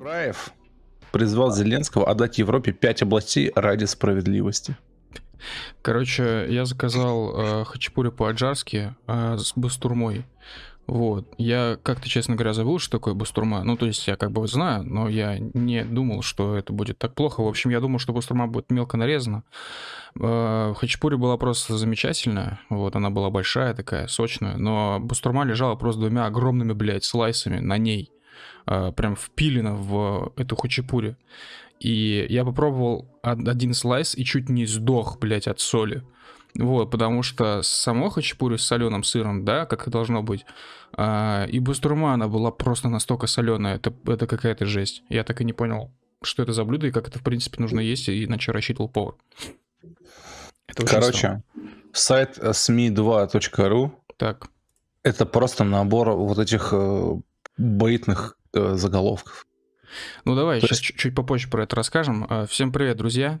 Раев призвал Зеленского отдать Европе пять областей ради справедливости. Короче, я заказал э, хачапури по-аджарски э, с бастурмой. Вот. Я как-то, честно говоря, забыл, что такое бастурма. Ну, то есть я как бы знаю, но я не думал, что это будет так плохо. В общем, я думал, что бастурма будет мелко нарезана. Э, хачапури была просто замечательная. Вот, она была большая такая, сочная. Но бастурма лежала просто двумя огромными, блядь, слайсами на ней. Э, прям впилена в эту хачапури. И я попробовал один слайс и чуть не сдох, блядь, от соли. Вот, потому что само хачапури с соленым сыром, да, как и должно быть, а, и бастурма, она была просто настолько соленая, это, это какая-то жесть. Я так и не понял, что это за блюдо и как это, в принципе, нужно есть, и на что рассчитывал повар. Короче, странно. сайт smi2.ru так. это просто набор вот этих э, боитных э, заголовков. Ну давай, То сейчас есть... чуть попозже про это расскажем. А, всем привет, друзья.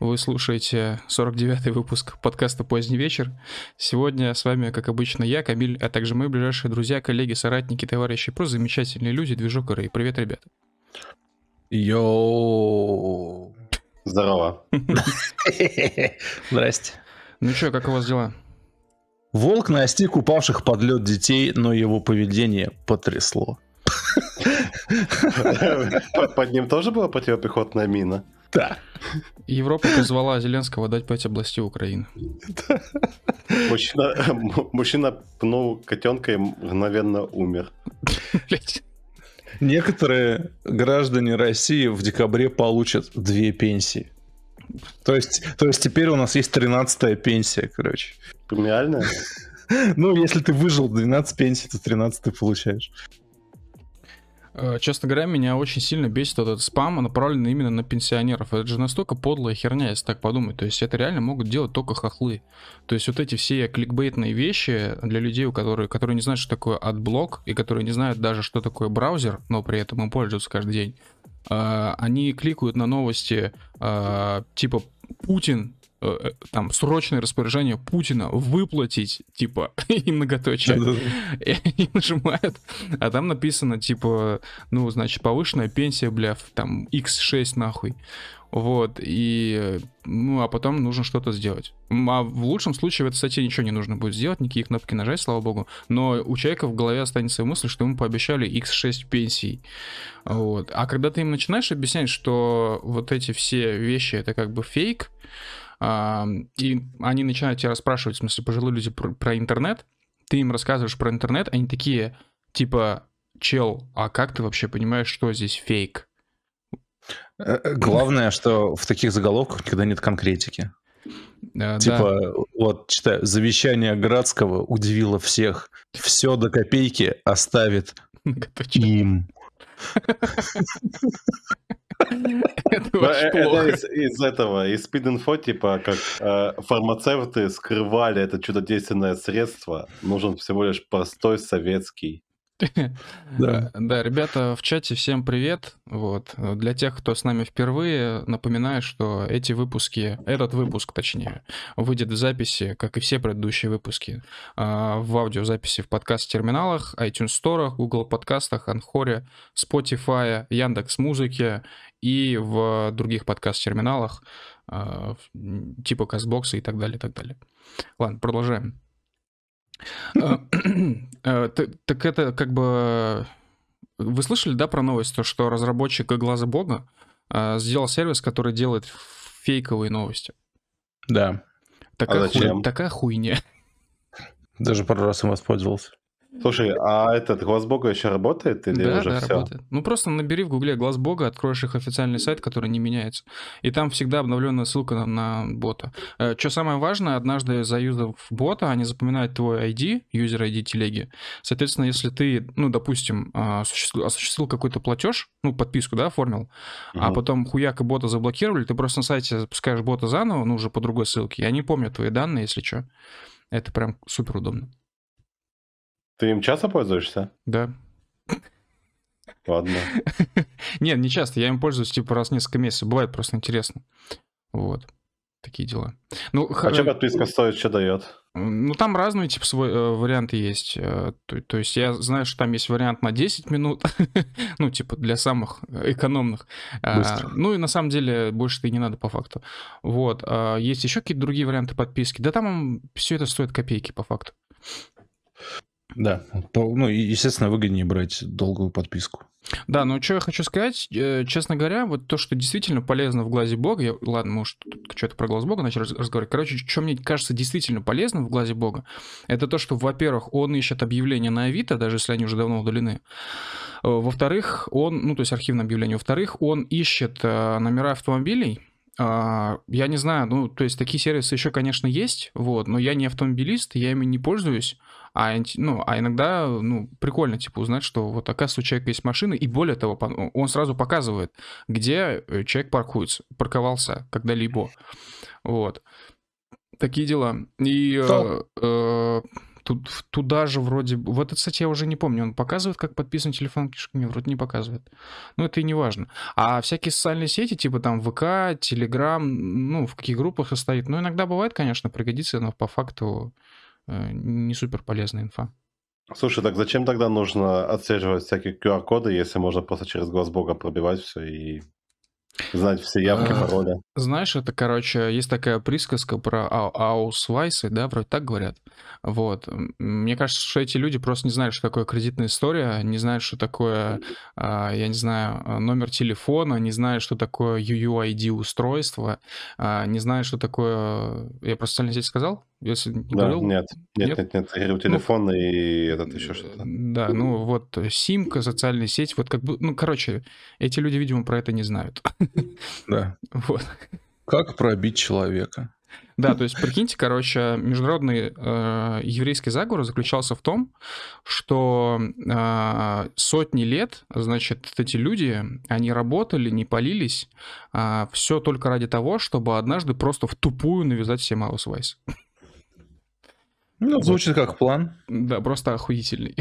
Вы слушаете 49-й выпуск подкаста «Поздний вечер». Сегодня с вами, как обычно, я, Камиль, а также мои ближайшие друзья, коллеги, соратники, товарищи, просто замечательные люди, движок и Привет, ребята. Йоу. Здорово. Здрасте. Ну что, как у вас дела? Волк настиг упавших под лед детей, но его поведение потрясло. Под ним тоже была противопехотная мина? Да. Европа позвала Зеленского дать пять областей Украины. Мужчина, мужчина пнул котенка и мгновенно умер. Некоторые граждане России в декабре получат две пенсии. То есть, то есть теперь у нас есть 13-я пенсия, короче. Премиальная? Ну, если ты выжил 12 пенсий, то 13 ты получаешь. Э, честно говоря, меня очень сильно бесит этот спам, направленный именно на пенсионеров. Это же настолько подлая херня, если так подумать. То есть это реально могут делать только хохлы. То есть вот эти все кликбейтные вещи для людей, у которых, которые не знают, что такое адблок, и которые не знают даже, что такое браузер, но при этом им пользуются каждый день, э, они кликают на новости э, типа Путин Э, э, там срочное распоряжение Путина выплатить, типа, и многоточие, и нажимают, а там написано, типа, ну, значит, повышенная пенсия, бля, там, x6 нахуй. Вот, и, ну, а потом нужно что-то сделать. А в лучшем случае в этой статье ничего не нужно будет сделать, никакие кнопки нажать, слава богу. Но у человека в голове останется мысль, что ему пообещали x6 пенсий. Вот. А когда ты им начинаешь объяснять, что вот эти все вещи это как бы фейк, и они начинают тебя расспрашивать, в смысле, пожилые люди про, про интернет, ты им рассказываешь про интернет, они такие, типа, чел, а как ты вообще понимаешь, что здесь фейк? Э, э, главное, что в таких заголовках никогда нет конкретики. А, типа, да. вот, читаю, завещание Градского удивило всех. Все до копейки оставит им. Это из этого, из спид-инфо, типа, как э, фармацевты скрывали это чудодейственное средство, нужен всего лишь простой советский да. да, ребята в чате, всем привет. Вот. Для тех, кто с нами впервые, напоминаю, что эти выпуски, этот выпуск, точнее, выйдет в записи, как и все предыдущие выпуски, а, в аудиозаписи в подкаст-терминалах, iTunes Store, Google подкастах, Анхоре, Spotify, Яндекс Музыке и в других подкаст-терминалах, а, типа Казбокса и так далее, и так далее. Ладно, продолжаем. Э, э, так это как бы... Вы слышали, да, про новость, то, что разработчик Глаза Бога э, сделал сервис, который делает фейковые новости? Да. Такая, а зачем? Хуй, такая хуйня. Даже пару раз им воспользовался. Слушай, а этот глаз бога еще работает или да, уже да, все? работает. Ну просто набери в гугле глаз бога, откроешь их официальный сайт, который не меняется. И там всегда обновленная ссылка на, на бота. Э, что самое важное, однажды заюзав бота, они запоминают твой ID, юзер ID телеги. Соответственно, если ты, ну, допустим, а, осуществил, осуществил какой-то платеж, ну, подписку, да, оформил, угу. а потом хуяк и бота заблокировали, ты просто на сайте запускаешь бота заново, ну, уже по другой ссылке, и они помнят твои данные, если что. Это прям супер удобно. Ты им часто пользуешься? Да. Ладно. Нет, не часто. Я им пользуюсь типа раз в несколько месяцев. Бывает просто интересно. Вот. Такие дела. Ну, а х... что подписка стоит, что дает? Ну, там разные типа свой, э, варианты есть. Э, то, то есть я знаю, что там есть вариант на 10 минут, ну, типа для самых экономных. А, ну, и на самом деле больше-то и не надо по факту. Вот. А, есть еще какие-то другие варианты подписки. Да там все это стоит копейки по факту. Да, ну, естественно, выгоднее брать долгую подписку. Да, но что я хочу сказать, э, честно говоря, вот то, что действительно полезно в глазе Бога, я, ладно, уж что-то про глаз Бога начали разговаривать, короче, что мне кажется действительно полезно в глазе Бога, это то, что, во-первых, он ищет объявления на Авито, даже если они уже давно удалены, во-вторых, он, ну, то есть архивное объявление, во-вторых, он ищет э, номера автомобилей, я не знаю, ну, то есть такие сервисы еще, конечно, есть, вот, но я не автомобилист, я ими не пользуюсь, а, ну, а иногда, ну, прикольно, типа, узнать, что вот, оказывается, у человека есть машина, и более того, он сразу показывает, где э, человек паркуется, парковался когда-либо, вот. Такие дела. И э, э, Туда же вроде... Вот это, кстати, я уже не помню. Он показывает, как подписан телефон книжка? Нет, вроде не показывает. Ну, это и не важно. А всякие социальные сети, типа там ВК, Телеграм, ну, в каких группах состоит. Ну, иногда бывает, конечно, пригодится, но по факту э, не супер полезная инфа. Слушай, так зачем тогда нужно отслеживать всякие QR-коды, если можно просто через глаз Бога пробивать все и Знать все явки, а, пароли. Знаешь, это, короче, есть такая присказка про аусвайсы, да, вроде так говорят. Вот. Мне кажется, что эти люди просто не знают, что такое кредитная история, не знают, что такое, а, я не знаю, номер телефона, не знают, что такое UUID устройство, а, не знают, что такое... Я просто социальная сеть сказал? Если не да? Нет, нет, нет, нет. нет. Я говорю, телефон ну, и этот еще что-то. Да, ну вот симка, социальная сеть, вот как бы, ну, короче, эти люди, видимо, про это не знают. Да. Вот. Как пробить человека? Да, то есть, прикиньте, короче, международный э, еврейский заговор заключался в том, что э, сотни лет, значит, эти люди, они работали, не палились, э, а, все только ради того, чтобы однажды просто в тупую навязать всем аусвайс. Ну, звучит как план. Да, просто охуительный.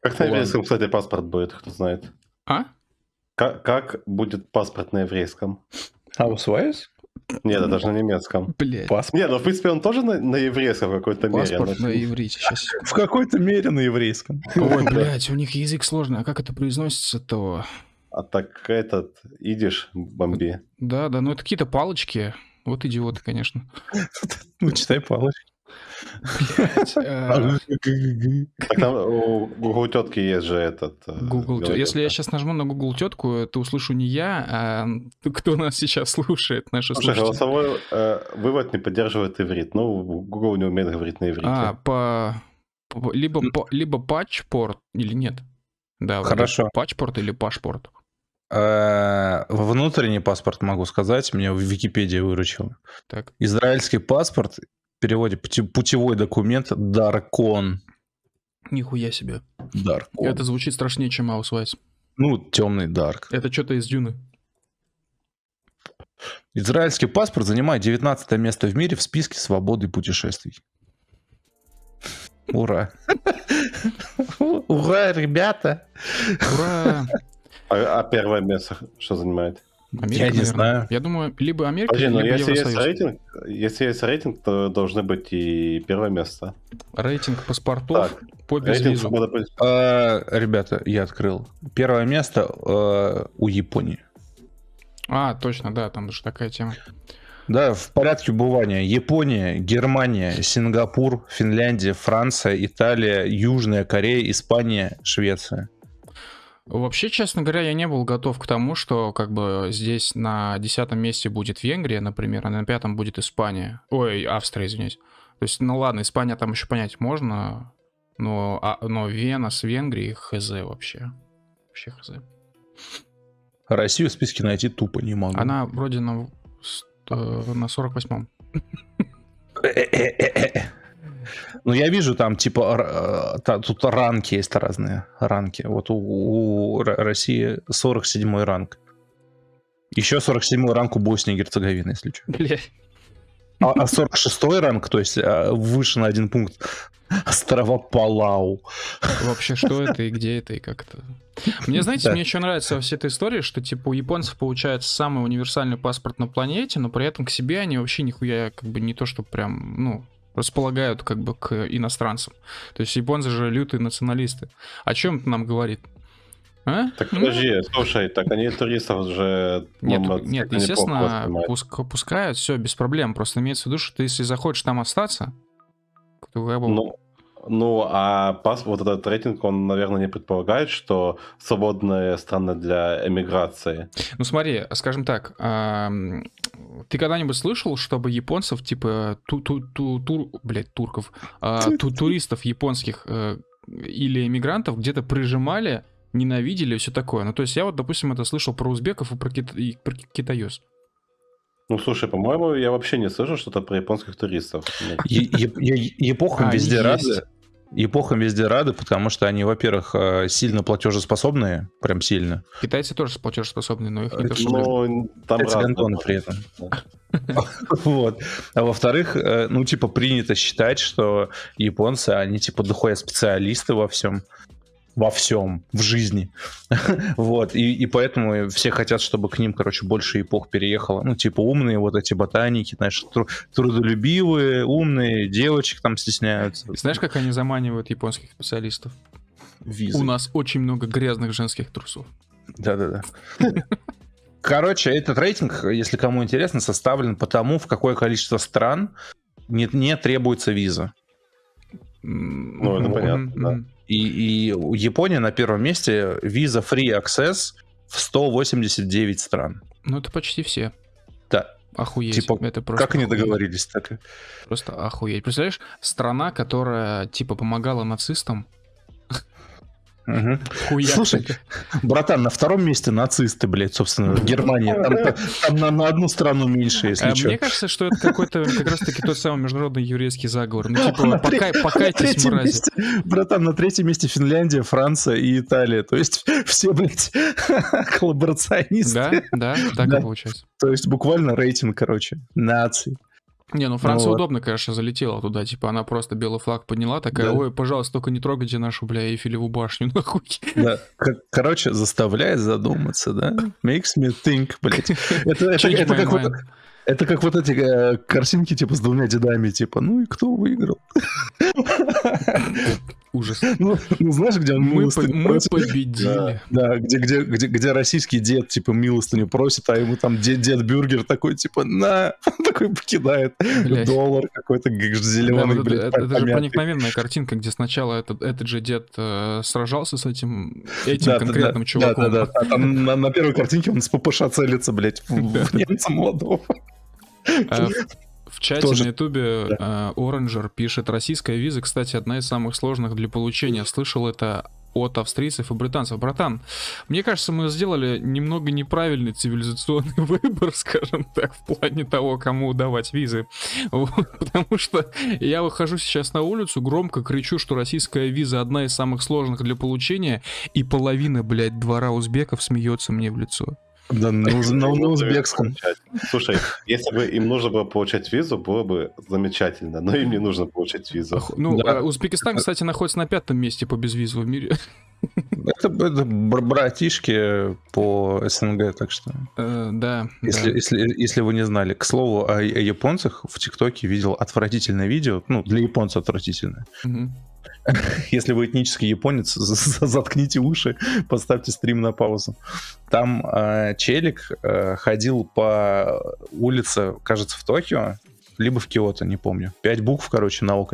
Как на еврейском, кстати, паспорт будет, кто знает. А? Как, как будет паспорт на еврейском? Аусвайс? Нет, это даже на немецком. Блять. Паспорт. Нет, ну в принципе он тоже на, на еврейском в какой-то мере. Паспорт на иврите сейчас. В какой-то мере на еврейском. Ой, блядь, у них язык сложный. А как это произносится-то? А так этот, идешь бомби. Да, да, ну это какие-то палочки. Вот идиоты, конечно. Ну, читай палочки. Э, так там у Google тетки есть же этот... Э, Google Если я сейчас нажму на Google тетку, то услышу не я, а кто нас сейчас слушает, наши Слушай, голосовой э, вывод не поддерживает иврит. Ну, Google не умеет говорить на иврите. А, по... Либо, либо патчпорт или нет? Да, Хорошо. Патчпорт или пашпорт. Внутренний паспорт могу сказать, меня в Википедии выручил. Так. Израильский паспорт в переводе путевой документ Даркон. Нихуя себе. Даркон. Это звучит страшнее, чем Аусвайс. Ну, темный dark. Это что-то из Дюны. Израильский паспорт занимает 19 место в мире в списке свободы путешествий. Ура! Ура, ребята! Ура! А, а первое место что занимает? Америка, я не наверное. знаю. Я думаю, либо Америка, Подожди, либо если Евросоюз. Есть рейтинг, если есть рейтинг, то должны быть и первое место. Рейтинг паспортов так, по безвизу. А, ребята, я открыл. Первое место а, у Японии. А, точно, да, там же такая тема. Да, в порядке убывания. Япония, Германия, Сингапур, Финляндия, Франция, Италия, Южная Корея, Испания, Швеция. Вообще, честно говоря, я не был готов к тому, что как бы здесь на десятом месте будет Венгрия, например, а на пятом будет Испания. Ой, Австрия, извиняюсь. То есть, ну ладно, Испания там еще понять можно, но, а, но Вена с Венгрией хз вообще. Вообще хз. Россию в списке найти тупо не могу. Она вроде на, на 48-м. Ну, я вижу там, типа, та, тут ранки есть разные, ранки. Вот у, у России 47-й ранг. Еще 47-й ранг у Боснии и Герцеговины, если что. Бля. А, а 46 ранг, то есть а, выше на один пункт. Острова Палау. Вообще, что это и где это и как это? Мне, знаете, да. мне еще нравится во всей этой истории, что, типа, у японцев получается самый универсальный паспорт на планете, но при этом к себе они вообще нихуя, как бы, не то, что прям, ну, располагают, как бы, к иностранцам. То есть японцы же лютые националисты. О чем это нам говорит? А? Так подожди, ну? слушай, так они туристов же... Нет, мама, нет естественно, пуск, пускают, все, без проблем. Просто имеется в виду, что ты, если захочешь там остаться, то. Ну, ну, а пас, вот этот рейтинг, он, наверное, не предполагает, что свободные страны для эмиграции. Ну, смотри, скажем так, ты когда-нибудь слышал, чтобы японцев, типа, ту ту ту тур, блядь, турков, а, ту туристов японских а, или эмигрантов где-то прижимали ненавидели и все такое. Ну, то есть я вот, допустим, это слышал про узбеков и про, кит... и про китаёз. Ну, слушай, по-моему, я вообще не слышал что-то про японских туристов. Эпохам везде рады. Эпохам везде рады, потому что они, во-первых, э, сильно платежеспособные, прям сильно. Китайцы тоже платежеспособные, но их не то, что... Ну, там гандоны при этом. Вот. А во-вторых, э, ну, типа, принято считать, что японцы, они, типа, дохуя специалисты во всем во всем в жизни. вот, и, и поэтому все хотят, чтобы к ним, короче, больше эпох переехало. Ну, типа умные вот эти ботаники, знаешь, тру- трудолюбивые, умные, девочек там стесняются. Знаешь, как они заманивают японских специалистов? Визы. У нас очень много грязных женских трусов. Да-да-да. Короче, этот рейтинг, если кому интересно, составлен по тому, в какое количество стран не, не требуется виза. Ну, это понятно, да. И, и Япония на первом месте, виза Free Access в 189 стран. Ну, это почти все. Да. Охуеть. Типа, это просто как охуеть. они договорились так? Просто охуеть. Представляешь, страна, которая, типа, помогала нацистам, Угу. Слушай, братан, на втором месте нацисты, блядь, собственно, Германия. Там, там на, на одну страну меньше, если а, что. Мне кажется, что это какой-то как раз-таки тот самый международный еврейский заговор. Ну, типа, на пока, треть, покайтесь, на мрази. Месте, братан, на третьем месте Финляндия, Франция и Италия. То есть все, блядь, коллаборационисты. Да, да, так да. и получается. То есть буквально рейтинг, короче, наций. Не, ну Франция ну, удобно, конечно, залетела туда. Типа она просто белый флаг подняла, такая, да. ой, пожалуйста, только не трогайте нашу, бля, Эйфелеву башню, нахуй. Да, короче, заставляет задуматься, да? Makes me think, блядь. Это, это, это как вот... Это как вот эти э, картинки, типа, с двумя дедами, типа, ну и кто выиграл? Ужас. Ну, ну знаешь, где он мы, по, мы победили. Да, да где, где, где, где российский дед, типа, милостыню просит, а ему там дед, дед бюргер такой, типа, на, такой покидает Блядь. доллар какой-то зеленый, да, блядь. Это, это же проникновенная картинка, где сначала этот, этот же дед э, сражался с этим, этим да, конкретным да, чуваком. Да, да, да. А там на, на первой картинке он с ППШ целится, блядь, в, в немца молодого. А, в чате Тоже... на ютубе да. Оранжер пишет, российская виза, кстати, одна из самых сложных для получения. Слышал это от австрийцев и британцев. Братан, мне кажется, мы сделали немного неправильный цивилизационный выбор, скажем так, в плане того, кому давать визы. Вот, потому что я выхожу сейчас на улицу, громко кричу, что российская виза одна из самых сложных для получения, и половина, блядь, двора узбеков смеется мне в лицо. Да, на, на, на узбекском. Слушай, если бы им нужно было получать визу, было бы замечательно, но им не нужно получать визу. Ну, да. А Узбекистан, кстати, находится на пятом месте по безвизу в мире. Это, это братишки по СНГ, так что... Э, да, если, да. Если, если вы не знали. К слову, о, о японцах в ТикТоке видел отвратительное видео, ну, для японцев отвратительное. Угу. Если вы этнический японец, заткните уши, поставьте стрим на паузу. Там э, челик э, ходил по улице, кажется, в Токио, либо в Киото, не помню. Пять букв, короче, на О.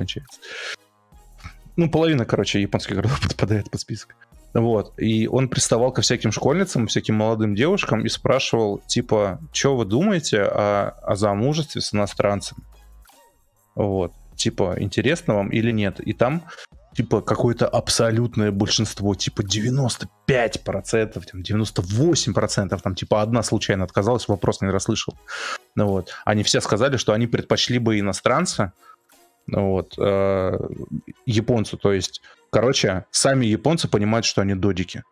Ну, половина, короче, японских городов подпадает под список. Вот. И он приставал ко всяким школьницам, всяким молодым девушкам и спрашивал, типа, что вы думаете о, о замужестве с иностранцем? Вот. Типа, интересно вам или нет? И там типа какое-то абсолютное большинство, типа 95%, там, 98%, там типа одна случайно отказалась, вопрос не расслышал. Ну, вот. Они все сказали, что они предпочли бы иностранца, ну, вот, э, японцу, то есть, короче, сами японцы понимают, что они додики.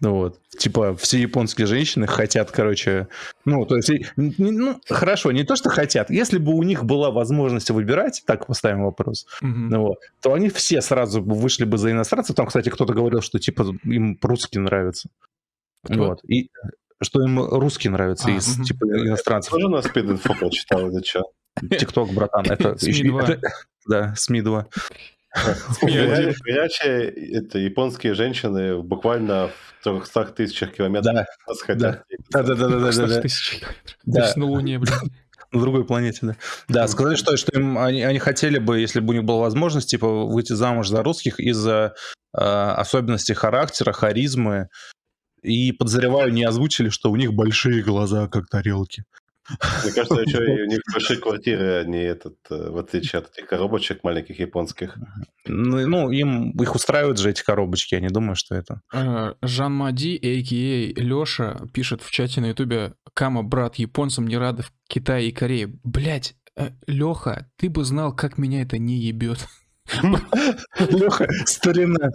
Ну вот. Типа, все японские женщины хотят, короче, ну, то есть, ну, хорошо, не то, что хотят. Если бы у них была возможность выбирать, так поставим вопрос, mm-hmm. ну, вот, то они все сразу вышли бы за иностранцев. Там, кстати, кто-то говорил, что, типа, им русские нравятся. Кто? Вот. И что им русские нравятся а, из, угу. типа, иностранцев. Тоже на спид-инфо прочитал, это что? Тикток, братан, это... СМИ-2. Да, СМИ-2. Горячие это японские женщины буквально в 300 тысячах километров да. нас хотят. Да, да, да, да, да, да. тысяч километров. На Луне, блин. На другой планете, да. Да, сказали, что, что им, они, они хотели бы, если бы у них была возможность, типа, выйти замуж за русских из-за э, особенностей характера, харизмы. И подозреваю, не озвучили, что у них большие глаза, как тарелки. Мне кажется, еще и у них большие квартиры, они этот, э, в отличие от этих коробочек маленьких японских. Ну, ну, им их устраивают же эти коробочки, я не думаю, что это. Э, Жан Мади, а.к.а. Леша, пишет в чате на ютубе, Кама, брат, японцам не рады в Китае и Корее. Блять, э, Леха, ты бы знал, как меня это не ебет. Леха, старина.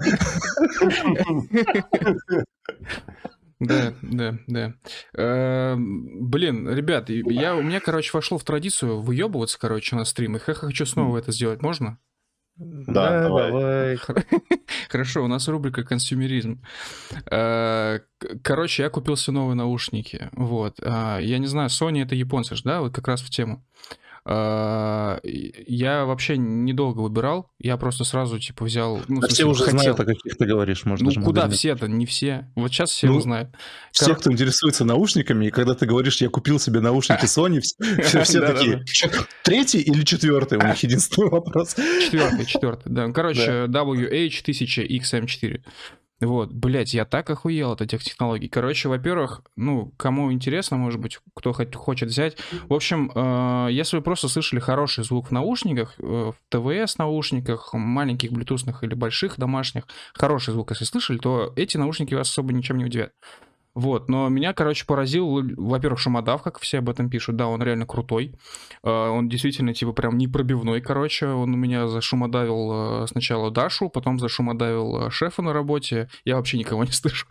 Да, да, да. Э, блин, ребят, я, у меня, короче, вошло в традицию выебываться, короче, на стримах. Я хочу снова это сделать, можно? Да, давай. Хорошо, у нас рубрика «Консюмеризм». Э, короче, я купил себе новые наушники. Вот. А, я не знаю, Sony это японцы же, да? Вот как раз в тему. А, я вообще недолго выбирал, я просто сразу типа взял. Ну, а все уже хотел. знают, о каких ты говоришь, можно. Ну куда все-то, не все. Вот сейчас все ну, знают. Все, Кор... кто интересуется наушниками, и когда ты говоришь, я купил себе наушники Sony, все такие. Третий или четвертый? У них единственный вопрос. Четвертый, четвертый, да. Короче, WH1000XM4. Вот, блять, я так охуел от этих технологий. Короче, во-первых, ну, кому интересно, может быть, кто хоть хочет взять. В общем, э, если вы просто слышали хороший звук в наушниках, э, в ТВС наушниках, маленьких, блютусных или больших домашних, хороший звук, если слышали, то эти наушники вас особо ничем не удивят. Вот, но меня, короче, поразил, во-первых, Шумодав, как все об этом пишут, да, он реально крутой. А, он действительно, типа, прям непробивной, короче. Он у меня зашумодавил э, сначала Дашу, потом зашумодавил э, шефа на работе. Я вообще никого не слышу.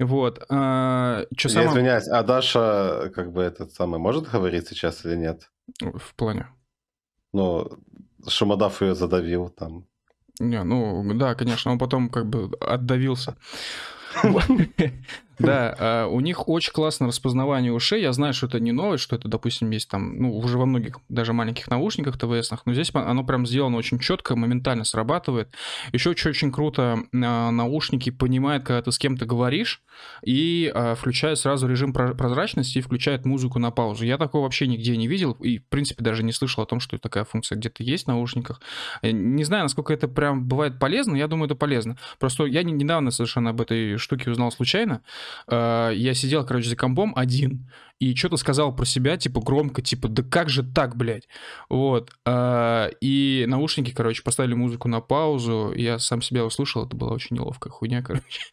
Вот. А, что самое... извиняюсь, а Даша, как бы, этот самый, может говорить сейчас или нет? В плане? Ну, Шумодав ее задавил там. Не, ну, да, конечно, он потом как бы отдавился. Да, а, у них очень классное распознавание ушей. Я знаю, что это не новость, что это, допустим, есть там, ну, уже во многих, даже маленьких наушниках ТВСных, но здесь оно прям сделано очень четко, моментально срабатывает. Еще что очень круто, а, наушники понимают, когда ты с кем-то говоришь, и а, включает сразу режим прозрачности и включает музыку на паузу. Я такого вообще нигде не видел, и, в принципе, даже не слышал о том, что такая функция где-то есть в наушниках. Э, не знаю, насколько это прям бывает полезно, я думаю, это полезно. Просто я недавно совершенно об этой штуке узнал случайно, Э, я сидел, короче, за компом один, и что-то сказал про себя, типа, громко, типа, да как же так, блядь? Вот. Э, и наушники, короче, поставили музыку на паузу, я сам себя услышал, это была очень неловкая хуйня, короче.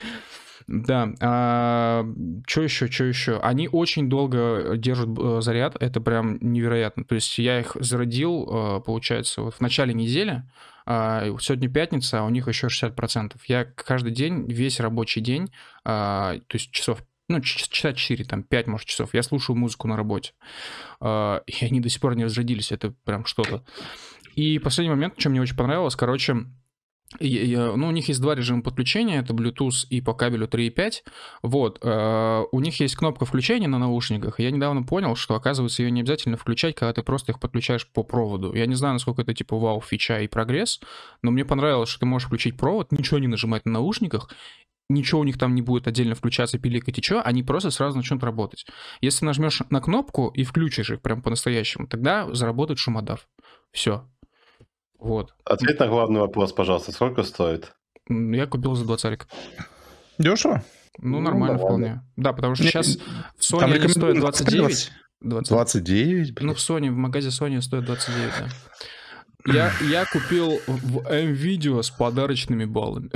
Да, а, что еще, что еще? Они очень долго держат э, заряд, это прям невероятно. То есть я их зарядил, получается, вот в начале недели, сегодня пятница, а у них еще 60%. Я каждый день, весь рабочий день, а, то есть часов ну, часа 4, там, 5, может, часов. Я слушаю музыку на работе. А, и они до сих пор не разрядились, это прям что-то. И последний момент, что мне очень понравилось, короче, ну, у них есть два режима подключения, это Bluetooth и по кабелю 3.5. Вот, э, у них есть кнопка включения на наушниках. Я недавно понял, что, оказывается, ее не обязательно включать, когда ты просто их подключаешь по проводу. Я не знаю, насколько это типа вау, фича и прогресс, но мне понравилось, что ты можешь включить провод, ничего не нажимать на наушниках, ничего у них там не будет отдельно включаться, пиликать и что, они просто сразу начнут работать. Если нажмешь на кнопку и включишь их прям по-настоящему, тогда заработает шумодав. Все, вот. Ответь на главный вопрос, пожалуйста. Сколько стоит? Я купил за 20 Дешево? Ну, нормально ну, вполне. Да, потому что сейчас в Sony они стоят 29. 20. 29? Блин. Ну, в Sony, в магазе Sony стоит 29, да. Я, я купил в M-Video с подарочными баллами.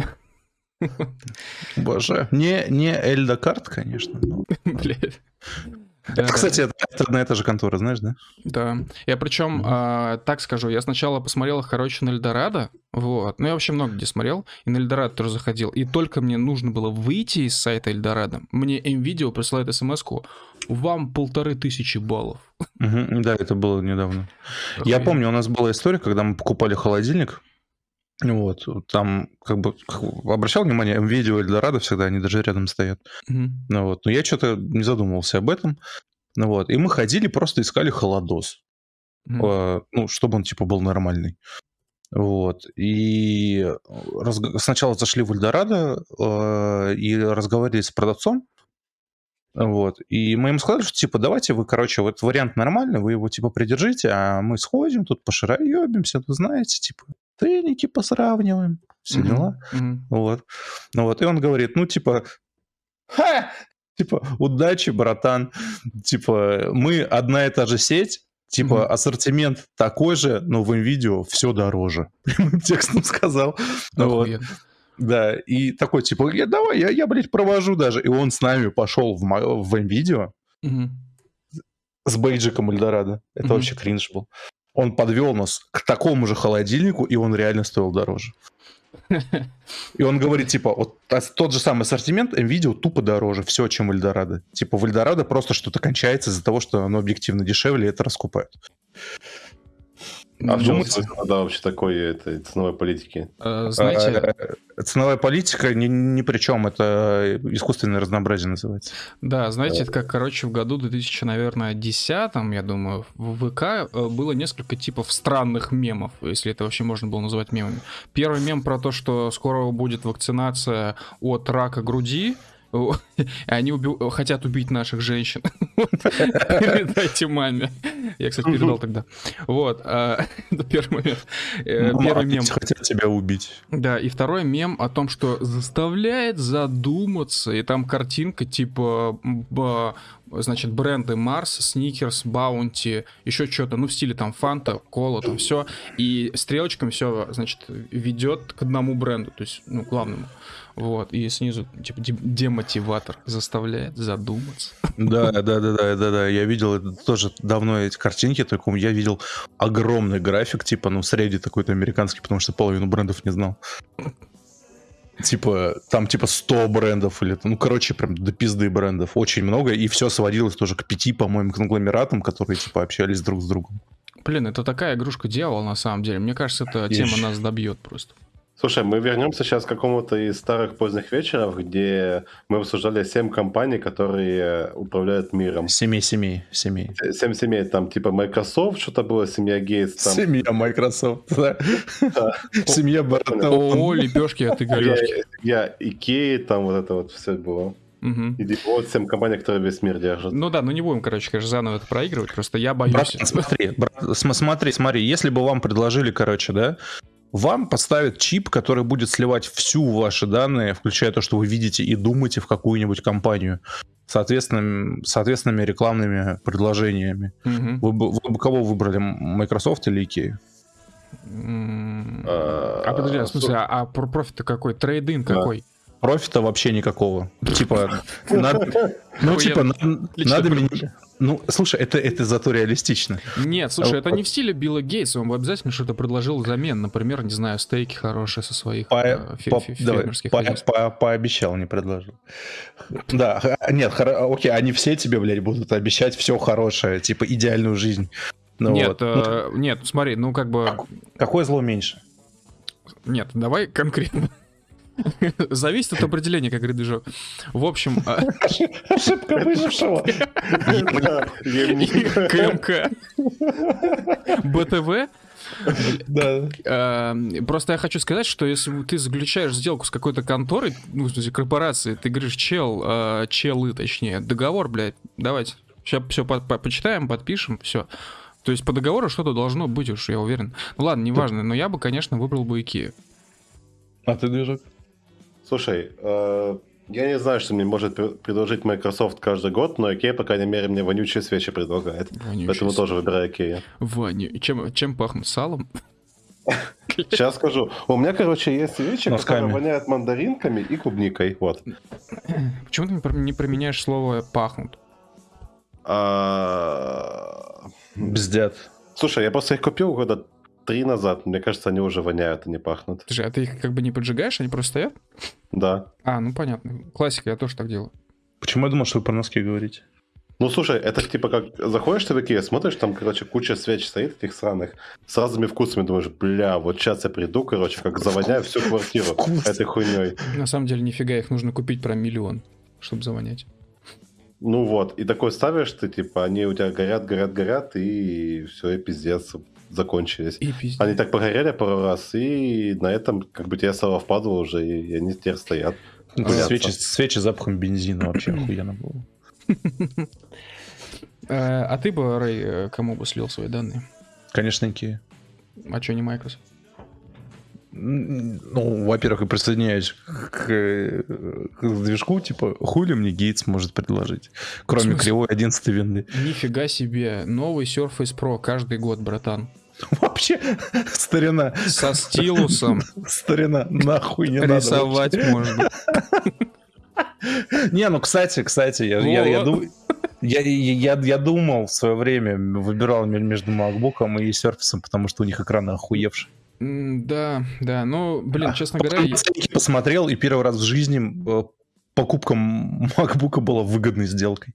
Боже. Не, не Эльда карт, конечно. Но... Блядь. Это, кстати, это, одна и та же контора, знаешь, да? Да. Я причем, а, так скажу, я сначала посмотрел, короче, на Эльдорадо, вот. Ну, я вообще много где смотрел, и на Эльдорадо тоже заходил. И только мне нужно было выйти из сайта Эльдорадо, мне MVideo присылает смс вам полторы тысячи баллов. Угу, да, это было недавно. Охуенно. Я помню, у нас была история, когда мы покупали холодильник, вот, там, как бы, обращал внимание, и Эльдорадо всегда, они даже рядом стоят. Mm-hmm. Ну вот, но я что-то не задумывался об этом. Ну вот, и мы ходили, просто искали холодос. Mm-hmm. Ну, чтобы он, типа, был нормальный. Вот, и раз... сначала зашли в Эльдорадо э, и разговаривали с продавцом, вот. И мы им сказали, что, типа, давайте вы, короче, вот вариант нормальный, вы его, типа, придержите, а мы сходим, тут пошароебимся, вы знаете, типа, треники посравниваем, все mm-hmm. дела. Mm-hmm. Вот. Ну вот, и он говорит, ну, типа, ха! Типа, удачи, братан. Типа, мы одна и та же сеть, Типа mm-hmm. ассортимент такой же, но в видео все дороже. Прямым текстом сказал. вот. Да, и такой, типа, я, давай, я, я, блядь, провожу даже. И он с нами пошел в, в видео mm-hmm. с бейджиком Эльдорадо. Это mm-hmm. вообще кринж был он подвел нас к такому же холодильнику, и он реально стоил дороже. И он говорит, типа, вот тот же самый ассортимент NVIDIA тупо дороже, все, чем в Эльдорадо. Типа, в Эльдорадо просто что-то кончается из-за того, что оно объективно дешевле, и это раскупают. А в чем да, вообще такой этой ценовой политики? Э, знаете... А, ценовая политика ни, ни при чем, это искусственное разнообразие называется. Да, знаете, это как, короче, в году 2000, наверное, 10 я думаю, в ВК э, было несколько типов странных мемов, если это вообще можно было назвать мемами. Первый мем про то, что скоро будет вакцинация от рака груди, они уби... хотят убить наших женщин. Передайте маме. Я, кстати, передал тогда. Вот. А, это первый момент. Э, первый мем. хотят тебя убить. Да, и второй мем о том, что заставляет задуматься. И там картинка типа значит, бренды Марс, Сникерс, Баунти, еще что-то, ну, в стиле там Фанта, Кола, там все. И стрелочками все, значит, ведет к одному бренду, то есть, ну, главному. Вот, и снизу, типа, демотиватор заставляет задуматься. Да, да, да, да, да, да. Я видел это тоже давно эти картинки, только я видел огромный график, типа, ну, среди такой-то американский, потому что половину брендов не знал. Типа, там типа 100 брендов или, ну, короче, прям до пизды брендов. Очень много, и все сводилось тоже к пяти, по-моему, конгломератам, которые, типа, общались друг с другом. Блин, это такая игрушка дьявола, на самом деле. Мне кажется, эта тема нас добьет просто. Слушай, мы вернемся сейчас к какому-то из старых поздних вечеров, где мы обсуждали семь компаний, которые управляют миром. Семи семей, семей. Семь семей, там типа Microsoft, что-то было, семья Гейтс. Там... Семья Microsoft, да. Семья Баратова. О, лепешки от Игорешки. Я Икеи, там вот это вот все было. Угу. И вот семь компаний, которые весь мир держат. Ну да, ну не будем, короче, конечно, заново это проигрывать, просто я боюсь. Брат, смотри, брат, смотри, смотри, если бы вам предложили, короче, да, вам поставят чип, который будет сливать всю ваши данные, включая то, что вы видите и думаете в какую-нибудь компанию, соответственно, соответственными рекламными предложениями. Угу. Вы, бы, вы бы кого выбрали, Microsoft или Ikea? А подожди, а, в смысле, а, а профит какой? Трейдинг какой? Профита вообще никакого. Типа, надо, ну, типа, надо меня... Ну, слушай, это, это зато реалистично. Нет, слушай, а, это не в стиле Билла Гейтса. Он бы обязательно что-то предложил взамен. Например, не знаю, стейки хорошие со своих по, э, по, фермерских давай, по, по, Пообещал, не предложил. Да, нет, окей, они все тебе, блядь, будут обещать все хорошее, типа идеальную жизнь. Ну, нет, вот. э, нет, смотри, ну как бы... Какое зло меньше? Нет, давай конкретно. Зависит от определения, как говорит движок. В общем... А, Ошибка выжившего. КМК. БТВ. Да. А, просто я хочу сказать, что если ты заключаешь сделку с какой-то конторой, ну, в смысле, корпорацией, ты говоришь, чел, а, челы, точнее, договор, блядь, давайте. Сейчас все почитаем, подпишем, все. То есть по договору что-то должно быть уж, я уверен. Ну ладно, неважно, но я бы, конечно, выбрал бы Икею. А ты, движок? Слушай, э, я не знаю, что мне может предложить Microsoft каждый год, но Ikea, по крайней мере, мне вонючие свечи предлагает. Вонючие Поэтому тоже выбираю Ikea. Воню. Чем, чем пахнут? Салом? Сейчас скажу. У меня, короче, есть свечи, которые воняют мандаринками и клубникой. Вот. Почему ты не применяешь слово «пахнут»? А... Бздят. Слушай, я просто их купил года три назад. Мне кажется, они уже воняют и не пахнут. Слушай, а ты их как бы не поджигаешь, они просто стоят? Да. А, ну понятно. Классика, я тоже так делаю. Почему я думал, что вы про носки говорите? Ну, слушай, это типа как заходишь ты в Икеа, смотришь, там, короче, куча свеч стоит этих сраных, с разными вкусами, думаешь, бля, вот сейчас я приду, короче, как завоняю всю квартиру Вкус. этой хуйней. На самом деле, нифига, их нужно купить прям миллион, чтобы завонять. Ну вот, и такой ставишь ты, типа, они у тебя горят, горят, горят, и все, и пиздец, закончились. И пиздец. Они так погорели пару раз, и на этом как бы тебе стало впадло уже, и они теперь стоят. Ну, свечи, свечи запахом бензина вообще охуенно было. Э, а ты бы, Рэй, э, кому бы слил свои данные? Конечно, Ikea. А что не Microsoft? Ну, во-первых, я присоединяюсь к, к движку, типа, хули мне Гейтс может предложить, кроме кривой 11 винды. Нифига себе, новый Surface Pro каждый год, братан. Вообще, старина. Со стилусом. Старина, нахуй не надо. Рисовать можно. Не, ну, кстати, кстати, я, я, я, думаю... Я, я, я думал в свое время, выбирал между MacBook и Surface, потому что у них экраны охуевшие. Да, да, ну, блин, честно говоря... Я посмотрел, и первый раз в жизни э, покупка MacBook была выгодной сделкой.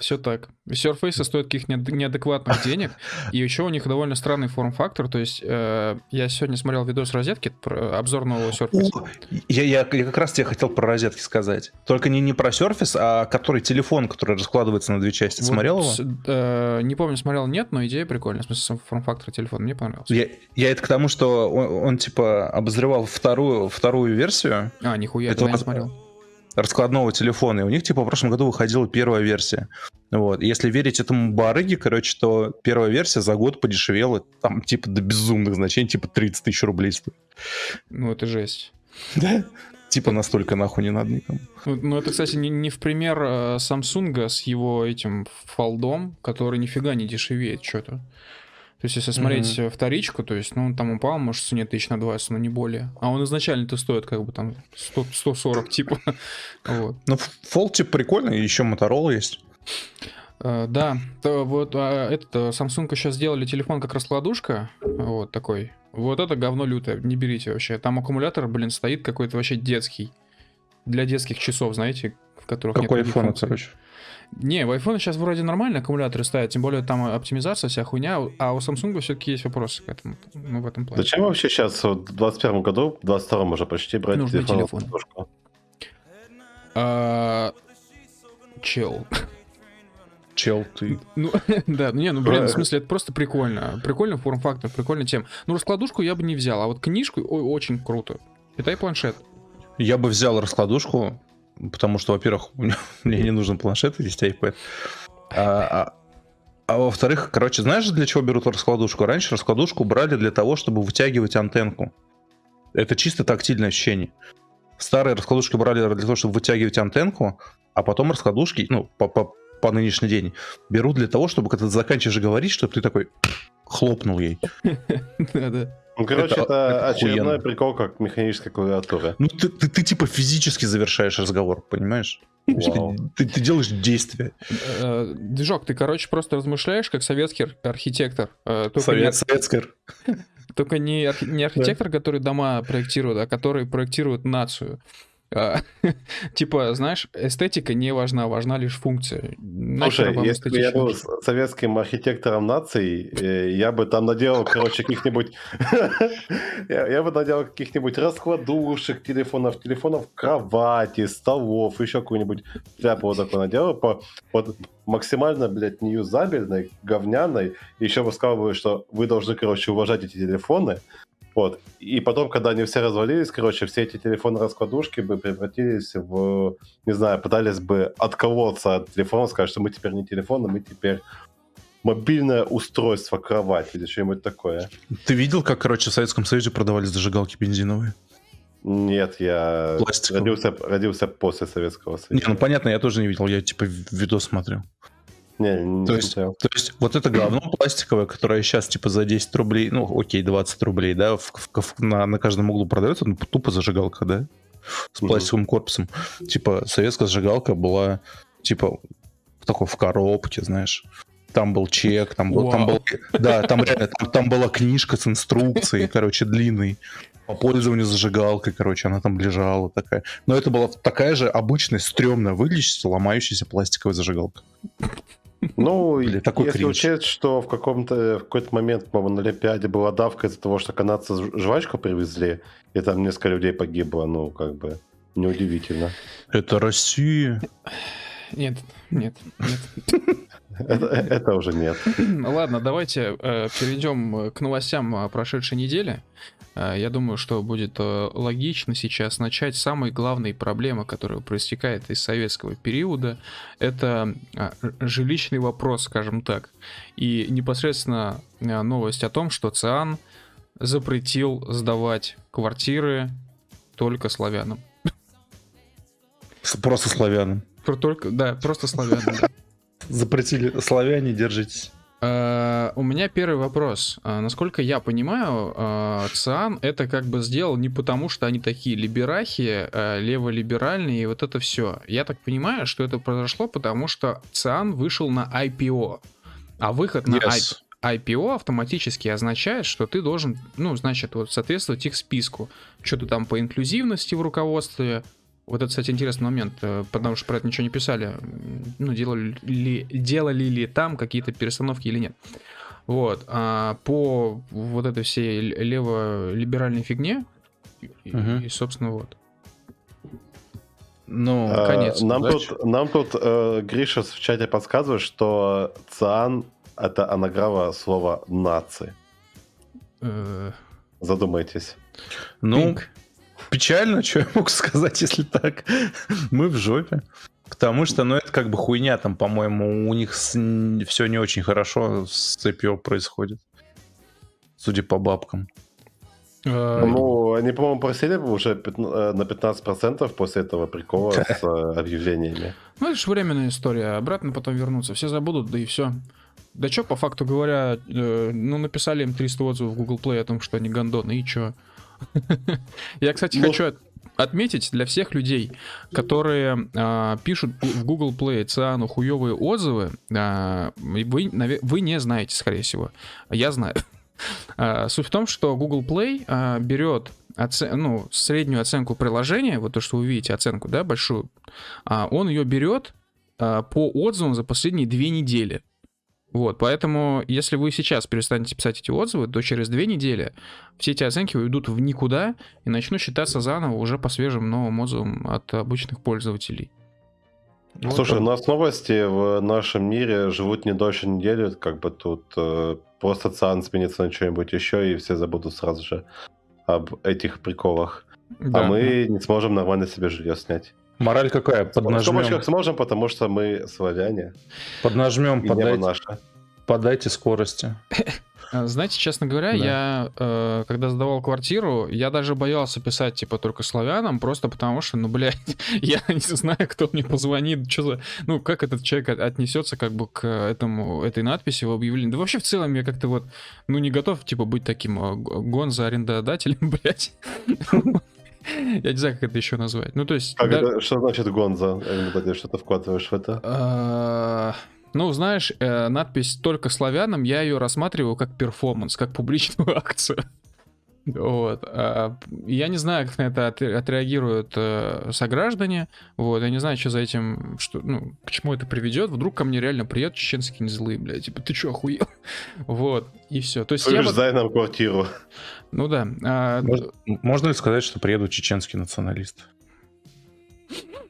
Все так. Surface стоит каких-то неадекватных денег, и еще у них довольно странный форм-фактор, то есть э, я сегодня смотрел видос розетки, про, обзор нового Surface. О, я, я, я как раз тебе хотел про розетки сказать. Только не, не про Surface, а который телефон, который раскладывается на две части. Вот, смотрел его? Э, не помню, смотрел, нет, но идея прикольная, в смысле форм-фактор телефона, мне понравился. Я, я это к тому, что он, он типа обозревал вторую, вторую версию. А, нихуя, это я не смотрел раскладного телефона, и у них, типа, в прошлом году выходила первая версия. Вот. если верить этому барыге, короче, то первая версия за год подешевела, там, типа, до безумных значений, типа, 30 тысяч рублей стоит. Ну, это жесть. Да? Типа настолько нахуй не надо никому. Ну, ну это, кстати, не, не в пример э, Samsung с его этим фолдом, который нифига не дешевеет что-то. То есть, если смотреть mm-hmm. вторичку, то есть, ну, там упал, может, цене тысяч на 20, но не более. А он изначально-то стоит как бы там 100, 140, типа. вот. Ну, фолд типа прикольный, еще Motorola есть. Uh, да, то вот а, этот Samsung еще сделали телефон как раскладушка, вот такой. Вот это говно лютое, не берите вообще. Там аккумулятор, блин, стоит какой-то вообще детский. Для детских часов, знаете, в которых Какой нет iPhone, короче? Не, в iPhone сейчас вроде нормально аккумуляторы ставят, тем более там оптимизация, вся хуйня, а у Samsung все-таки есть вопросы к этому, ну, в этом плане. Зачем вообще сейчас, в 2021 году, в 2022 уже почти брать Нужный телефон? телефон. А... Чел. Чел, ты. Ну, да, ну не, ну, блин, в смысле, это просто прикольно. Прикольный форм-фактор, прикольная тема. Ну, раскладушку я бы не взял, а вот книжку ой, очень круто. Питай планшет. Я бы взял раскладушку, потому что, во-первых, мне не нужен планшет, есть iPad. А, а, а во-вторых, короче, знаешь, для чего берут раскладушку? Раньше раскладушку брали для того, чтобы вытягивать антенку. Это чисто тактильное ощущение. Старые раскладушки брали для того, чтобы вытягивать антенку, а потом раскладушки, ну, по, по, по нынешний день, берут для того, чтобы когда ты заканчиваешь говорить, чтобы ты такой хлопнул ей. Да-да. Ну, короче, это, это очередной прикол, как механическая клавиатура. Ну, ты, ты, ты типа физически завершаешь разговор, понимаешь? Ты, ты делаешь действие. Э, Движок, ты, короче, просто размышляешь, как советский архитектор. Э, Совет, Советский. Только не, не архитектор, который дома проектирует, а который проектирует нацию. А, типа, знаешь, эстетика не важна, важна лишь функция. Слушай, если бы я был советским архитектором нации, э, я бы там наделал, короче, каких-нибудь... я, бы наделал каких-нибудь раскладушек телефонов, телефонов кровати, столов, еще какую-нибудь тряпу вот такую наделал по вот максимально, блядь, неюзабельной, говняной. Еще бы сказал бы, что вы должны, короче, уважать эти телефоны, вот. И потом, когда они все развалились, короче, все эти телефоны-раскладушки бы превратились в, не знаю, пытались бы отколоться от телефона, сказать, что мы теперь не телефон, а мы теперь мобильное устройство, кровать или что-нибудь такое. Ты видел, как, короче, в Советском Союзе продавались зажигалки бензиновые? Нет, я родился, родился после Советского Союза. Не, ну понятно, я тоже не видел, я типа видос смотрел. Не, не то, есть, то есть вот это говно пластиковое, которое сейчас типа за 10 рублей, ну окей, 20 рублей, да, в, в, на, на каждом углу продается, ну тупо зажигалка, да, с пластиковым корпусом. Типа советская зажигалка была типа в такой в коробке, знаешь. Там был чек, там был, там был, да, там реально, там, там была книжка с инструкцией, короче, длинный по пользованию зажигалкой, короче, она там лежала такая. Но это была такая же обычная, стрёмная, выглядящая, ломающаяся пластиковая зажигалка. Ну, Или такой если кринж. учесть, что в каком-то в какой-то момент, по-моему, на Олимпиаде была давка из-за того, что канадцы жвачку привезли, и там несколько людей погибло, ну, как бы, неудивительно. Это Россия. Нет, нет, нет. Это, это уже нет. Ладно, давайте э, перейдем к новостям э, прошедшей недели. Э, я думаю, что будет э, логично сейчас начать с самой главной проблемы, которая проистекает из советского периода. Это э, жилищный вопрос, скажем так. И непосредственно э, новость о том, что ЦИАН запретил сдавать квартиры только славянам. Просто славянам. Только, да, просто славянам. Запретили славяне, держитесь. Uh, у меня первый вопрос. Uh, насколько я понимаю, uh, ЦИАН это как бы сделал не потому, что они такие либерахи, леволиберальные и вот это все. Я так понимаю, что это произошло, потому что ЦИАН вышел на IPO. А выход на yes. IPO автоматически означает, что ты должен, ну, значит, вот соответствовать их списку. Что-то там по инклюзивности в руководстве, вот это, кстати, интересный момент, э, потому что про это ничего не писали. Ну, делали ли, делали ли там какие-то перестановки или нет. Вот. А по вот этой всей лево-либеральной фигне, угу. и, собственно, вот. Ну, а, конец. Нам тут, нам тут э, Гриша в чате подсказывает, что ЦИАН — это анаграмма слова «наци». Э... Задумайтесь. Ну, Pink печально, что я могу сказать, если так. Мы в жопе. Потому что, ну, это как бы хуйня там, по-моему, у них с... все не очень хорошо с IPO происходит. Судя по бабкам. А, ну, они, по-моему, просили уже э, на 15% после этого прикола с э, объявлениями. Ну, это же временная история. Обратно потом вернуться. Все забудут, да и все. Да что, по факту говоря, э, ну, написали им 300 отзывов в Google Play о том, что они гандоны, и что? Я, кстати, ну... хочу отметить для всех людей, которые э, пишут в Google Play Циану хуевые отзывы, э, вы, вы не знаете, скорее всего. Я знаю. Э, суть в том, что Google Play э, берет оце- ну, среднюю оценку приложения, вот то, что вы видите, оценку, да, большую, э, он ее берет э, по отзывам за последние две недели. Вот, поэтому, если вы сейчас перестанете писать эти отзывы, то через две недели все эти оценки уйдут в никуда и начнут считаться заново уже по свежим новым отзывам от обычных пользователей. Вот Слушай, у нас новости в нашем мире живут не дольше недели, как бы тут э, просто ЦАН сменится на что-нибудь еще, и все забудут сразу же об этих приколах. А да. А мы не сможем нормально себе жилье снять. Мораль какая? Поднажмем. В сможем, потому что мы славяне. Поднажмем, подайте, подайте скорости. Знаете, честно говоря, да. я, э, когда сдавал квартиру, я даже боялся писать, типа, только славянам, просто потому что, ну, блядь, я не знаю, кто мне позвонит, что за... Ну, как этот человек отнесется, как бы, к этому, этой надписи в объявлении. Да вообще, в целом, я как-то вот, ну, не готов, типа, быть таким э, гонза арендодателем, блядь. Я не знаю, как это еще назвать. Ну, то есть... Как да... это, что значит Гонза? Что ты вкладываешь в это? А, ну, знаешь, э, надпись «Только славянам» я ее рассматриваю как перформанс, как публичную акцию. Вот. А, я не знаю, как на это отреагируют э, сограждане. Вот. Я не знаю, что за этим, что, ну, к чему это приведет. Вдруг ко мне реально приедут чеченские злые, блядь. Типа, ты что, охуел? Вот. И все. То есть я вот... нам квартиру. Ну да. А... Можно, можно ли сказать, что приедут чеченские националисты?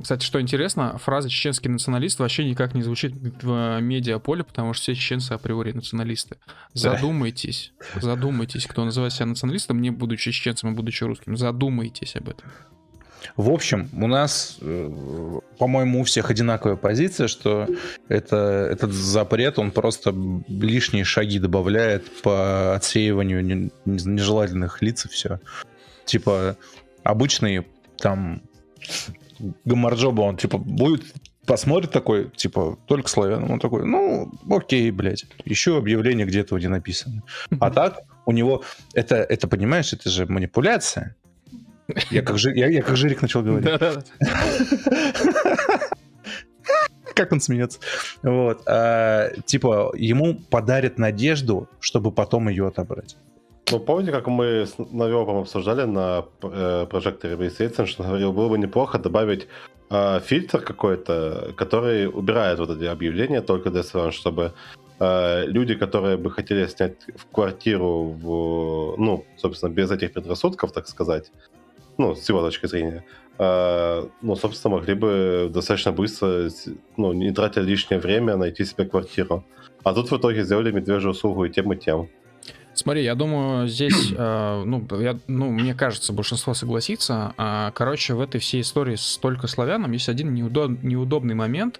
Кстати, что интересно, фраза «чеченский националист» вообще никак не звучит в медиаполе, потому что все чеченцы априори националисты. Задумайтесь, задумайтесь, кто называет себя националистом, не будучи чеченцем и будучи русским. Задумайтесь об этом. В общем, у нас, э, по-моему, у всех одинаковая позиция, что это, этот запрет, он просто лишние шаги добавляет по отсеиванию нежелательных лиц и все. Типа, обычный там Гамарджоба, он типа будет посмотрит такой, типа, только славянам. Он такой, ну, окей, блядь. Еще объявление где-то где написано. А так у него, это, это понимаешь, это же манипуляция. Я как, жи, я, я как Жирик начал говорить. Как он смеется. Вот. А, типа, ему подарят надежду, чтобы потом ее отобрать. Ну, помните, как мы с Навёвым обсуждали на э, прожекторе Бейсейцен, что говорил, было бы неплохо добавить э, фильтр какой-то, который убирает вот эти объявления только для SRAN, чтобы э, люди, которые бы хотели снять в квартиру, в, ну, собственно, без этих предрассудков, так сказать, ну, с его точки зрения, э, ну, собственно, могли бы достаточно быстро, ну, не тратя лишнее время, найти себе квартиру. А тут в итоге сделали медвежью услугу и тем, и тем. Смотри, я думаю, здесь, э, ну, я, ну, мне кажется, большинство согласится. А, короче, в этой всей истории с только славянам есть один неудоб, неудобный момент,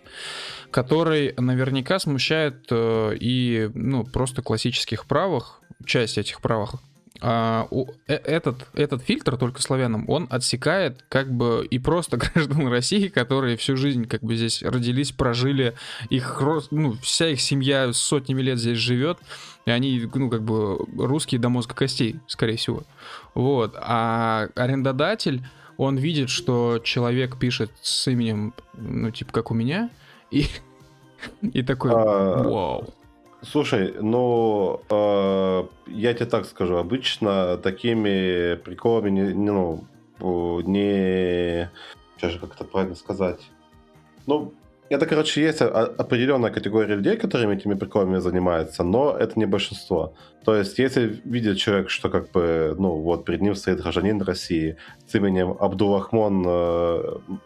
который наверняка смущает э, и, ну, просто классических правых, часть этих правых а, у, э, этот, этот фильтр только славянам, он отсекает как бы и просто граждан России, которые всю жизнь как бы здесь родились, прожили, их, ну, вся их семья сотнями лет здесь живет, и они, ну, как бы русские до мозга костей, скорее всего. Вот. А арендодатель, он видит, что человек пишет с именем, ну, типа, как у меня, и, и такой, а, вау. Слушай, ну, э, я тебе так скажу, обычно такими приколами не, не ну, не... Сейчас же как это правильно сказать? Ну, это, короче, есть определенная категория людей, которыми этими приколами занимаются, но это не большинство. То есть, если видит человек, что как бы, ну, вот перед ним стоит гражданин России с именем Абдулахмон э,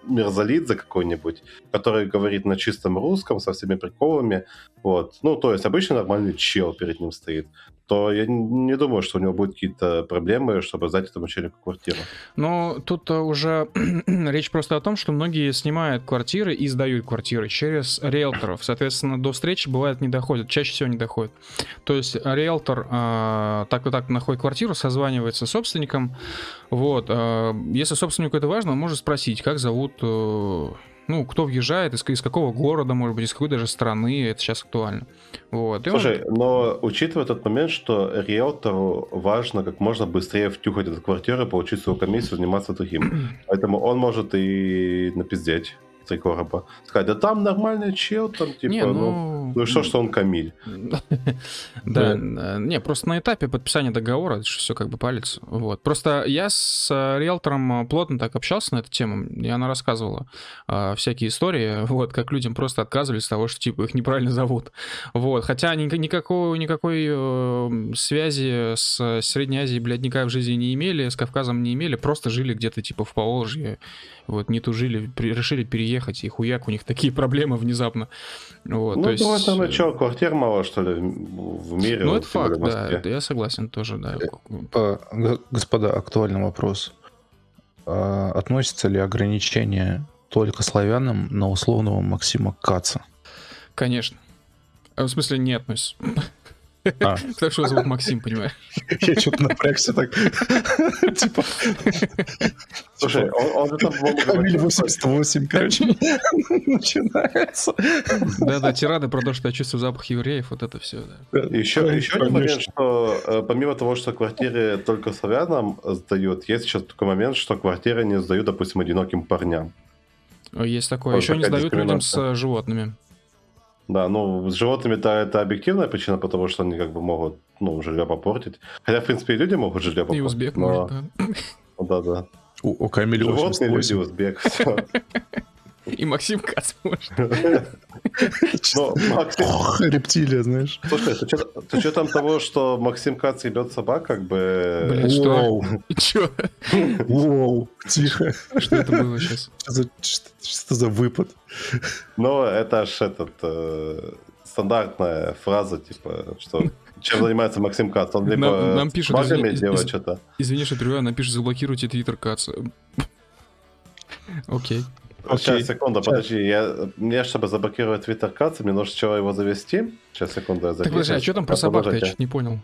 Мирзалидзе какой-нибудь, который говорит на чистом русском со всеми приколами, вот, ну, то есть обычно нормальный чел перед ним стоит, то я не думаю, что у него будут какие-то проблемы, чтобы сдать этому человеку квартиру. Ну, тут уже речь просто о том, что многие снимают квартиры и сдают квартиры через риэлторов. Соответственно, до встречи бывает не доходит, чаще всего не доходит. То есть риэлтор э, так и так находит квартиру, созванивается с собственником. Вот. Э, если собственнику это важно, он может спросить, как зовут э, ну, кто въезжает, из, из какого города, может быть, из какой даже страны, это сейчас актуально. Вот. И Слушай, он... но учитывая тот момент, что риэлтору важно как можно быстрее втюхать эту квартиру, получить свою комиссию, заниматься другим. Поэтому он может и напиздеть три короба. Сказать, да там нормальный чел, там типа, не, ну... ну, ну что, что он Камиль. Да, не, просто на этапе подписания договора все как бы палец. Вот. Просто я с э, риэлтором плотно так общался на эту тему, и она рассказывала а, всякие истории, вот, как людям просто отказывались от того, что типа их неправильно зовут. Вот. Хотя никакой, никакой э, связи с Средней Азией, блядь, никак в жизни не имели, с Кавказом не имели, просто жили где-то типа в Поволжье, вот, не тужили, решили переехать, и хуяк, у них такие проблемы внезапно. Вот, ну, то есть... это на что, квартир мало, что ли, в мире? Ну, это факт, да, я согласен тоже, да. Э, господа, актуальный вопрос. А относится ли ограничение только славянам на условного Максима Каца? Конечно. В смысле, не относится. А. Так что зовут Максим, понимаешь? Я что-то напрягся так. Типа... Слушай, он там... Камиль 88, короче, начинается. Да-да, тирады про то, что я чувствую запах евреев, вот это все. Еще, еще один момент, что э, помимо того, что квартиры только славянам сдают, есть еще такой момент, что квартиры не сдают, допустим, одиноким парням. Есть такое. Еще не сдают людям с животными. Да, ну, с животными-то это объективная причина, потому что они как бы могут, ну, жилье попортить. Хотя, в принципе, и люди могут жилье попортить. И узбек но... может, да. Да, да. У, у Камиля Животные, люди, узбек, все. И Максим Кац может. Рептилия, знаешь. Слушай, с учетом того, что Максим Кац ебет собак, как бы... Блин, что? Че? Воу, тихо. Что это было сейчас? Что за выпад? Ну, это аж этот... Э, стандартная фраза, типа, что чем занимается Максим Кац? Он либо нам, нам пишут, извини, делает из, что-то. Извини, что перебиваю, нам пишут, заблокируйте твиттер Каца. Окей. Okay. Сейчас, секунду, Сейчас. подожди. Я, мне, чтобы заблокировать Twitter Cats, мне нужно сначала его завести. Сейчас, секунду, я запишу. Так, подожди, а что там про собак я чуть не понял.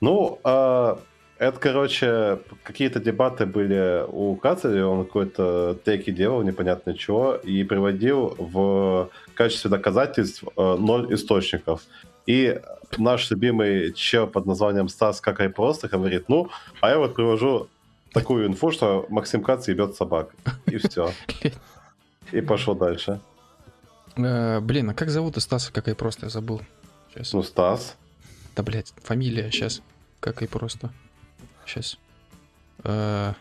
Ну, а, это, короче, какие-то дебаты были у Кацеля, он какой-то теки делал, непонятно чего, и приводил в качестве доказательств э, ноль источников. И наш любимый чел под названием Стас как и просто говорит, ну, а я вот привожу такую инфу, что Максим Кац ебет собак. И все. И пошел дальше. Э, блин, а как зовут Стаса, как и просто, я забыл. Сейчас. Ну, Стас. Да, блядь, фамилия сейчас. Как и просто. Сейчас. Э,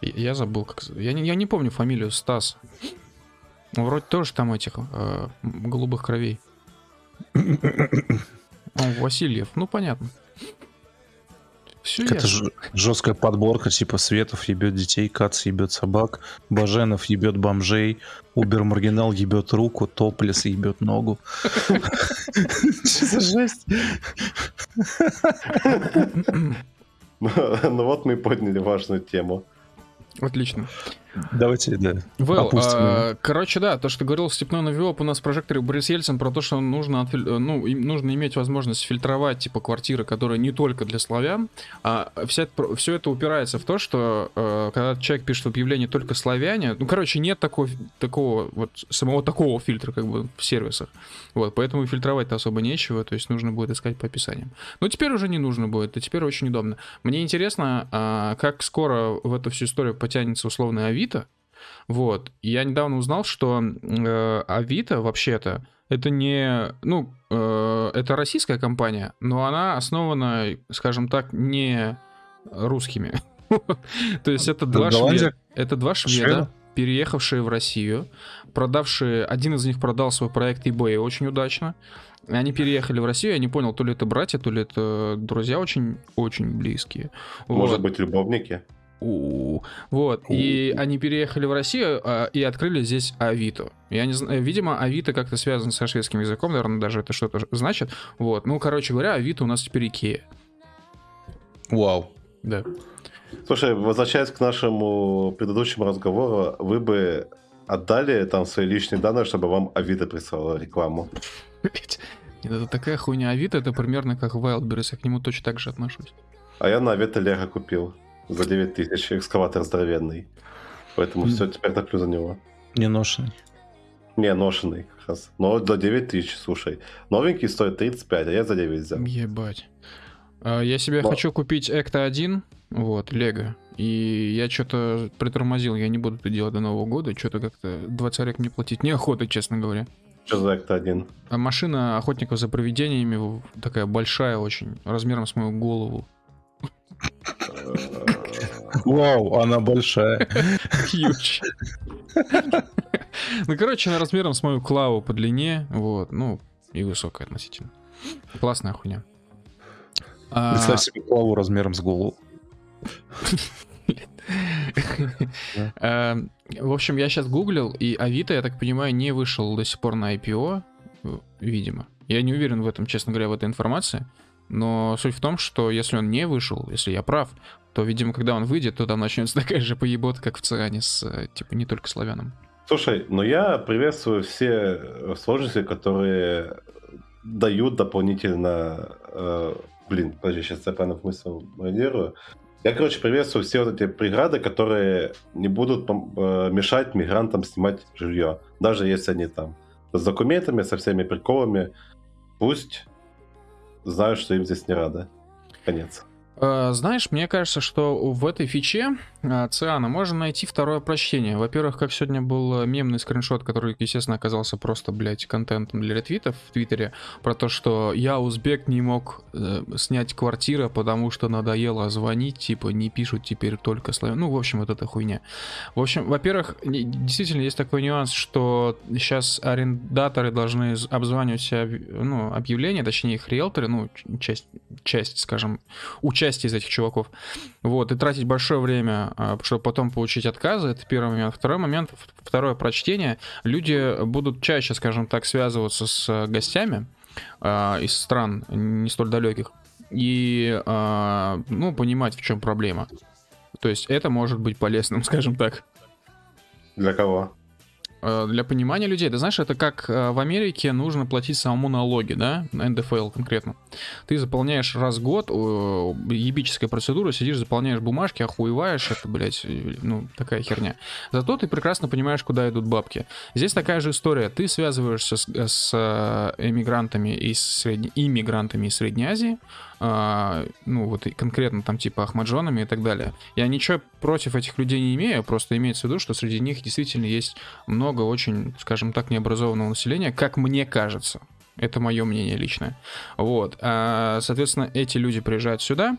я забыл, как... Я не, я не помню фамилию Стас. Ну, вроде тоже там этих э, голубых кровей. Васильев, ну понятно. Все Это ж, жесткая подборка, типа Светов ебет детей, Кац ебет собак, Баженов ебет бомжей, Убер Маргинал ебет руку, Топлес ебет ногу. Что за жесть? Ну вот мы подняли важную тему. Отлично. Давайте, да. Well, а, короче, да, то, что говорил Степной Новиоп у нас в прожекторе Борис Ельцин про то, что нужно, ну, нужно иметь возможность фильтровать, типа, квартиры, которые не только для славян, а вся, все это упирается в то, что э, когда человек пишет объявление только славяне, ну, короче, нет такого, такого, вот, самого такого фильтра, как бы, в сервисах. Вот, поэтому фильтровать-то особо нечего, то есть нужно будет искать по описаниям. Но теперь уже не нужно будет, и теперь очень удобно. Мне интересно, а, как скоро в эту всю историю потянется условный Авито, Авито. Вот. Я недавно узнал, что э, Авито вообще-то это не, ну, э, это российская компания, но она основана, скажем так, не русскими. То есть это два шведа, это два шведа, переехавшие в Россию, продавшие, один из них продал свой проект eBay очень удачно. Они переехали в Россию, я не понял, то ли это братья, то ли это друзья очень, очень близкие. Может вот. быть, любовники? У-у-у. Вот. У-у-у. И они переехали в Россию а, и открыли здесь Авито. Я не знаю, видимо, Авито как-то связан со шведским языком, наверное, даже это что-то значит. Вот. Ну, короче говоря, Авито у нас теперь Икея. Вау. Да. Слушай, возвращаясь к нашему предыдущему разговору, вы бы отдали там свои личные данные, чтобы вам Авито прислала рекламу? Это такая хуйня. Авито это примерно как Wildberries, я к нему точно так же отношусь. А я на Авито Лего купил за 9 тысяч, экскаватор здоровенный. Поэтому mm. все, теперь топлю за него. Не ношенный. Не, ношенный. Но за 9 тысяч, слушай. Новенький стоит 35, а я за 9 взял. Ебать. А, я себе Но... хочу купить Экта 1, вот, Лего. И я что-то притормозил, я не буду это делать до Нового года. Что-то как-то 20 рек мне платить неохота, честно говоря. Что за Экта 1? А машина охотников за привидениями такая большая очень, размером с мою голову. Вау, она большая. Хьюч. Ну, короче, она размером с мою клаву по длине, вот, ну, и высокая относительно. Классная хуйня. А, Представь себе клаву размером с голову. А, в общем, я сейчас гуглил, и Авито, я так понимаю, не вышел до сих пор на IPO, видимо. Я не уверен в этом, честно говоря, в этой информации. Но суть в том, что если он не вышел, если я прав, то, видимо, когда он выйдет, то там начнется такая же поебота, как в Циане с, э, типа, не только славянам. Слушай, ну я приветствую все сложности, которые дают дополнительно... Э, блин, подожди, сейчас правильно мысль моделирую. Я, короче, приветствую все вот эти преграды, которые не будут э, мешать мигрантам снимать жилье, даже если они там с документами, со всеми приколами. Пусть знают, что им здесь не рады. Конец. Э, знаешь, мне кажется, что в этой фиче Циана можно найти второе прочтение. Во-первых, как сегодня был мемный скриншот, который, естественно, оказался просто, блядь, контентом для ретвитов в Твиттере, про то, что я, узбек, не мог э, снять квартиру, потому что надоело звонить, типа, не пишут теперь только славян. Ну, в общем, вот эта хуйня. В общем, во-первых, действительно есть такой нюанс, что сейчас арендаторы должны обзванивать себя, ну, объявления, точнее, их риэлторы, ну, часть, часть, скажем, участие части из этих чуваков. Вот, и тратить большое время, а, чтобы потом получить отказы, это первый момент. Второй момент, второе прочтение. Люди будут чаще, скажем так, связываться с гостями э, из стран не столь далеких и, э, ну, понимать, в чем проблема. То есть это может быть полезным, скажем так. Для кого? Для понимания людей. Ты знаешь, это как в Америке нужно платить самому налоги, да, на НДФЛ конкретно. Ты заполняешь раз в год, ебическая процедура, сидишь, заполняешь бумажки, охуеваешь, это, блядь, ну, такая херня. Зато ты прекрасно понимаешь, куда идут бабки. Здесь такая же история. Ты связываешься с, с э, эмигрантами из Средней... иммигрантами из Средней Азии, а, ну, вот конкретно там типа Ахмаджонами и так далее. Я ничего против этих людей не имею, просто имеется в виду, что среди них действительно есть много очень, скажем так, необразованного населения, как мне кажется. Это мое мнение личное. Вот. А, соответственно, эти люди приезжают сюда,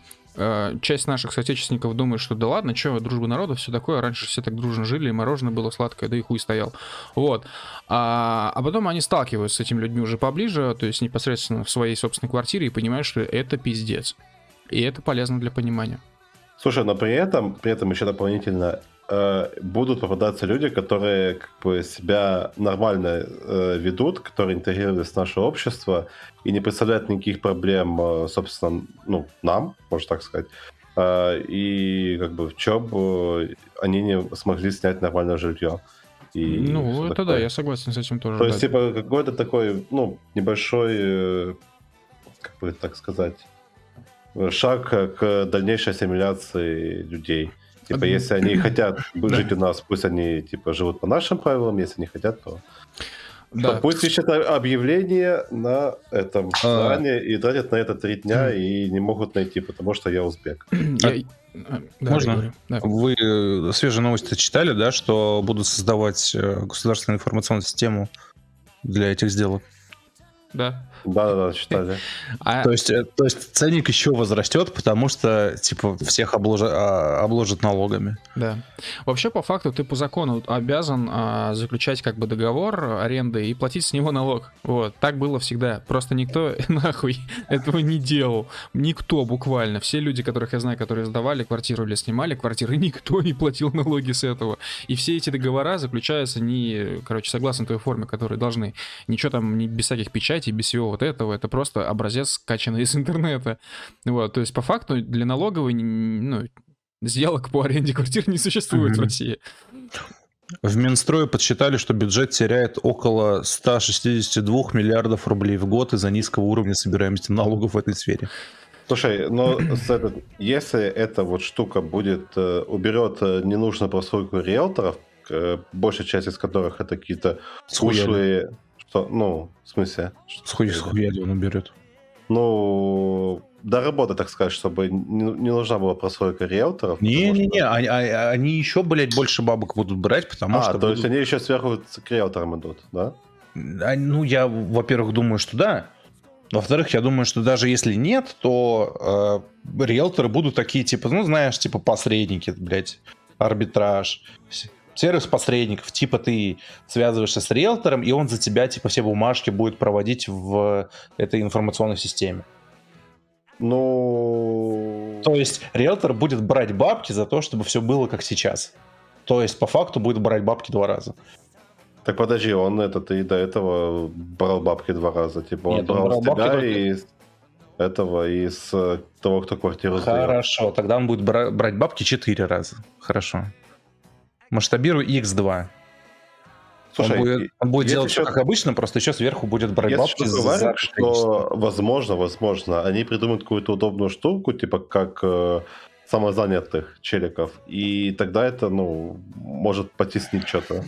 часть наших соотечественников думает, что да ладно, что, дружба народов, все такое, раньше все так дружно жили, и мороженое было сладкое, да и хуй стоял. Вот. А, а потом они сталкиваются с этими людьми уже поближе, то есть непосредственно в своей собственной квартире, и понимают, что это пиздец. И это полезно для понимания. Слушай, но при этом, при этом еще дополнительно э, будут попадаться люди, которые как бы себя нормально э, ведут, которые интегрировались в наше общество и не представляют никаких проблем, э, собственно, ну, нам, можно так сказать. Э, и как бы в чем э, они не смогли снять нормальное жилье. И ну, это такое. да, я согласен с этим тоже. То есть, типа, какой-то такой, ну, небольшой, э, как бы так сказать, шаг к дальнейшей ассимиляции людей. Типа, если они хотят жить у нас, пусть они, типа, живут по нашим правилам, если не хотят, то... Да. Пусть ищут объявление на этом стане а... и тратят на это три дня и не могут найти, потому что я узбек. Я... А, да, Можно? Да. Вы свежие новости читали, да, что будут создавать э, государственную информационную систему для этих сделок? Да. Да, да, читали. А... То, есть, э, то есть ценник еще возрастет, потому что типа всех обложат, а, обложат налогами. Да. Вообще, по факту, ты по закону обязан а, заключать как бы договор аренды и платить с него налог. Вот. Так было всегда. Просто никто нахуй этого не делал. Никто буквально. Все люди, которых я знаю, которые сдавали квартиру или снимали квартиры, никто не платил налоги с этого. И все эти договора заключаются не, короче, согласно той форме, которые должны. Ничего там не без всяких печатей, без всего вот этого, это просто образец скачанный из интернета. Вот, то есть по факту для налоговой ну, сделок по аренде квартир не существует mm-hmm. в России. В Минстрое подсчитали, что бюджет теряет около 162 миллиардов рублей в год из-за низкого уровня собираемости налогов в этой сфере. Слушай, но этот, если эта вот штука будет, э, уберет э, ненужную прослойку риэлторов, большая часть из которых это какие-то ушлые, что, ну, в смысле? С хуй с хуяли он уберет. Ну, до работы, так сказать, чтобы не, не нужна была прослойка риэлторов. Не-не-не, что... они, а, они еще, блядь, больше бабок будут брать, потому а, что... то будут... есть они еще сверху к риэлторам идут, да? А, ну, я, во-первых, думаю, что да. Во-вторых, я думаю, что даже если нет, то э, риэлторы будут такие, типа, ну, знаешь, типа посредники, блядь, арбитраж сервис посредников, типа ты связываешься с риэлтором, и он за тебя типа все бумажки будет проводить в этой информационной системе. Ну... То есть риэлтор будет брать бабки за то, чтобы все было как сейчас. То есть по факту будет брать бабки два раза. Так подожди, он этот и до этого брал бабки два раза. Типа он Нет, брал, он брал с тебя и из этого, и с того, кто квартиру Хорошо, сдает. тогда он будет брать бабки четыре раза. Хорошо масштабируй x2. Слушай, он будет, он будет делать все как обычно, просто еще сверху будет брать бабки за, за что возможно, возможно, они придумают какую-то удобную штуку, типа как э, самозанятых челиков, и тогда это, ну, может потеснить что-то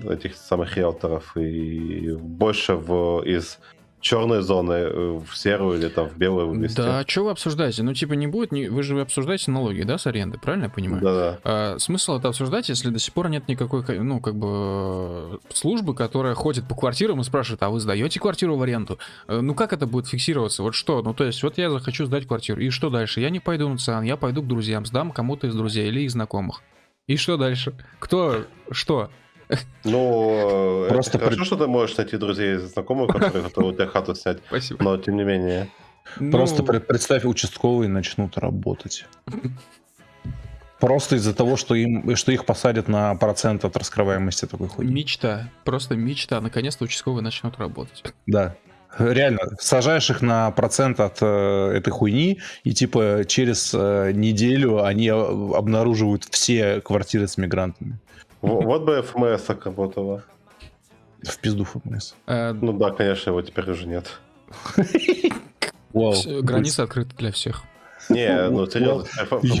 этих самых риэлторов и больше в, из черной зоны э, в серую или там в белую вывести. Да, что вы обсуждаете? Ну, типа, не будет, не... вы же обсуждаете налоги, да, с аренды, правильно я понимаю? Да, да. А, смысл это обсуждать, если до сих пор нет никакой, ну, как бы, службы, которая ходит по квартирам и спрашивает, а вы сдаете квартиру в аренду? Э, ну, как это будет фиксироваться? Вот что? Ну, то есть, вот я захочу сдать квартиру, и что дальше? Я не пойду на ЦИАН, я пойду к друзьям, сдам кому-то из друзей или из знакомых. И что дальше? Кто? Что? Ну, Просто хорошо, что ты можешь найти друзей и знакомых, которые готовы тебе хату снять. Спасибо. Но тем не менее. Просто ну... представь, участковые начнут работать. Просто из-за того, что, им, что их посадят на процент от раскрываемости такой хуйни. Мечта. Просто мечта. Наконец-то участковые начнут работать. Да. Реально, сажаешь их на процент от э, этой хуйни, и типа через э, неделю они обнаруживают все квартиры с мигрантами. Вот бы ФМС так работала. В пизду ФМС. Э, ну да, конечно, его теперь уже нет. Wow. Границы открыты для всех. Не, ну серьезно, ФМС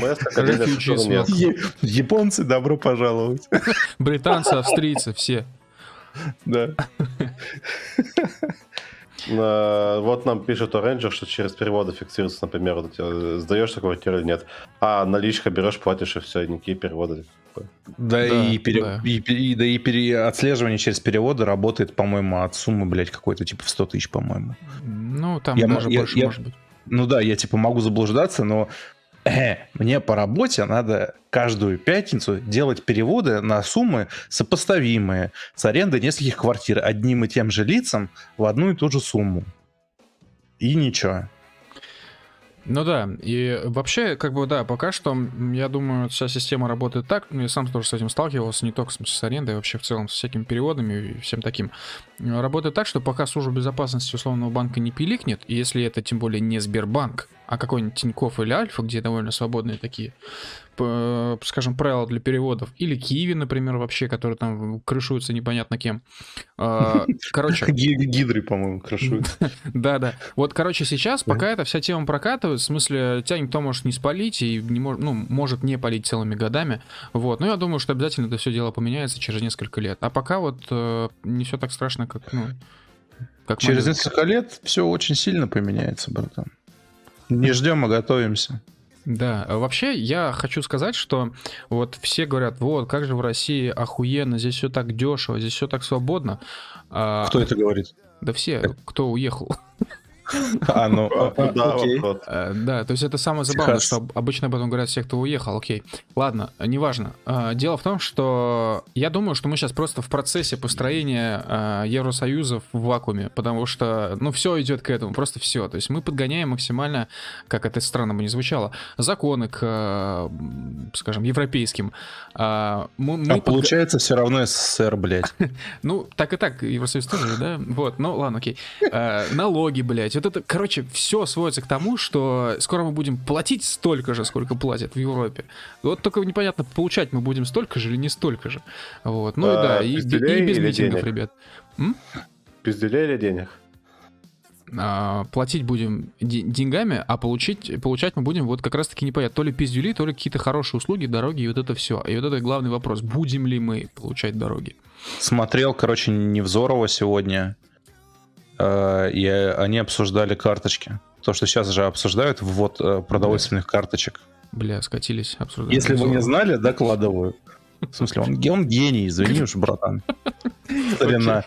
Японцы, добро пожаловать. Британцы, австрийцы, все. Да. Вот нам пишет Orange, что через переводы фиксируется, например, вот, сдаешься квартиру или нет. А наличка берешь, платишь, и все, никакие переводы. Да, да, и, пере... да. И, и, да, и пере... отслеживание через переводы работает, по-моему, от суммы, блядь, какой-то, типа в 100 тысяч, по-моему. Ну, там я, даже я, больше я, может быть. Ну да, я, типа, могу заблуждаться, но э, мне по работе надо каждую пятницу делать переводы на суммы сопоставимые с арендой нескольких квартир одним и тем же лицам в одну и ту же сумму. И ничего. Ну да, и вообще, как бы, да, пока что, я думаю, вся система работает так, ну, я сам тоже с этим сталкивался, не только с арендой, а вообще в целом с всякими переводами и всем таким. Работает так, что пока служба безопасности условного банка не пиликнет, и если это тем более не Сбербанк, а какой-нибудь Тинькофф или Альфа, где довольно свободные такие скажем, правила для переводов, или Киви, например, вообще, которые там крышуются непонятно кем. А, короче... Гидры, по-моему, крышуют. Да-да. Вот, короче, сейчас, пока эта вся тема прокатывает, в смысле, тебя никто может не спалить и не может, ну, может не палить целыми годами. Вот. Но я думаю, что обязательно это все дело поменяется через несколько лет. А пока вот э, не все так страшно, как, ну, как Через несколько лет все очень сильно поменяется, братан. Не ждем, а готовимся. Да, вообще я хочу сказать, что вот все говорят, вот, как же в России охуенно, здесь все так дешево, здесь все так свободно. А Кто это говорит? Да все, кто уехал. А, ну, да. Э, да, то есть это самое забавное, что обычно об этом говорят все, кто уехал, окей. Ладно, неважно. Э, дело в том, что я думаю, что мы сейчас просто в процессе построения э, Евросоюза в вакууме, потому что, ну, все идет к этому, просто все. То есть мы подгоняем максимально, как это странно бы не звучало, законы к, скажем, европейским. А получается все равно СССР, блядь. Ну, так и так, Евросоюз тоже, да? Вот, ну ладно, окей. Налоги, блядь, вот это, короче, все сводится к тому, что скоро мы будем платить столько же, сколько платят в Европе. Вот только непонятно, получать мы будем столько же или не столько же. Вот. Ну а, и да, и, и без митингов, денег? ребят. М? Пизделя или денег? А, платить будем деньгами, а получить, получать мы будем вот как раз-таки непонятно, то ли пиздюли, то ли какие-то хорошие услуги, дороги, и вот это все. И вот это главный вопрос, будем ли мы получать дороги? Смотрел, короче, Невзорова сегодня, и они обсуждали карточки. То, что сейчас же обсуждают, ввод э, продовольственных карточек. Бля, скатились, обсуждать. Если вы не знали, докладываю. В смысле, он, он гений, извини уж, братан. Старина.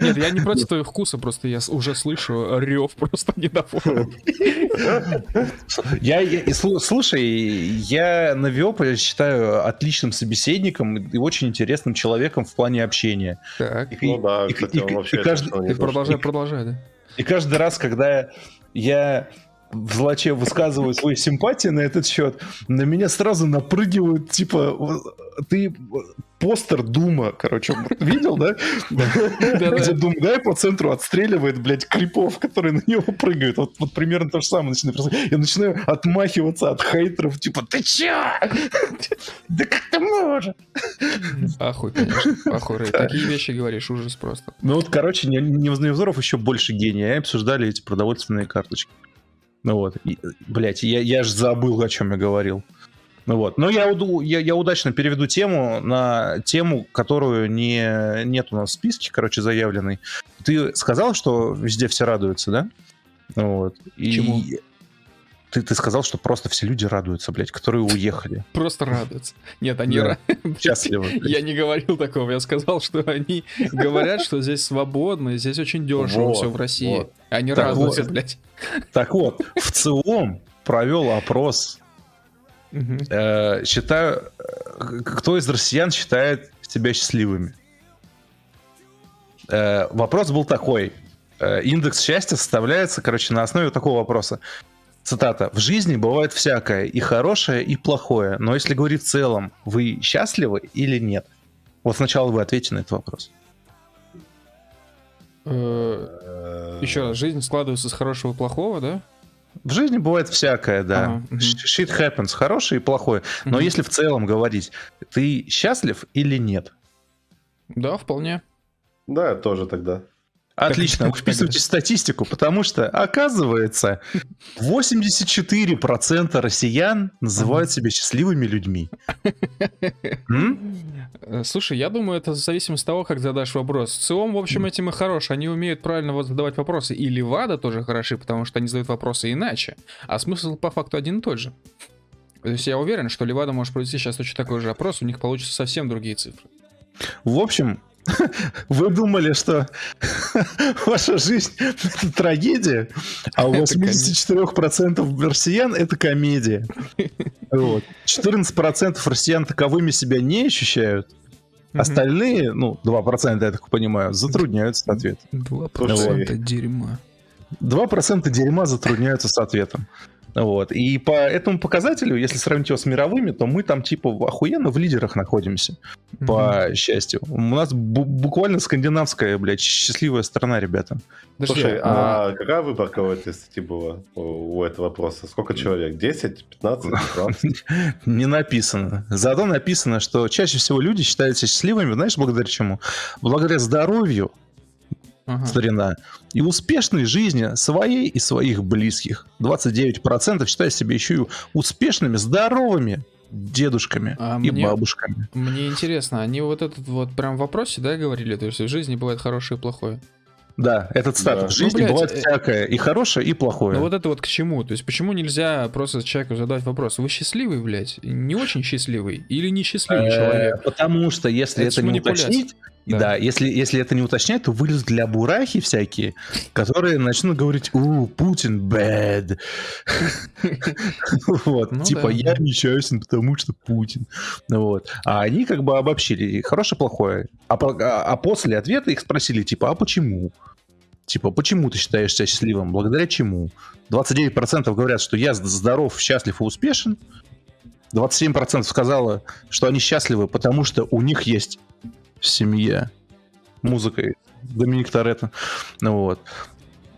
Нет, я не против твоего вкуса, просто я уже слышу рев просто недовольный. Я, я, слушай, я Навиоп считаю отличным собеседником и очень интересным человеком в плане общения. Так. И, ну да, и, кстати, и, он вообще... И каждый, и продолжай, продолжай, да. И каждый раз, когда я в злаче высказываю свои симпатии на этот счет, на меня сразу напрыгивают, типа, ты постер Дума, короче, видел, да? Где Дум Гай по центру отстреливает, блядь, крипов, которые на него прыгают. Вот, вот примерно то же самое начинает Я начинаю отмахиваться от хейтеров, типа, ты чё? Да как ты можешь? Ахуй, конечно, ахуй, Такие вещи говоришь, ужас просто. Ну вот, короче, Невзоров еще больше гений. Они обсуждали эти продовольственные карточки. Ну вот, и, блядь, я, я же забыл, о чем я говорил. Ну вот, но я, я, я удачно переведу тему на тему, которую не, нет у нас в списке, короче, заявленной. Ты сказал, что везде все радуются, да? Вот. И... Ты, ты сказал, что просто все люди радуются, блядь, которые уехали. Просто радуются. Нет, они да. счастливы. Я не говорил такого. Я сказал, что они говорят, что здесь свободно, здесь очень дешево вот, все в России. Вот. Они так радуются, вот. блядь. Так вот, в ЦИОМ провел опрос. Э, считаю, э, кто из россиян считает себя счастливыми? Э, вопрос был такой. Индекс счастья составляется, короче, на основе такого вопроса. Цитата. «В жизни бывает всякое, и хорошее, и плохое, но если говорить в целом, вы счастливы или нет?» Вот сначала вы ответите на этот вопрос. Э, Еще раз, жизнь складывается с хорошего и плохого, да? В жизни бывает всякое, да. Ага, угу. Shit happens, хорошее и плохое. Но угу. если в целом говорить, ты счастлив или нет? Да, вполне. Да, тоже тогда. Отлично, вы вписываете статистику, потому что, оказывается, 84% россиян называют себя счастливыми людьми. Э, слушай, я думаю, это в зависимости от того, как задашь вопрос. В целом, в общем, этим и хорош. Они умеют правильно задавать вопросы. И Левада тоже хороши, потому что они задают вопросы иначе. А смысл по факту один и тот же. То есть я уверен, что Левада может провести сейчас точно такой же опрос, у них получатся совсем другие цифры. В общем, вы думали, что ваша жизнь это трагедия, а у 84% россиян это комедия. Вот. 14% россиян таковыми себя не ощущают. Остальные, ну, 2%, я так понимаю, затрудняются с ответом. 2% вот. дерьма. 2% дерьма затрудняются с ответом. Вот. И по этому показателю, если сравнить его с мировыми, то мы там типа охуенно в лидерах находимся, mm-hmm. по счастью. У нас бу- буквально скандинавская, блядь, счастливая страна, ребята. Подожди, Слушай, а, а какая выборка в этой статьи была у, у этого вопроса? Сколько человек? 10, 15, 20? Не написано. Зато написано, что чаще всего люди считаются счастливыми, знаешь, благодаря чему? Благодаря здоровью, ага. старина, и успешной жизни своей и своих близких. 29% считают себя еще и успешными, здоровыми дедушками а и мне, бабушками. Мне интересно, они вот этот вот прям в вопросе, да, говорили, то есть в жизни бывает хорошее и плохое? Да, этот статус. Да. В жизни ну, блядь, бывает э, всякое, и хорошее, и плохое. Ну вот это вот к чему? То есть почему нельзя просто человеку задать вопрос, вы счастливый, блядь? Не очень счастливый или несчастливый э, человек? Потому что если это не уточнить, да. да, если, если это не уточнять, то вылезут для бурахи всякие, которые начнут говорить, у, Путин bad. Вот, ну типа, я несчастен, потому что Путин. Вот. А они как бы обобщили, хорошее, плохое. А, а, а после ответа их спросили, типа, а почему? Типа, почему ты считаешь себя счастливым? Благодаря чему? 29% говорят, что я здоров, счастлив и успешен. 27% сказала, что они счастливы, потому что у них есть семья. Музыкой. Доминик Торетто. Ну вот.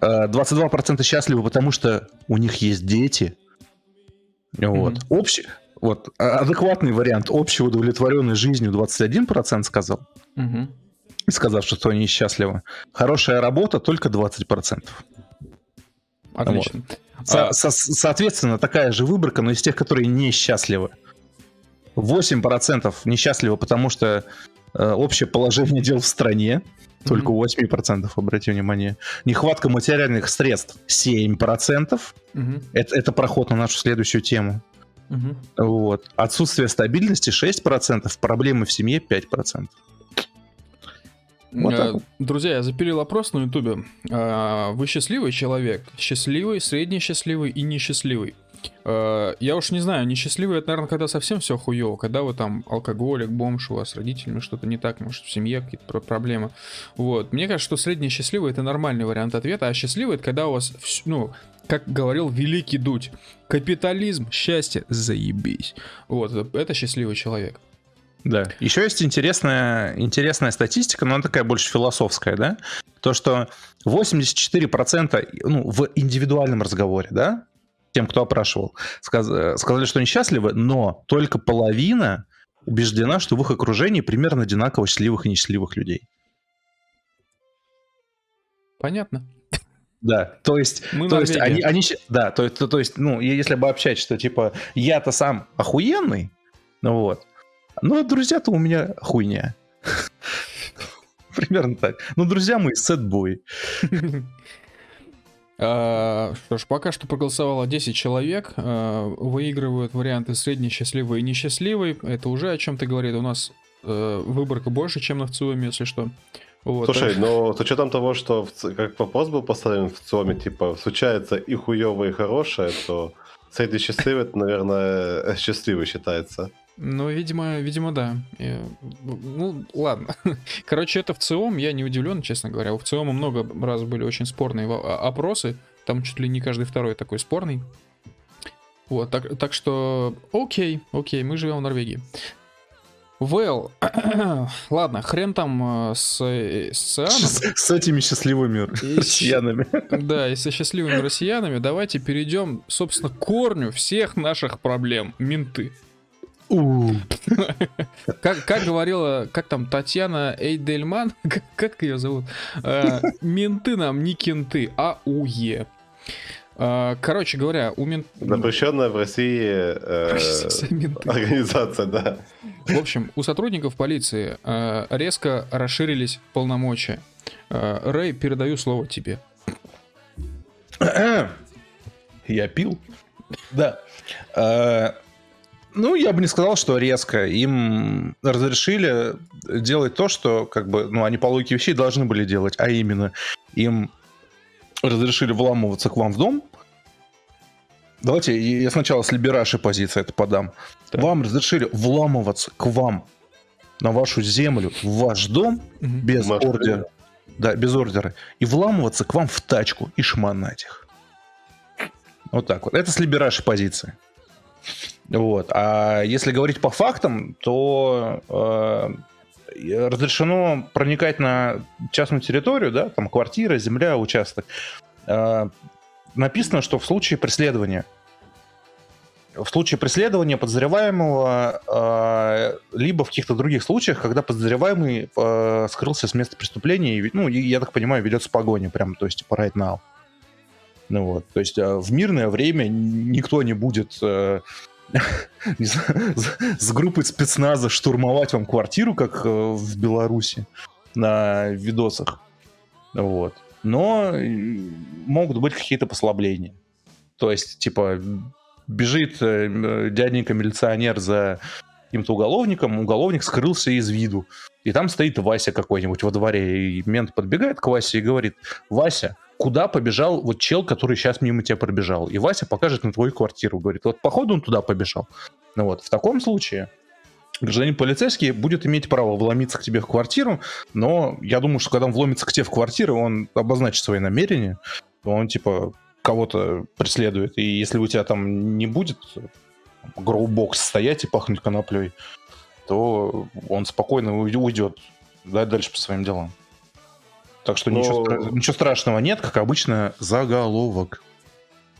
22% а, счастливы, потому что у них есть дети. Вот. Mm-hmm. Общий, вот, а, адекватный вариант общей удовлетворенной жизнью 21% сказал. Mm-hmm. Сказав, что они счастливы. Хорошая работа только 20%. Отлично. Вот. Со- а... со- соответственно, такая же выборка, но из тех, которые несчастливы. 8% несчастливы, потому что Э, общее положение дел в стране, только у 8%, обратите внимание. Нехватка материальных средств 7%. Угу. Это, это проход на нашу следующую тему. Угу. Вот. Отсутствие стабильности 6%, проблемы в семье 5%. Вот так. Друзья, я запилил опрос на ютубе. А, вы счастливый человек? Счастливый, средний счастливый и несчастливый. Э, я уж не знаю, несчастливый это, наверное, когда совсем все хуево, когда вы там алкоголик, бомж, у вас с родителями что-то не так, может, в семье какие-то проблемы. Вот. Мне кажется, что средний счастливый это нормальный вариант ответа, а счастливый это когда у вас, ну, как говорил великий Дудь, капитализм, счастье, заебись. Вот, это счастливый человек. Да. Еще есть интересная, интересная статистика, но она такая больше философская, да? То, что 84% ну, в индивидуальном разговоре, да, тем, кто опрашивал, сказ- сказали, что они счастливы, но только половина убеждена, что в их окружении примерно одинаково счастливых и несчастливых людей. Понятно. Да, то есть, Мы то есть они, они, да, то, то, то есть, ну, если обобщать, что типа я-то сам охуенный, ну вот, но друзья-то у меня хуйня. Примерно так. Ну, друзья мои, сетбой. А, что ж, пока что проголосовало 10 человек. А, выигрывают варианты средний, счастливый и несчастливый. Это уже о чем-то говорит. У нас э, выборка больше, чем на ВЦИОМе, если что. Вот, Слушай, так... но с учетом того, что в, как вопрос был поставлен в ЦИОМе, типа, случается и хуевое, и хорошее, то средний счастливый, это, наверное, счастливый считается. Ну, видимо, видимо, да. Ну, ладно. Короче, это в ЦИОМ, я не удивлен, честно говоря. У ЦИОМа много раз были очень спорные опросы. Там чуть ли не каждый второй такой спорный. Вот, так, так что, окей, окей, мы живем в Норвегии. Well, ладно, хрен там э, с, э, с С, с этими счастливыми и, россиянами. Да, и со счастливыми россиянами давайте перейдем, собственно, к корню всех наших проблем. Менты. Как, как говорила, как там, Татьяна Эйдельман, как, как ее зовут? Э, менты нам не кенты, а УЕ. Э, короче говоря, у мент... Запрещенная в России э, организация, да. В общем, у сотрудников полиции э, резко расширились полномочия. Э, Рэй, передаю слово тебе. Я пил. Да. Ну, я бы не сказал, что резко. Им разрешили делать то, что, как бы, ну, они по логике вещей должны были делать, а именно им разрешили вламываться к вам в дом. Давайте я сначала с либерашей позиции это подам. Так. Вам разрешили вламываться к вам на вашу землю, в ваш дом угу. без ордера. Да, без ордера. И вламываться к вам в тачку и шманать их. Вот так вот. Это с либерашей позиции. Вот. А если говорить по фактам, то э, разрешено проникать на частную территорию, да, там квартира, земля, участок. Э, написано, что в случае преследования в случае преследования подозреваемого, э, либо в каких-то других случаях, когда подозреваемый э, скрылся с места преступления, и, ну, я так понимаю, ведется погоня прям, то есть, типа, right now. Ну вот, то есть, э, в мирное время никто не будет э, с группой спецназа штурмовать вам квартиру, как э, в Беларуси на видосах. Вот. Но могут быть какие-то послабления. То есть, типа, бежит э, дяденька-милиционер за каким-то уголовником, уголовник скрылся из виду. И там стоит Вася какой-нибудь во дворе, и мент подбегает к Васе и говорит, Вася, куда побежал вот чел, который сейчас мимо тебя пробежал. И Вася покажет на твою квартиру, говорит, вот походу он туда побежал. Ну вот, в таком случае гражданин полицейский будет иметь право вломиться к тебе в квартиру, но я думаю, что когда он вломится к тебе в квартиру, он обозначит свои намерения, он типа кого-то преследует, и если у тебя там не будет гроубокс стоять и пахнуть коноплей, то он спокойно уйдет да, дальше по своим делам. Так что Но... ничего, ничего страшного нет, как обычно, заголовок.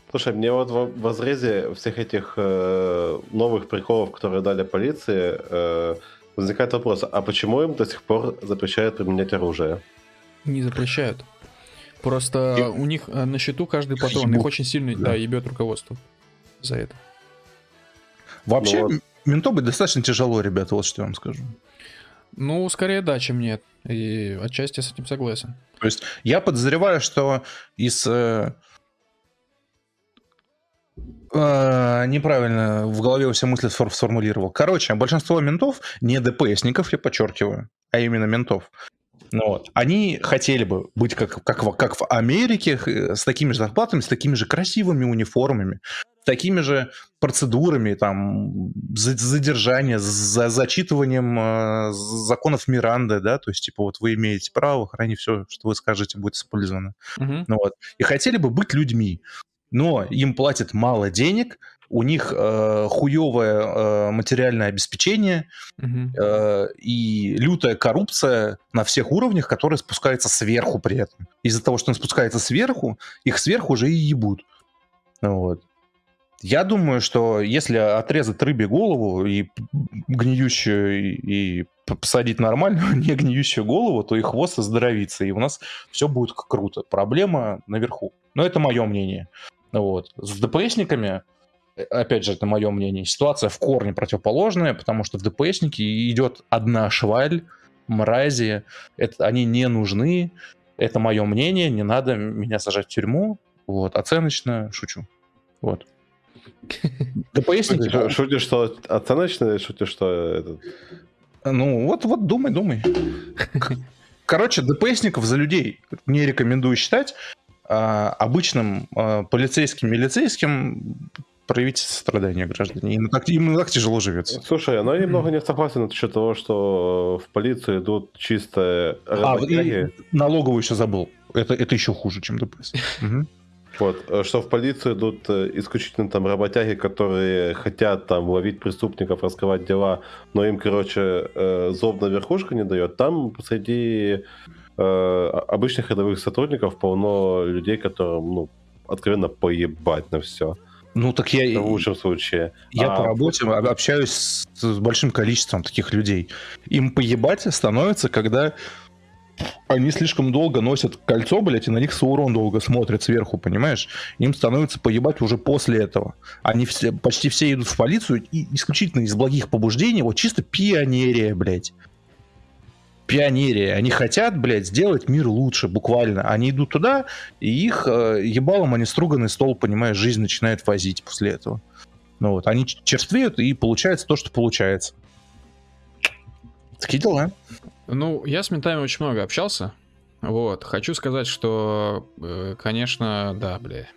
Слушай, мне вот в возрезе всех этих э, новых приколов, которые дали полиции, э, возникает вопрос, а почему им до сих пор запрещают применять оружие? Не запрещают. Просто И... у них э, на счету каждый патрон, их очень сильно да. Да, ебет руководство за это. Вообще, ну, вот. менту быть достаточно тяжело, ребята, вот что я вам скажу. Ну, скорее да, чем нет. И отчасти с этим согласен. То есть я подозреваю, что из... Э, э, неправильно в голове у себя мысли сформулировал. Короче, большинство ментов не ДПСников, я подчеркиваю, а именно ментов. Ну, вот. Они хотели бы быть как, как, как в Америке, с такими же зарплатами, с такими же красивыми униформами, такими же процедурами, там, задержания, за зачитыванием э, законов Миранды, да, то есть, типа, вот вы имеете право, хранить все, что вы скажете, будет использовано. Uh-huh. Ну, вот. И хотели бы быть людьми, но им платят мало денег, у них э, хуевое э, материальное обеспечение угу. э, и лютая коррупция на всех уровнях, которая спускается сверху при этом. Из-за того, что она спускается сверху, их сверху уже и ебут. Вот. Я думаю, что если отрезать рыбе голову и гниющую и посадить нормальную, не гниющую голову, то и хвост оздоровится, и у нас все будет круто. Проблема наверху. Но это мое мнение. Вот. С ДПСниками опять же, это мое мнение, ситуация в корне противоположная, потому что в ДПСнике идет одна шваль, мрази, это, они не нужны, это мое мнение, не надо меня сажать в тюрьму, вот, оценочно шучу, вот. ДПСники... Шутишь, что оценочно, шутишь, что это... Ну, вот, вот, думай, думай. Короче, ДПСников за людей не рекомендую считать. А, обычным а, полицейским, милицейским проявите сострадание граждане. Им так, им так тяжело живется. Слушай, но я немного не согласен насчет того, что в полицию идут чисто А, и налоговую еще забыл. Это, это еще хуже, чем ДПС. Вот, э, что в полицию идут э, исключительно там работяги, которые хотят там ловить преступников, раскрывать дела, но им, короче, э, зоб на верхушку не дает. Там среди обычных рядовых сотрудников полно людей, которым, ну, откровенно поебать на все. Ну, так я... В лучшем случае. Я а, по работе общаюсь с, с большим количеством таких людей. Им поебать становится, когда они слишком долго носят кольцо, блядь, и на них Саурон долго смотрит сверху, понимаешь? Им становится поебать уже после этого. Они все, почти все идут в полицию и исключительно из благих побуждений, вот чисто пионерия, блядь. Пионерия. Они хотят, блядь, сделать мир лучше, буквально. Они идут туда, и их э, ебалом они струганный стол, понимаешь, жизнь начинает возить после этого. Ну вот, они черствеют, и получается то, что получается. Такие дела. Ну, я с ментами очень много общался. Вот, хочу сказать, что, э, конечно, да, бля.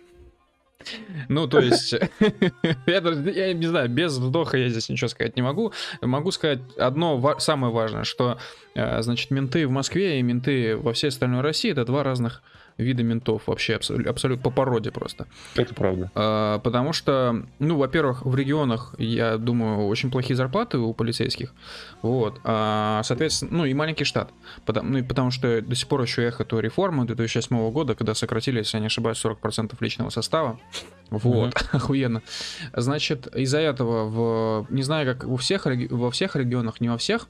Ну, то есть, я, не знаю, без вдоха я здесь ничего сказать не могу. Могу сказать одно самое важное, что, э, значит, менты в Москве и менты во всей остальной России это два разных вида ментов вообще абсолютно по породе просто. Это правда. А, потому что, ну, во-первых, в регионах, я думаю, очень плохие зарплаты у полицейских. Вот. А, соответственно, ну и маленький штат. Потому, ну и потому что до сих пор еще эхо той реформы 2008 года, когда сократили, если я не ошибаюсь, 40% личного состава. Вот, mm-hmm. охуенно. Значит, из-за этого в, не знаю, как у всех, во всех регионах, не во всех,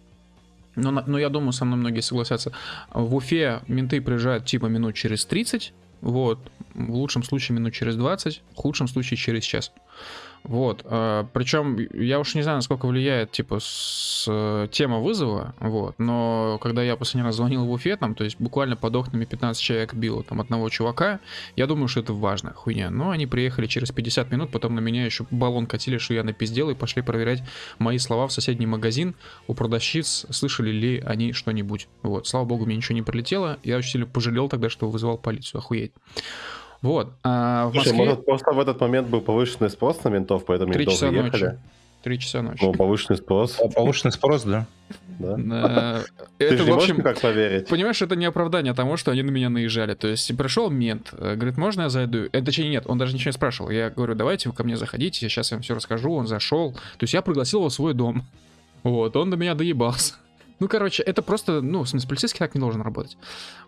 но, но я думаю, со мной многие согласятся. В Уфе менты приезжают типа минут через 30, вот, в лучшем случае минут через 20, в худшем случае через час. Вот. А, Причем я уж не знаю, насколько влияет, типа, с, э, тема вызова, вот, но когда я последний раз звонил в Уфе, там, то есть буквально под окнами 15 человек било там одного чувака, я думаю, что это важная хуйня. Но они приехали через 50 минут, потом на меня еще баллон катили, что я напиздел, и пошли проверять мои слова в соседний магазин у продавщиц, слышали ли они что-нибудь. Вот. Слава богу, мне ничего не прилетело. Я очень сильно пожалел тогда, что вызывал полицию. Охуеть. Вот. А в Слушай, Москве... может, просто в этот момент был повышенный спрос на ментов, поэтому Три часа ехали? ночи. Три часа ночи. Ну, повышенный спрос. Повышенный спрос, да. Да. Это, в общем, как поверить. Понимаешь, это не оправдание тому, что они на меня наезжали. То есть пришел мент, э, говорит, можно я зайду? Это точнее нет, он даже ничего не спрашивал. Я говорю, давайте вы ко мне заходите, сейчас я вам все расскажу. Он зашел. То есть я пригласил его в свой дом. Вот, он до меня доебался. Ну, короче, это просто, ну, в смысле, полицейский так не должен работать.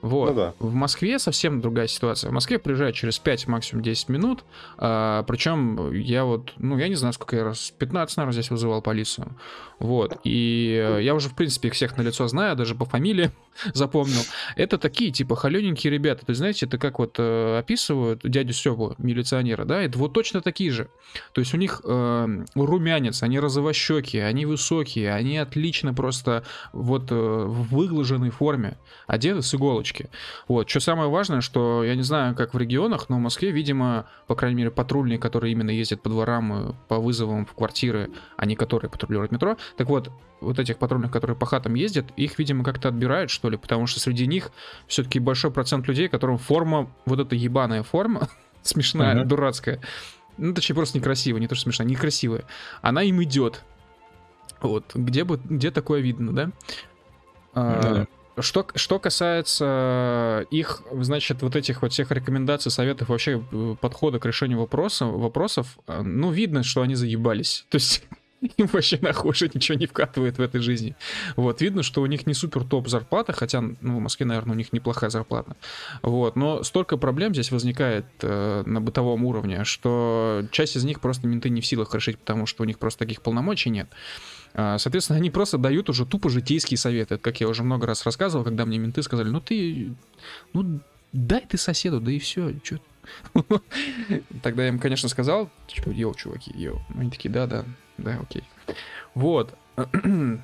Вот. Ну, да. В Москве совсем другая ситуация. В Москве приезжают через 5, максимум 10 минут. А, причем я вот, ну, я не знаю, сколько я раз, 15, наверное, здесь вызывал полицию. Вот. И я уже, в принципе, их всех на лицо знаю, даже по фамилии запомнил. Это такие, типа, холененькие ребята. То есть, знаете, это как вот э, описывают дядю Сёбу, милиционера, да? Это вот точно такие же. То есть у них э, румянец, они розовощекие, они высокие, они отлично просто вот э, в выглаженной форме, одеты с иголочки. Вот. Что самое важное, что я не знаю, как в регионах, но в Москве, видимо, по крайней мере, патрульные, которые именно ездят по дворам, э, по вызовам в квартиры, а не которые патрулируют метро. Так вот, вот этих патрульных, которые по хатам ездят, их, видимо, как-то отбирают, что ли, потому что среди них все-таки большой процент людей, которым форма, вот эта ебаная форма, смешная, дурацкая, ну, точнее, просто некрасивая, не то, что смешная, некрасивая, она им идет. Вот, где бы, где такое видно, да? А, что, что касается их, значит, вот этих вот всех рекомендаций, советов, вообще э, подхода к решению вопроса, вопросов, э, ну, видно, что они заебались. То есть им вообще нахуй уже ничего не вкатывает в этой жизни. Вот, видно, что у них не супер топ зарплата, хотя, ну, в Москве, наверное, у них неплохая зарплата. Вот, но столько проблем здесь возникает э, на бытовом уровне, что часть из них просто менты не в силах решить, потому что у них просто таких полномочий нет. А, соответственно, они просто дают уже тупо житейские советы. Это, как я уже много раз рассказывал, когда мне менты сказали, ну ты, ну дай ты соседу, да и все, что Тогда я им, конечно, сказал, типа, йоу, чуваки, йоу. Они такие, да, да, да, окей. Вот.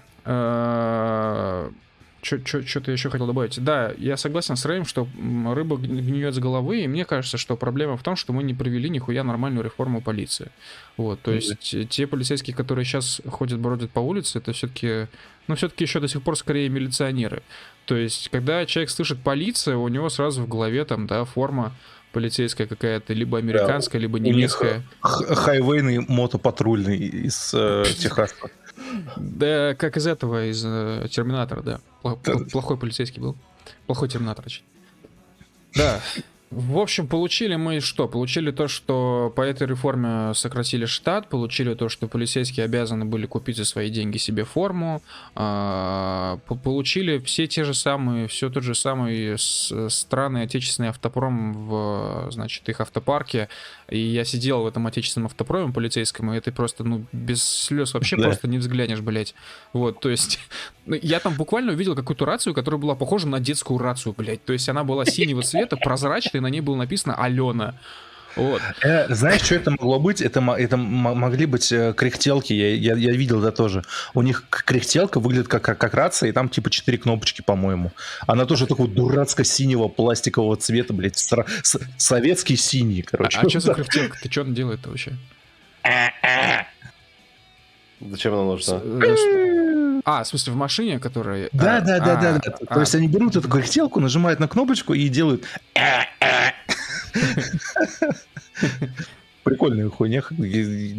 Что-то еще хотел добавить. Да, я согласен с Рэем, что рыба гниет с головы, и мне кажется, что проблема в том, что мы не провели нихуя нормальную реформу полиции. Вот, то есть mm-hmm. те полицейские, которые сейчас ходят, бродят по улице, это все-таки, ну, все-таки еще до сих пор скорее милиционеры. То есть, когда человек слышит полиция, у него сразу в голове там, да, форма полицейская какая-то, либо американская, да, либо немецкая. Хайвейный мотопатрульный из э, Техаса. Да, как из этого, из э, Терминатора, да. Плохой полицейский был. Плохой Терминатор. Да. В общем, получили мы что? Получили то, что по этой реформе сократили штат, получили то, что полицейские обязаны были купить за свои деньги себе форму, а, получили все те же самые, все тот же самый странный отечественный автопром в, значит, их автопарке, и я сидел в этом отечественном автопроме полицейском, и это просто, ну, без слез вообще да. просто не взглянешь, блядь. Вот, то есть, ну, я там буквально увидел какую-то рацию, которая была похожа на детскую рацию, блядь. То есть она была синего цвета, прозрачная, и на ней было написано «Алена». Вот. Э, знаешь, что это могло быть? Это, это могли быть э, кряхтелки, я, я, я видел это тоже. У них кряхтелка выглядит как, как, как рация, и там типа четыре кнопочки, по-моему. Она тоже такого дурацко-синего пластикового цвета, блядь, с, с, советский синий, короче. А, а что за кряхтелка? Ты что она делает-то вообще? Зачем она нужна? А, в смысле, в машине, которая... Да, а, да, да, а, да, да. А, То есть они берут эту кряхтелку, нажимают на кнопочку и делают... Прикольная хуйня,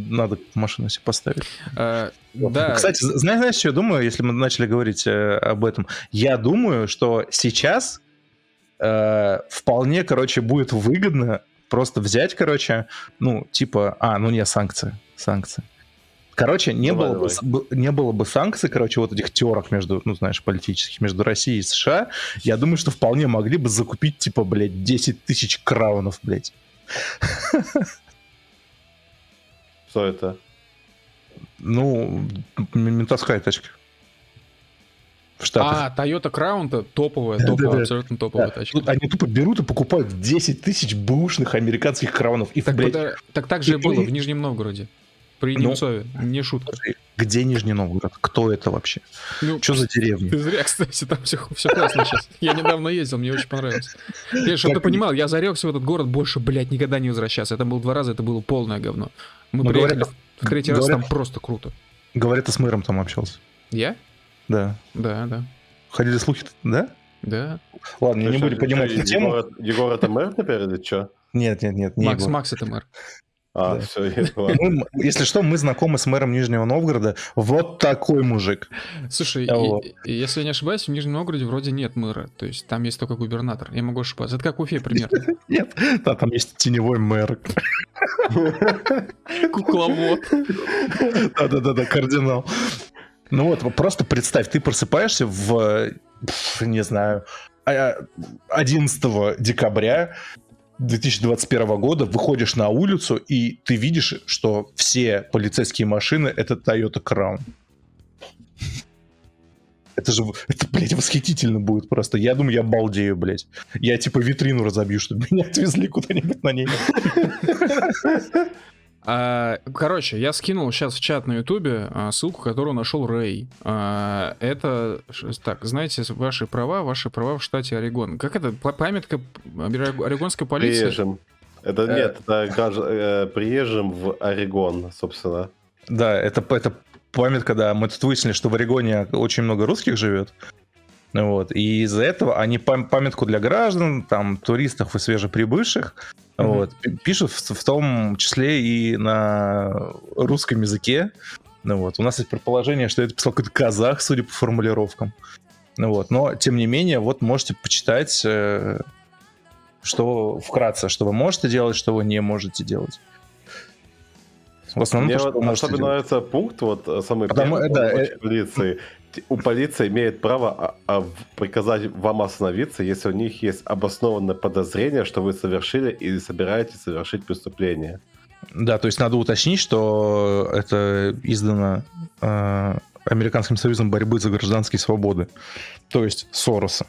надо машину себе поставить. А, да. Кстати, знаешь, знаешь, что я думаю, если мы начали говорить э, об этом? Я думаю, что сейчас э, вполне, короче, будет выгодно просто взять, короче, ну, типа, а, ну не, санкции, санкции. Короче, не, давай, было давай. Бы, не было бы санкций, короче, вот этих терок между, ну, знаешь, политических, между Россией и США, я думаю, что вполне могли бы закупить, типа, блядь, 10 тысяч краунов, блядь. Что это? Ну, ментовская тачка. В Штатах. А, Toyota Crown-то топовая, топовая, да, абсолютно топовая да. тачка. Тут они тупо берут и покупают 10 тысяч бэушных американских краунов. И, так, блядь, это, так так же и было в Нижнем Новгороде. При ну, Немцове, не шутка. Где Нижний Новгород? Кто это вообще? Ну, что за деревня? Ты зря, кстати, там все, все классно сейчас. Я недавно ездил, мне очень понравилось. Я, чтобы ты понимал, я зарекся в этот город больше, блядь, никогда не возвращаться. Это был два раза, это было полное говно. Мы Но приехали говорят, в третий говорят, раз, там просто круто. Говорят, ты с мэром там общался. Я? Да. Да, да. Ходили слухи, да? Да. Ладно, не буду понимать эту тему. Егор это мэр теперь или что? Нет, нет, нет. Макс, Макс это мэр. А, да. все, я мы, Если что, мы знакомы с мэром Нижнего Новгорода. Вот такой мужик. Слушай, и, и, если я не ошибаюсь, в Нижнем Новгороде вроде нет мэра. То есть там есть только губернатор. Я могу ошибаться. Это как в Уфе примерно. Нет, да, там есть теневой мэр. Кукловод. Да-да-да, кардинал. Ну вот, просто представь, ты просыпаешься в, не знаю, 11 а, декабря, 2021 года выходишь на улицу, и ты видишь, что все полицейские машины — это Toyota Crown. Это же, это, блядь, восхитительно будет просто. Я думаю, я балдею, блядь. Я типа витрину разобью, чтобы меня отвезли куда-нибудь на ней. А, короче, я скинул сейчас в чат на Ютубе а, ссылку, которую нашел Рэй. А, это, так, знаете, ваши права, ваши права в штате Орегон. Как это? Памятка орегонской полиции? Приезжим. Это э... нет, это э, приезжим в Орегон, собственно. Да, это, это памятка, да. Мы тут выяснили, что в Орегоне очень много русских живет. Вот. И из-за этого они памятку для граждан, там, туристов и свежеприбывших mm-hmm. вот, пишут в, в том числе и на русском языке. Ну, вот. У нас есть предположение, что это писал какой-то казах, судя по формулировкам. Ну, вот. Но, тем не менее, вот можете почитать, э, что вкратце, что вы можете делать, что вы не можете делать. В основном Мне то, вот особенно нравится пункт, вот э, самый Потому, первый да, э... полиции у полиции имеет право а, а, приказать вам остановиться, если у них есть обоснованное подозрение, что вы совершили или собираетесь совершить преступление. Да, то есть надо уточнить, что это издано э, Американским союзом борьбы за гражданские свободы, то есть Сороса.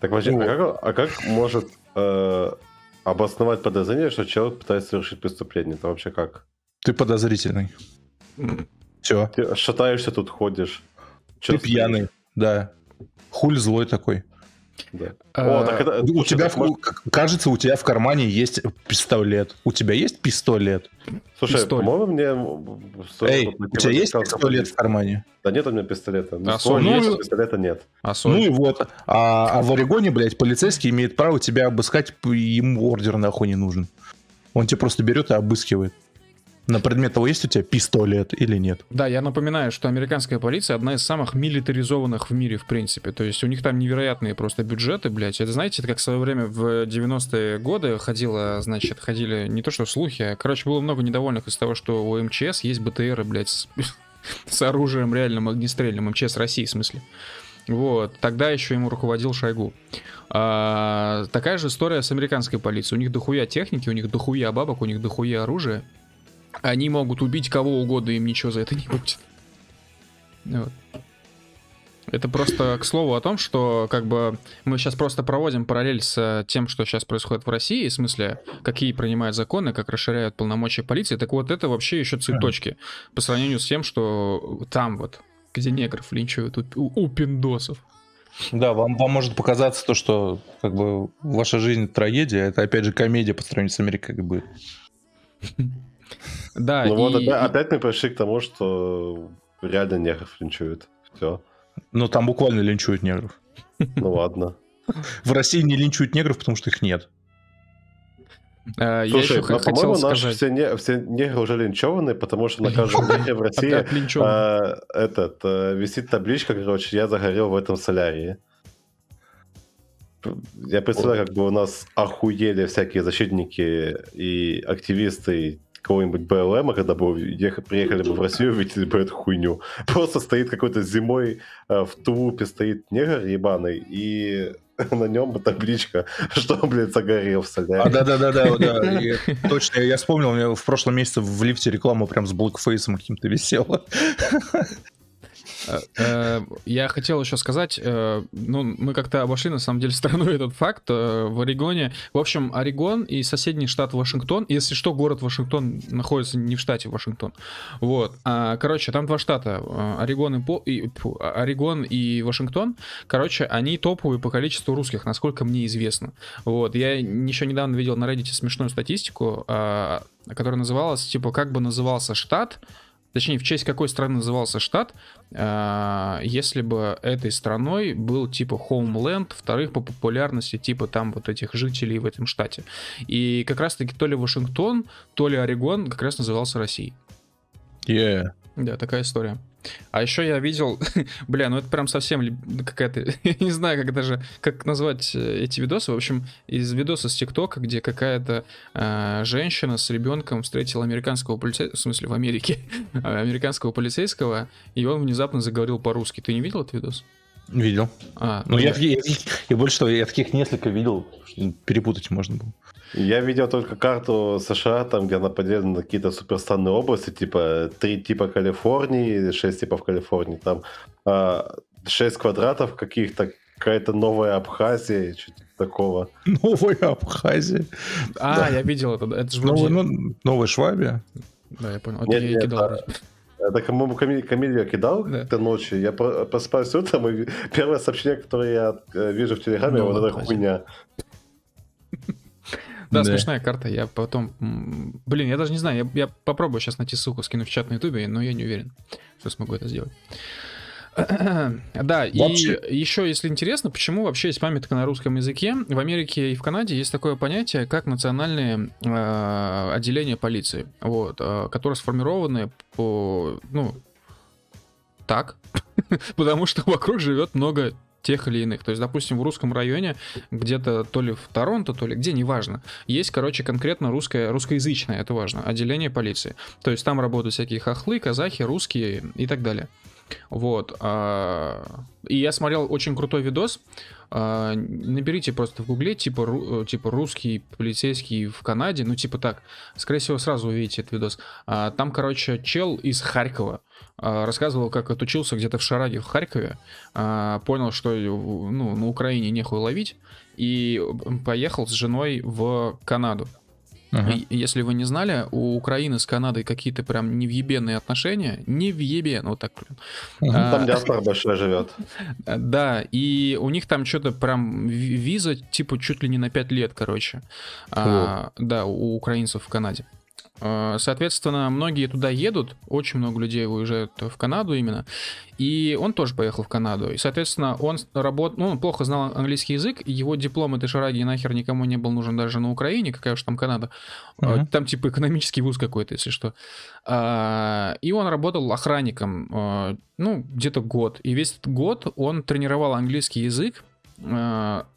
Так вообще, ну, а, как, а как может э, обосновать подозрение, что человек пытается совершить преступление? Это вообще как? Ты подозрительный. Все. Ты шатаешься тут, ходишь. Ты пьяный, да. Хуль злой такой. Да. А, О, так это, у слушай, тебя, в, может... кажется, у тебя в кармане есть пистолет. У тебя есть пистолет? Слушай, пистолет. по-моему, мне... Эй, у тебя есть пистолет в кармане? Да нет у меня пистолета. А соль ну, есть, пистолета нет. А соль? Ну и вот. А, а в Орегоне, блядь, полицейский имеет право тебя обыскать, ему ордер нахуй не нужен. Он тебя просто берет и обыскивает. На предмет того, есть у тебя пистолет или нет. Да, я напоминаю, что американская полиция одна из самых милитаризованных в мире, в принципе. То есть у них там невероятные просто бюджеты, блядь. Это знаете, это как в свое время в 90-е годы ходило, значит, ходили не то что слухи, а, короче, было много недовольных из того, что у МЧС есть БТРы, блядь, с, с оружием реальным огнестрельным, МЧС России, в смысле. Вот, тогда еще ему руководил Шойгу. А, такая же история с американской полицией. У них дохуя техники, у них дохуя бабок, у них дохуя оружия. Они могут убить кого угодно, им ничего за это не будет. Вот. Это просто к слову о том, что как бы мы сейчас просто проводим параллель с тем, что сейчас происходит в России, в смысле, какие принимают законы, как расширяют полномочия полиции. Так вот, это вообще еще цветочки по сравнению с тем, что там вот, где негров линчуют у, у, у пиндосов. Да, вам, вам может показаться то, что как бы ваша жизнь трагедия, это опять же комедия по сравнению с Америкой как бы. Да, Ну и... вот опять, опять мы пришли к тому, что реально негров линчуют. Все. Ну там буквально линчуют негров. Ну ладно. В России не линчуют негров, потому что их нет. А, Слушай, я ну, по-моему, наши все, не, все негры уже линчеваны, потому что на каждом негре в России а, этот, а, висит табличка, короче, я загорел в этом солярии. Я представляю, как бы у нас охуели всякие защитники и активисты какого-нибудь БЛМ, когда бы приехали бы в Россию, увидели бы эту хуйню. Просто стоит какой-то зимой в тулупе стоит негр ебаный, и на нем бы табличка, что, блядь, загорел в солярии. А, да-да-да, да, точно, я вспомнил, у меня в прошлом месяце в лифте реклама прям с блэкфейсом каким-то висела. Э, э, я хотел еще сказать, э, ну, мы как-то обошли, на самом деле, стороной этот факт в Орегоне. В общем, Орегон и соседний штат Вашингтон, если что, город Вашингтон находится не в штате Вашингтон. Вот. А, короче, там два штата, Орегон и, по, и, фу, Орегон и Вашингтон. Короче, они топовые по количеству русских, насколько мне известно. Вот. Я еще недавно видел на Reddit смешную статистику, а, которая называлась, типа, как бы назывался штат, точнее, в честь какой страны назывался штат, а, если бы этой страной был типа Homeland, вторых по популярности типа там вот этих жителей в этом штате. И как раз-таки то ли Вашингтон, то ли Орегон как раз назывался Россией. Yeah. Да, такая история. А еще я видел, бля, ну это прям совсем какая-то, я не знаю, как даже, как назвать э, эти видосы. В общем, из видоса с ТикТока, где какая-то э, женщина с ребенком встретила американского полицейского, в смысле в Америке, американского полицейского, и он внезапно заговорил по-русски. Ты не видел этот видос? Видел. А, ну, ну я, я, я, больше того, я таких несколько видел, перепутать можно было. Я видел только карту США, там, где она поделена на какие-то суперстанные области, типа три типа Калифорнии, шесть типов Калифорнии, там а, шесть квадратов каких-то, какая-то новая Абхазия, что-то такого. Новая Абхазия? А, да. я видел это, это же. Новая, ну, новая Швабия? Да, я понял. Это нет, я нет, кидал. А... Это, по-моему, Камиль, я кидал да. этой ночью. Я просыпаюсь утром, и первое сообщение, которое я э, вижу в Телеграме, ну, вот эта хуйня. Да, да, смешная карта. Я потом... Блин, я даже не знаю. Я, я попробую сейчас найти ссылку, скину в чат на ютубе, но я не уверен, что смогу это сделать. Да, вообще... и еще, если интересно, почему вообще есть памятка на русском языке, в Америке и в Канаде есть такое понятие, как национальные э, отделения полиции, вот, э, которые сформированы по, ну, так, потому что вокруг живет много тех или иных. То есть, допустим, в русском районе, где-то то ли в Торонто, то ли где, неважно, есть, короче, конкретно русское, русскоязычное, это важно, отделение полиции. То есть там работают всякие хохлы, казахи, русские и так далее. Вот. А, и я смотрел очень крутой видос. А, наберите просто в гугле, типа, типа русский полицейский в Канаде, ну типа так. Скорее всего, сразу увидите этот видос. А, там, короче, чел из Харькова рассказывал, как отучился где-то в Шараге в Харькове, понял, что ну, на Украине нехуй ловить, и поехал с женой в Канаду. Uh-huh. Если вы не знали, у Украины с Канадой какие-то прям невъебенные отношения. Невъебен, вот так, блин. Uh-huh. А, там диаспора большая живет. Да, и у них там что-то прям виза, типа, чуть ли не на 5 лет, короче. Uh-huh. А, да, у украинцев в Канаде. Э, соответственно, многие туда едут, очень много людей уезжают в Канаду именно, и он тоже поехал в Канаду. И, соответственно, он работал, ну, он плохо знал английский язык, его диплом этой шараги нахер никому не был нужен даже на Украине, какая уж там Канада. Uh-huh. Там типа экономический вуз какой-то, если что. А, и он работал охранником, а, ну, где-то год. И весь этот год он тренировал английский язык, а,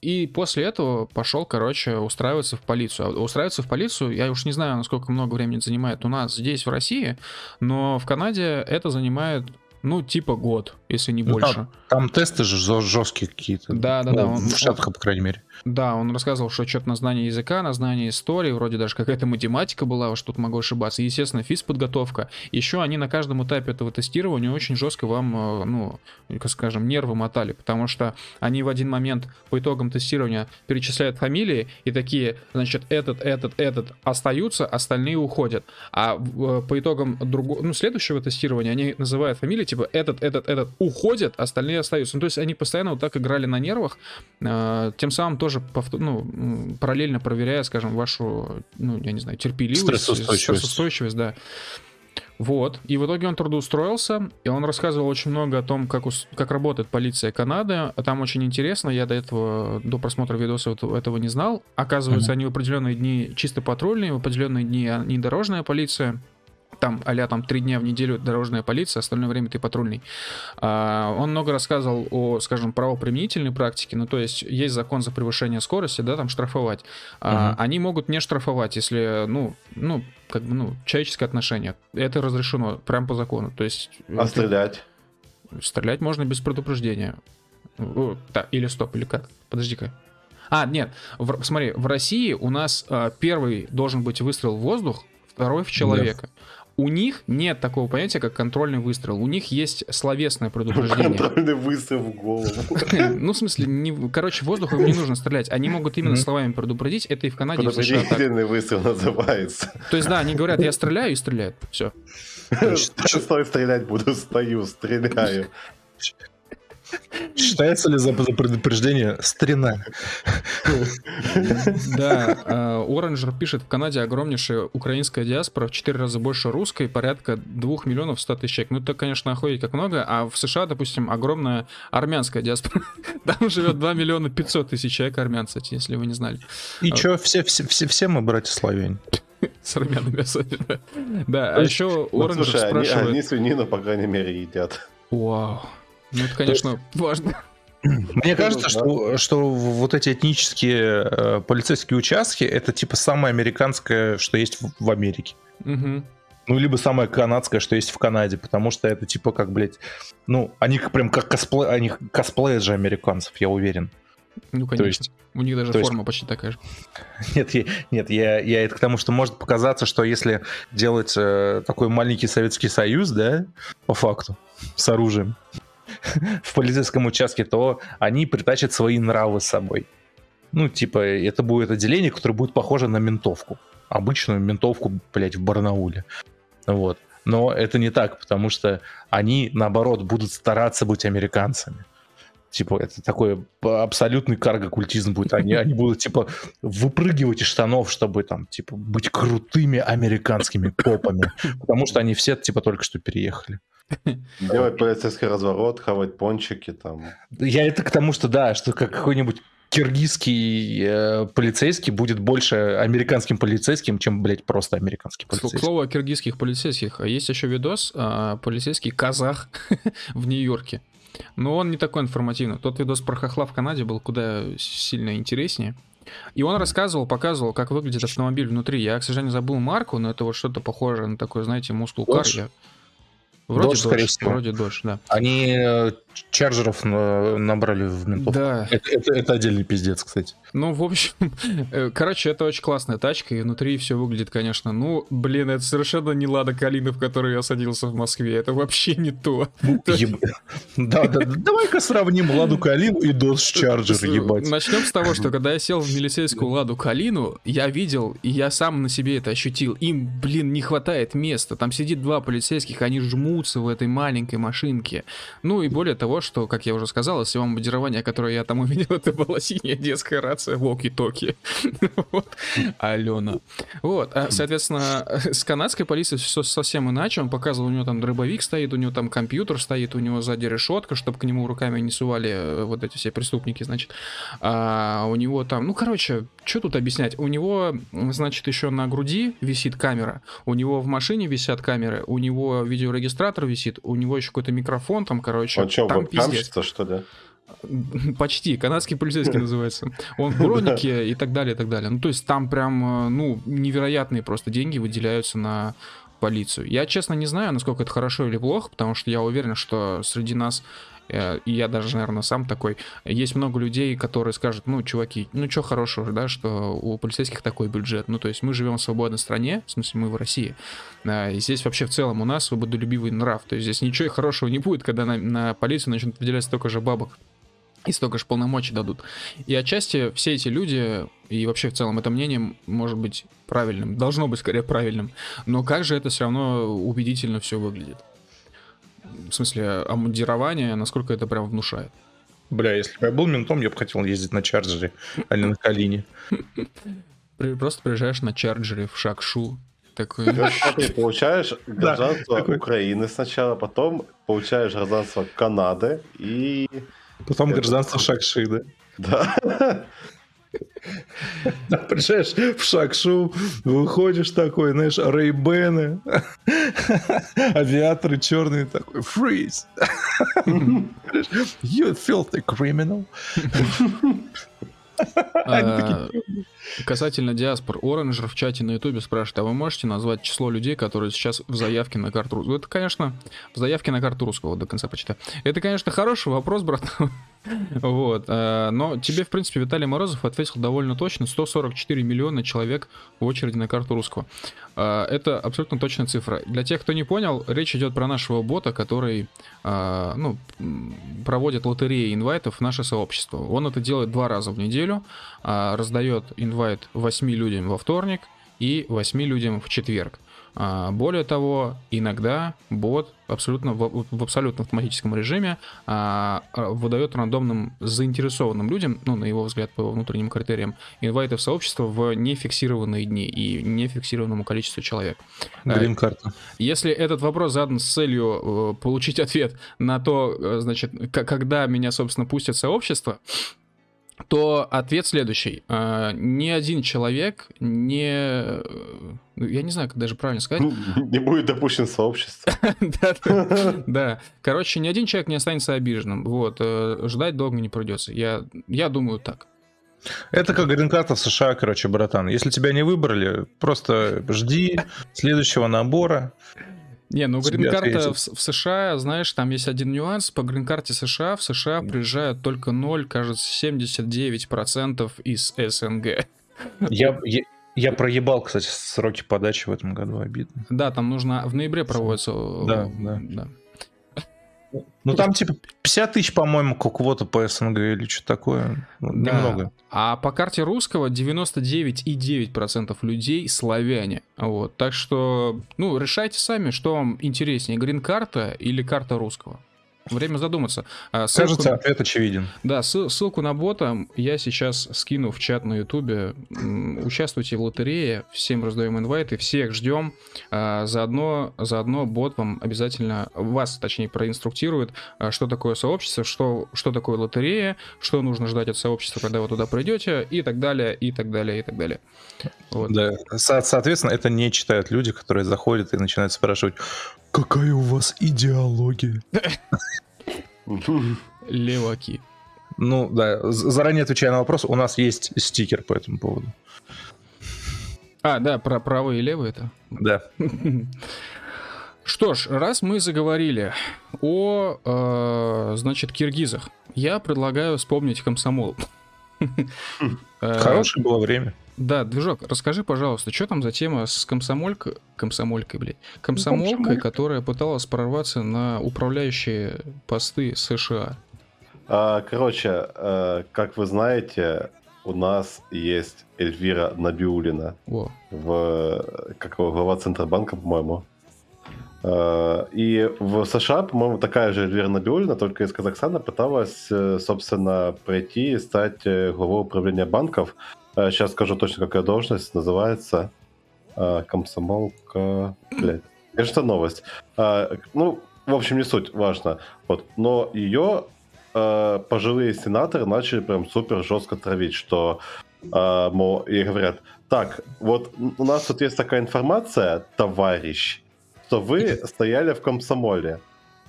и после этого пошел, короче, устраиваться в полицию. А устраиваться в полицию, я уж не знаю, насколько много времени занимает у нас здесь, в России, но в Канаде это занимает ну, типа год, если не ну, больше. Там, там тесты же жесткие какие-то. Да, да, ну, да. Он, в Штатах, по крайней мере. Да, он рассказывал, что что-то на знание языка, на знание истории, вроде даже какая-то математика была, что тут могу ошибаться. естественно, физподготовка. Еще они на каждом этапе этого тестирования очень жестко вам, э, ну, скажем, нервы мотали, потому что они в один момент по итогам тестирования перечисляют фамилии и такие, значит, этот, этот, этот остаются, остальные уходят. А э, по итогам другого, ну, следующего тестирования они называют фамилии, типа, этот, этот, этот уходят, остальные остаются. Ну, то есть они постоянно вот так играли на нервах, э, тем самым тоже повтор, ну, параллельно проверяя, скажем, вашу, ну, я не знаю, терпеливость, стрессоустойчивость, стрессоустойчивость да. Вот. И в итоге он трудоустроился, и он рассказывал очень много о том, как, как работает полиция Канады. А там очень интересно, я до этого, до просмотра видоса этого не знал. Оказывается, mm-hmm. они в определенные дни чисто патрульные, в определенные дни не дорожная полиция там а там три дня в неделю дорожная полиция, остальное время ты патрульный. А, он много рассказывал о, скажем, правоприменительной практике, ну то есть есть закон за превышение скорости, да, там штрафовать. А, угу. Они могут не штрафовать, если, ну, ну, как бы, ну, человеческое отношение. Это разрешено прям по закону. То есть... А ты... стрелять? Стрелять можно без предупреждения. Да, или стоп, или как? Подожди-ка. А, нет, в, смотри, в России у нас а, первый должен быть выстрел в воздух, второй в человека. Да. У них нет такого понятия, как контрольный выстрел. У них есть словесное предупреждение. Контрольный выстрел в голову. Ну, в смысле, не, короче, воздухом не нужно стрелять. Они могут именно словами предупредить. Это и в Канаде, и в США Предупредительный выстрел называется. То есть, да, они говорят, я стреляю и стреляют. Все. Стой, стрелять буду, стою, стреляю. Считается ли за, за предупреждение стрина? Да, Оранжер пишет, в Канаде огромнейшая украинская диаспора, в 4 раза больше русской, порядка 2 миллионов 100 тысяч человек. Ну, это, конечно, охуеть как много, а в США, допустим, огромная армянская диаспора. Там живет 2 миллиона 500 тысяч человек армян, если вы не знали. И что, все, все, все, все мы братья славяне? С армянами особенно. Да, а еще Оранжер спрашивает... Они свинину, по крайней мере, едят. Вау. Ну, это, конечно, важно. Мне кажется, что, что вот эти этнические э, полицейские участки это типа самое американское, что есть в, в Америке. Угу. Ну, либо самое канадское, что есть в Канаде, потому что это типа как, блядь, ну, они прям как косплей, они косплеят же американцев, я уверен. Ну, конечно. То есть, У них даже форма есть... почти такая же. Нет, я, нет, я, я это к тому, что может показаться, что если делать э, такой маленький Советский Союз, да, по факту, с оружием, в полицейском участке, то они притащат свои нравы с собой. Ну, типа, это будет отделение, которое будет похоже на ментовку. Обычную ментовку, блядь, в Барнауле. Вот. Но это не так, потому что они, наоборот, будут стараться быть американцами. Типа, это такой абсолютный карго-культизм будет. Они, они будут, типа, выпрыгивать из штанов, чтобы, там, типа, быть крутыми американскими копами. Потому что они все, типа, только что переехали. Делать полицейский разворот, хавать пончики там. Я это к тому, что да, что как какой-нибудь киргизский э, полицейский будет больше американским полицейским, чем, блядь, просто американский полицейский. К слову о киргизских полицейских. Есть еще видос э, полицейский казах в Нью-Йорке. Но он не такой информативный. Тот видос про хохла в Канаде был куда сильно интереснее. И он рассказывал, показывал, как выглядит автомобиль внутри. Я, к сожалению, забыл марку, но это вот что-то похожее на такой, знаете, мускул кар. Вроде дождь, скорее всего. Вроде дождь, да. Они э, чарджеров набрали в ментов. Да. Это, это, это отдельный пиздец, кстати. Ну, в общем, э, короче, это очень классная тачка, и внутри все выглядит, конечно, ну, блин, это совершенно не Лада Калина, в которой я садился в Москве, это вообще не то. Да, да, давай-ка сравним Ладу Калину и Dodge Charger, ебать. Начнем с того, что когда я сел в милицейскую Ладу Калину, я видел, и я сам на себе это ощутил, им, блин, не хватает места, там сидит два полицейских, они жмутся в этой маленькой машинке, ну и более того, того, что, как я уже сказал, из всего модирования, которое я там увидел, это была синяя детская рация Walkie-Talkie. вот. Алена. Вот. А, соответственно, с канадской полицией все совсем иначе. Он показывал, у него там дробовик стоит, у него там компьютер стоит, у него сзади решетка, чтобы к нему руками не сували э, вот эти все преступники, значит. А у него там, ну, короче, что тут объяснять? У него, значит, еще на груди висит камера, у него в машине висят камеры, у него видеорегистратор висит, у него еще какой-то микрофон там, короче. Он что, там что ли? Почти, канадский полицейский называется. Он в бронике и так далее, и так далее. Ну, то есть там прям, э, ну, невероятные просто деньги выделяются на полицию. Я, честно, не знаю, насколько это хорошо или плохо, потому что я уверен, что среди нас и я даже, наверное, сам такой. Есть много людей, которые скажут, ну, чуваки, ну, что хорошего, да, что у полицейских такой бюджет. Ну, то есть мы живем в свободной стране, в смысле, мы в России. И здесь вообще в целом у нас свободолюбивый нрав. То есть здесь ничего хорошего не будет, когда на, на полицию начнут выделять столько же бабок и столько же полномочий дадут. И отчасти все эти люди, и вообще в целом это мнение может быть правильным, должно быть скорее правильным, но как же это все равно убедительно все выглядит в смысле, омундирование, насколько это прям внушает. Бля, если бы я был ментом, я бы хотел ездить на чарджере, а не на Калине. Просто приезжаешь на чарджере в Шакшу, такой... Ты получаешь гражданство Украины сначала, потом получаешь гражданство Канады и... Потом гражданство Шакши, да? Да. Да, приезжаешь в Шакшу, выходишь такой, знаешь, рейбены, авиаторы черные такой, freeze. You filthy criminal. А, касательно диаспор, Оранжер в чате на ютубе спрашивает, а вы можете назвать число людей, которые сейчас в заявке на карту русского? Это, конечно, в заявке на карту русского до конца почитаю. Это, конечно, хороший вопрос, брат. Вот. Э, но тебе, в принципе, Виталий Морозов ответил довольно точно. 144 миллиона человек в очереди на карту русского. Э, это абсолютно точная цифра. Для тех, кто не понял, речь идет про нашего бота, который э, ну, проводит лотереи инвайтов в наше сообщество. Он это делает два раза в неделю. Раздает инвайт 8 людям во вторник и 8 людям в четверг. А, более того, иногда бот абсолютно в, в абсолютно автоматическом режиме а, а, выдает рандомным заинтересованным людям, ну, на его взгляд, по его внутренним критериям, инвайты в сообщество в нефиксированные дни и нефиксированному количеству человек. Грин-карта. Если этот вопрос задан с целью э, получить ответ на то, э, значит, когда меня, собственно, пустят в сообщество, то ответ следующий. Ни один человек не ну, я не знаю, как даже правильно сказать. Не будет допущен сообщество. Да, Короче, ни один человек не останется обиженным. Вот. Э, ждать долго не придется. Я, я думаю так. Это как грин-карта в США, короче, братан. Если тебя не выбрали, просто жди следующего набора. Не, ну грин-карта в, в США, знаешь, там есть один нюанс. По грин-карте США в США приезжают только 0, кажется, 79% из СНГ. Я, я, я проебал, кстати, сроки подачи в этом году, обидно. Да, там нужно... В ноябре проводится... Да, да. да. Ну там типа 50 тысяч, по-моему, квота по СНГ или что такое. Ну, да. Немного. А по карте русского 99,9% людей славяне. Вот. Так что, ну, решайте сами, что вам интереснее, грин-карта или карта русского. Время задуматься. А, ссылку... Кажется, ответ очевиден. Да, ссылку на бота я сейчас скину в чат на ютубе. Участвуйте в лотерее, всем раздаем инвайты, всех ждем. А, заодно, заодно бот вам обязательно, вас точнее проинструктирует, а, что такое сообщество, что, что такое лотерея, что нужно ждать от сообщества, когда вы туда придете, и так далее, и так далее, и так далее. Вот. Да, Со- соответственно, это не читают люди, которые заходят и начинают спрашивать, какая у вас идеология? Леваки. Ну да, заранее отвечая на вопрос, у нас есть стикер по этому поводу. А, да, про правые и левые это? Да. Что ж, раз мы заговорили о, э, значит, киргизах, я предлагаю вспомнить комсомол. Хорошее было время. Да, движок, расскажи, пожалуйста, что там за тема с комсомолькой, комсомолькой, блядь, комсомолкой, Комсомолька. которая пыталась прорваться на управляющие посты США? А, короче, э, как вы знаете, у нас есть Эльвира Набиулина. Во. В, как его, глава Центробанка, по-моему. И в США, по-моему, такая же Эльвира Набиулина, только из Казахстана, пыталась, собственно, пройти и стать главой управления банков. Сейчас скажу точно, какая должность называется. Комсомолка... Блядь. Конечно, новость. Ну, в общем, не суть, важно. Вот. Но ее э, пожилые сенаторы начали прям супер жестко травить, что, э, мол, и говорят, так, вот у нас тут есть такая информация, товарищ, что вы стояли в комсомоле.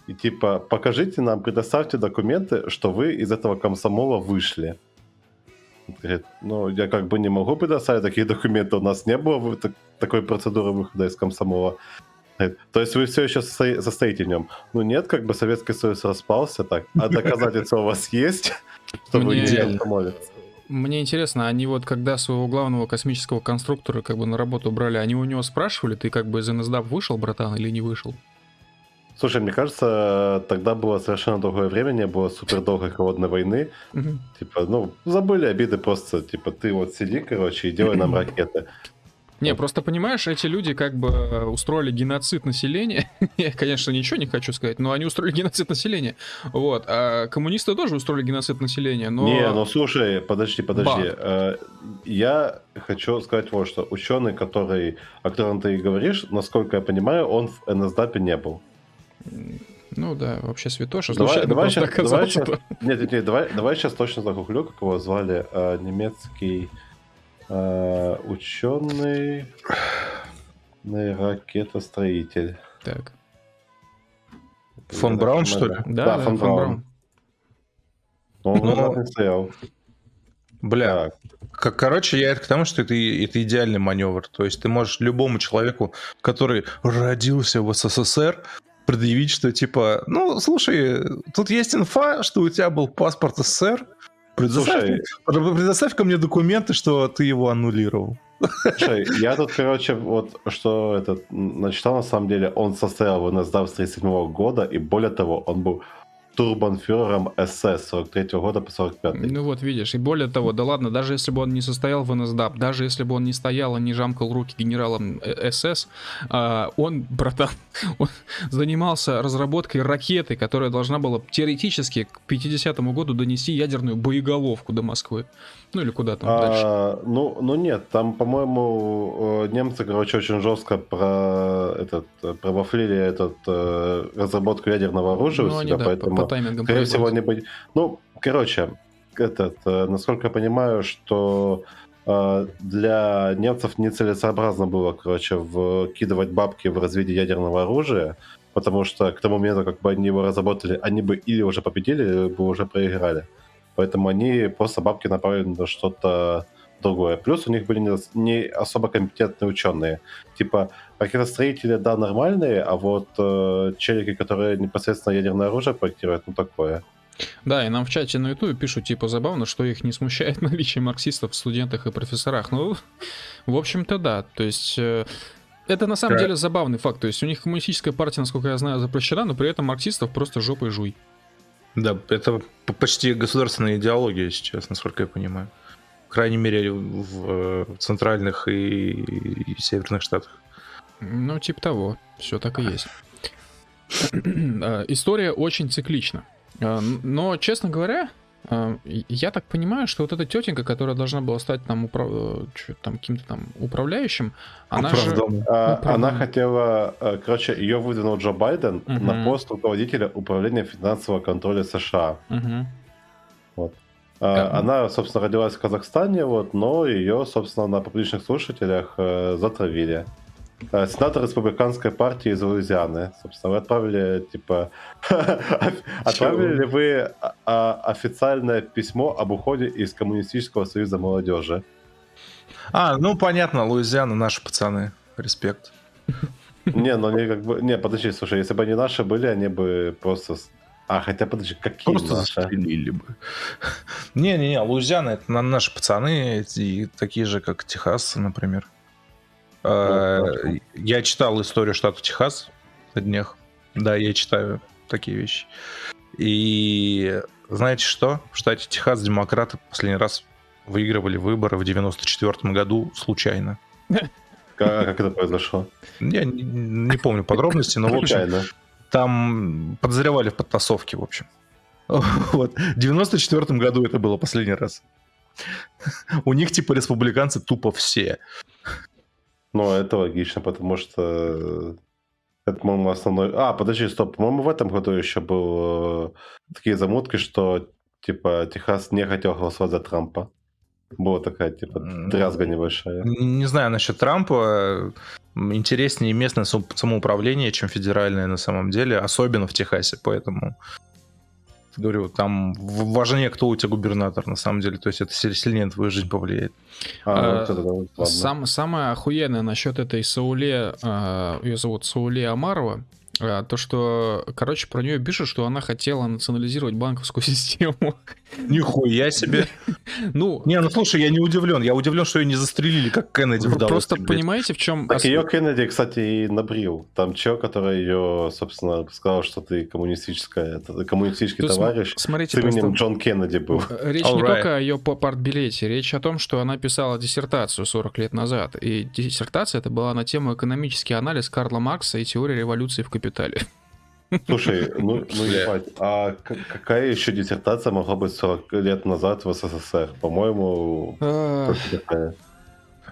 И типа, покажите нам, предоставьте документы, что вы из этого комсомола вышли. Говорит, ну, я как бы не могу предоставить такие документы, у нас не было такой процедуры выхода из комсомола. То есть вы все еще состоите в нем? Ну нет, как бы Советский Союз распался так. А доказательства у вас есть, что вы идеально молитесь? Мне интересно, они вот когда своего главного космического конструктора как бы на работу брали, они у него спрашивали, ты как бы из НСДАП вышел, братан, или не вышел? Слушай, мне кажется, тогда было совершенно другое время, не было супер долгой холодной войны. Угу. Типа, ну, забыли обиды просто, типа, ты вот сиди, короче, и делай нам ракеты. Не, просто понимаешь, эти люди как бы э, устроили геноцид населения. Я, конечно, ничего не хочу сказать, но они устроили геноцид населения. Вот. А коммунисты тоже устроили геноцид населения, но... Не, ну слушай, подожди, подожди. Э, я хочу сказать вот что. Ученый, который, о котором ты говоришь, насколько я понимаю, он в НСДАПе не был. Ну да, вообще святоша. Давай, давай, сейчас, давай, сейчас, нет, нет, нет, давай, давай сейчас точно загуглю, как его звали. Э, немецкий Э, ученый ракетостроитель. Так. Фон Я Браун, что ли? Да, да, да фон, фон Браун. Он Но... не стоял. Бля, так. короче, я это к тому, что это, это идеальный маневр. То есть ты можешь любому человеку, который родился в СССР, предъявить, что типа, ну, слушай, тут есть инфа, что у тебя был паспорт СССР, Предоставь, предоставь ко мне документы, что ты его аннулировал. Слушай, я тут, короче, вот что этот начитал, на самом деле, он состоял в НСДАП с 37 года, и более того, он был турбанфюрером СС 43 года по 45 Ну вот, видишь, и более того, да ладно, даже если бы он не состоял в НСДАП, даже если бы он не стоял и не жамкал руки генералом э, СС, а, он, братан, он занимался разработкой ракеты, которая должна была теоретически к 50 году донести ядерную боеголовку до Москвы. Ну или куда там а, дальше? Ну, ну нет, там, по-моему, э, немцы, короче, очень жестко про этот провафлили этот э, разработку ядерного оружия ну, у себя, они, да, поэтому, по, по таймингам скорее всего, они были... Ну, короче, этот, э, насколько я понимаю, что для немцев нецелесообразно было, короче, вкидывать бабки в развитие ядерного оружия, потому что к тому моменту, как бы они его разработали, они бы или уже победили, или бы уже проиграли. Поэтому они просто бабки направили на что-то другое. Плюс у них были не, не особо компетентные ученые. Типа ракетостроители, да, нормальные, а вот э, челики, которые непосредственно ядерное оружие проектируют, ну такое. Да, и нам в чате на YouTube пишут, типа, забавно, что их не смущает наличие марксистов в студентах и профессорах. Ну, в общем-то, да. То есть... Э, это на самом деле забавный факт. То есть у них коммунистическая партия, насколько я знаю, запрещена, но при этом марксистов просто жопой жуй. Да, это почти государственная идеология сейчас, насколько я понимаю. В крайней мере, в центральных и, северных штатах. Ну, типа того. Все так и есть. А, история очень циклична. А, но, честно говоря, я так понимаю, что вот эта тетенька, которая должна была стать там, управ... Э, там каким-то там управляющим, она же... А, она хотела, э, короче, ее выдвинул Джо Байден угу. на пост руководителя управления финансового контроля США. Угу. Вот. А, она, собственно, родилась в Казахстане, вот, но ее, собственно, на публичных слушателях э, затравили. Э, сенатор республиканской партии из Луизианы. Собственно, вы отправили, типа, отправили ли вы а, а, официальное письмо об уходе из Коммунистического союза молодежи? А, ну понятно, Луизиана наши пацаны. Респект. Не, ну они как бы... Не, подожди, слушай, если бы они наши были, они бы просто... А, хотя, подожди, какие Просто наши? застрелили бы. Не-не-не, Луизиана это наши пацаны, и такие же, как Техас, например. Э, я читал историю штата Техас на днях. Да, я читаю такие вещи. И знаете что? В штате Техас демократы последний раз выигрывали выборы в 94 году случайно. Как это произошло? Я не, не помню подробности, но в общем, там подозревали в подтасовке, в общем. Вот. В 94 году это было последний раз. У них типа республиканцы тупо все. Ну, это логично, потому что это, по-моему, основной... А, подожди, стоп. По-моему, в этом году еще был э, такие замутки, что типа Техас не хотел голосовать за Трампа. Была такая, типа, дрязга небольшая. Не знаю насчет Трампа. Интереснее местное самоуправление, чем федеральное на самом деле, особенно в Техасе, поэтому говорю, там важнее, кто у тебя губернатор, на самом деле. То есть это сильнее на твою жизнь повлияет. А, а, это, сам, самое охуенное насчет этой Сауле, а, ее зовут Сауле Амарова, а, то, что, короче, про нее пишут, что она хотела национализировать банковскую систему. Нихуя себе. Ну, не, ну слушай, я не удивлен. Я удивлен, что ее не застрелили, как Кеннеди в Просто понимаете, в чем... Так ее Кеннеди, кстати, и набрил. Там чел, который ее, собственно, сказал, что ты коммунистическая, коммунистический Тут товарищ. Смотрите, с именем Джон Кеннеди был. Речь не только о ее партбилете, речь о том, что она писала диссертацию 40 лет назад. И диссертация это была на тему экономический анализ Карла Маркса и теория революции в капитале. Слушай, ну, ну ебать, а какая еще диссертация могла быть 40 лет назад в СССР? По-моему,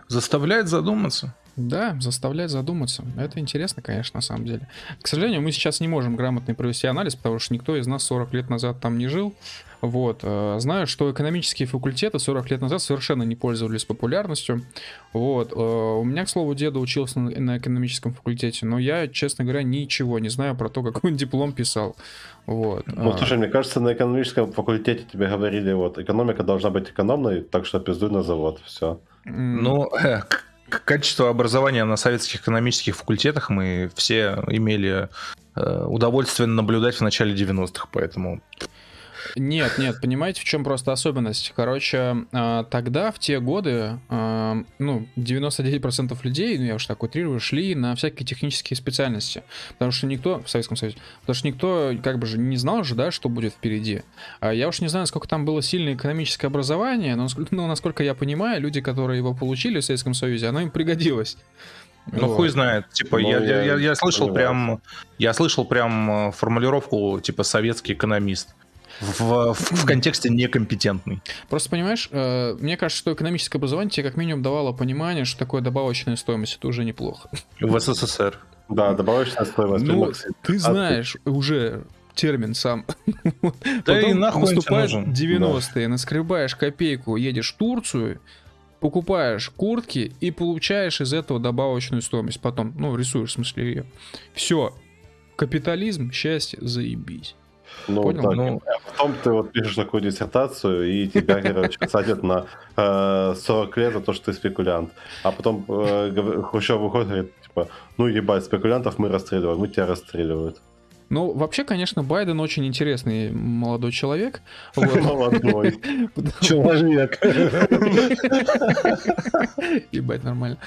Заставляет задуматься. Да, заставляет задуматься. Это интересно, конечно, на самом деле. К сожалению, мы сейчас не можем грамотно провести анализ, потому что никто из нас 40 лет назад там не жил. Вот. Э, знаю, что экономические факультеты 40 лет назад совершенно не пользовались популярностью. Вот. Э, у меня, к слову, деда учился на экономическом факультете, но я, честно говоря, ничего не знаю про то, какой он диплом писал. Вот. Ну, а. слушай, мне кажется, на экономическом факультете тебе говорили, вот, экономика должна быть экономной, так что пиздуй на завод, все. Ну, э, качество образования на советских экономических факультетах мы все имели удовольствие наблюдать в начале 90-х, поэтому нет, нет, понимаете, в чем просто особенность? Короче, а, тогда, в те годы, а, ну, 99% людей, ну, я уж так утрирую, шли на всякие технические специальности. Потому что никто, в Советском Союзе, потому что никто, как бы же, не знал же, да, что будет впереди. А я уж не знаю, сколько там было сильное экономическое образование, но, ну, насколько я понимаю, люди, которые его получили в Советском Союзе, оно им пригодилось. Ну, вот. хуй знает. Типа, я, я, я, я слышал прям, я слышал прям формулировку, типа, советский экономист в, в, в контексте некомпетентный. Просто понимаешь, э, мне кажется, что экономическое образование тебе как минимум давало понимание, что такое добавочная стоимость, это уже неплохо. В СССР. Да, добавочная стоимость. Ну, ты знаешь уже термин сам. Да Потом и нахуй наступают 90-е, наскребаешь копейку, едешь в Турцию, покупаешь куртки и получаешь из этого добавочную стоимость. Потом, ну, рисуешь, в смысле, ее. Все. Капитализм, счастье, заебись. Ну, Понял? Так, ну... А потом ты вот пишешь такую диссертацию, и тебя, короче, садят на э, 40 лет за то, что ты спекулянт. А потом э, Хрущев выходит и говорит, типа, ну ебать, спекулянтов мы расстреливаем, мы тебя расстреливают. Ну, вообще, конечно, Байден очень интересный молодой человек. Молодой. Человек. Ебать, нормально.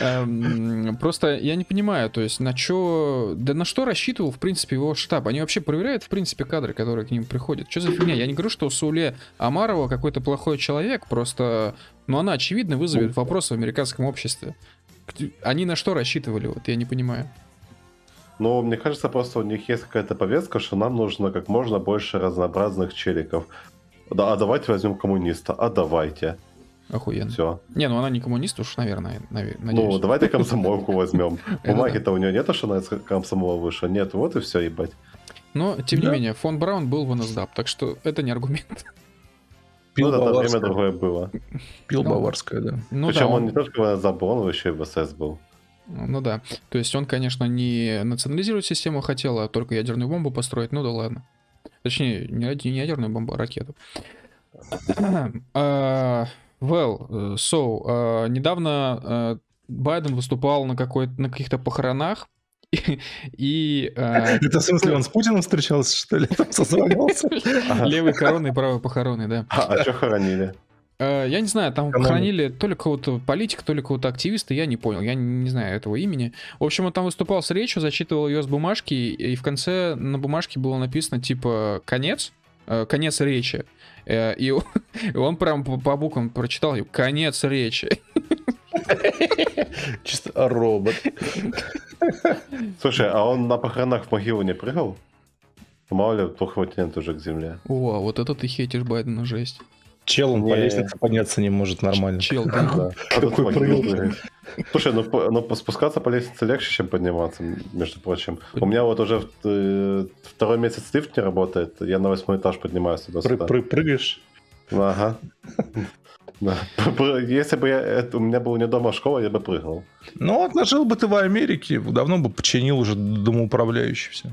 Эм, просто я не понимаю, то есть на что... Да на что рассчитывал, в принципе, его штаб? Они вообще проверяют, в принципе, кадры, которые к ним приходят? Что за фигня? Я не говорю, что Сауле Амарова какой-то плохой человек, просто... Ну, она, очевидно, вызовет вопрос в американском обществе. Они на что рассчитывали? Вот я не понимаю. Но мне кажется, просто у них есть какая-то повестка, что нам нужно как можно больше разнообразных челиков. Да, а давайте возьмем коммуниста. А давайте. Охуенно. Все. Не, ну она не коммунист уж, наверное, надеюсь. Ну, давайте комсомолку возьмем. Бумаги-то у нее нет, что она из комсомола вышла. Нет, вот и все, ебать. Но, тем не менее, фон Браун был в НСДАП, так что это не аргумент. Пил ну, да, время другое было. Пил ну, баварское, да. Ну, Причем да, он... он не только в НСДАП был, он еще и в СС был. Ну да. То есть он, конечно, не национализировать систему хотел, а только ядерную бомбу построить. Ну да ладно. Точнее, не, не ядерную бомбу, а ракету. uh, well, so, uh, недавно uh, Байден выступал на, какой на каких-то похоронах, и... Это в смысле он с Путиным встречался, что ли? Там созвонился? Левый короны и правый похороны, да. А, а что хоронили? Э, я не знаю, там Кому? хранили то ли какого-то политика, то ли какого-то активиста, я не понял, я не знаю этого имени. В общем, он там выступал с речью, зачитывал ее с бумажки, и в конце на бумажке было написано типа «конец», э, «конец речи». Э, и он прям по буквам прочитал «конец речи». Чисто робот. Слушай, а он на похоронах в могилу не прыгал? Мало ли, плохо тянет уже к земле. О, вот это ты хейтишь Байдена, жесть. Чел, он не... по лестнице подняться не может нормально. Чел, да. Какой прыгал. Слушай, ну, ну спускаться по лестнице легче, чем подниматься, между прочим. У меня вот уже э, второй месяц лифт не работает, я на восьмой этаж поднимаюсь туда-сюда. Прыгаешь? Ага. Если бы я, это, у меня была не дома школа, я бы прыгал. Ну, отложил бы ты в Америке, давно бы починил уже домоуправляющий все.